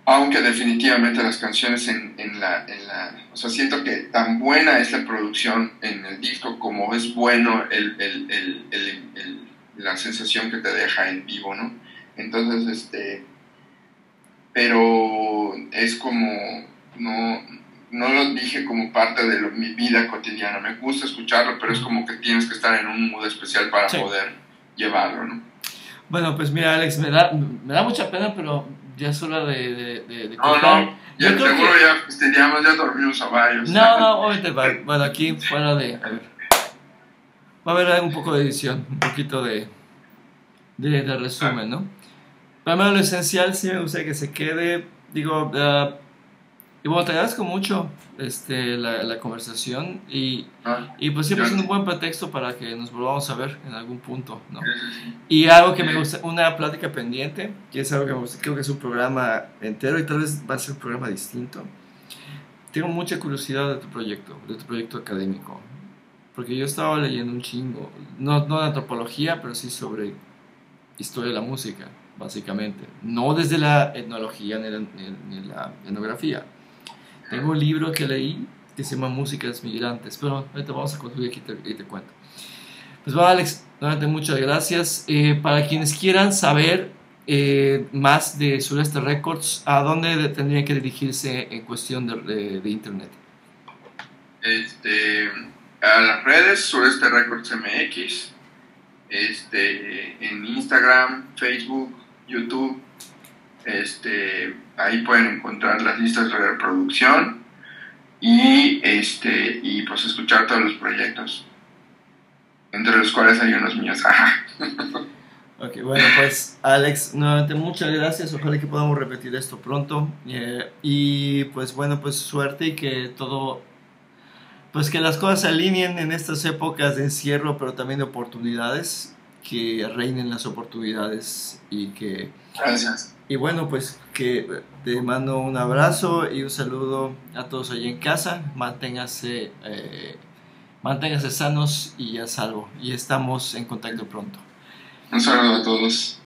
aunque definitivamente las canciones en, en, la, en la... O sea, siento que tan buena es la producción en el disco como es bueno el, el, el, la sensación que te deja en vivo, ¿no? Entonces, este, pero es como, no, no lo dije como parte de mi vida cotidiana. Me gusta escucharlo, pero es como que tienes que estar en un mood especial para poder llevarlo, ¿no? Bueno, pues mira, Alex, me da, me da mucha pena, pero ya es hora de, de, de, No, no, ya seguro ya, este, ya, ya dormimos a varios. No, no, obviamente, bueno, aquí fuera de... A ver, va a haber un poco de edición, un poquito de, de, de resumen, ¿no? Primero lo esencial sí me gustaría que se quede, digo, uh, y bueno, te agradezco mucho este, la, la conversación y, ah, y pues siempre es un buen pretexto para que nos volvamos a ver en algún punto, ¿no? Y algo que me gusta, una plática pendiente, que es algo que me gusta, creo que es un programa entero y tal vez va a ser un programa distinto. Tengo mucha curiosidad de tu proyecto, de tu proyecto académico, porque yo estaba leyendo un chingo, no, no de antropología, pero sí sobre historia de la música básicamente. No desde la etnología ni la, etnografía. Tengo un libro que leí que se llama Músicas Migrantes, pero ahorita vamos a concluir aquí y te, cuento. Pues va, Alex, nuevamente muchas gracias. Eh, para quienes quieran saber eh, más de Sureste Records, ¿a dónde tendrían que dirigirse en cuestión de, de, internet? Este, a las redes Sureste Records MX, este, en Instagram, Facebook, YouTube, Este, ahí pueden encontrar las listas de reproducción y, este, y pues escuchar todos los proyectos, entre los cuales hay unos míos. ok, bueno, pues Alex, nuevamente muchas gracias. Ojalá que podamos repetir esto pronto. Eh, y pues bueno, pues suerte y que todo pues que las cosas se alineen en estas épocas de encierro, pero también de oportunidades, que reinen las oportunidades y que... Gracias. Y bueno, pues que te mando un abrazo y un saludo a todos allí en casa. Manténgase, eh, manténgase sanos y a salvo. Y estamos en contacto pronto. Un saludo a todos.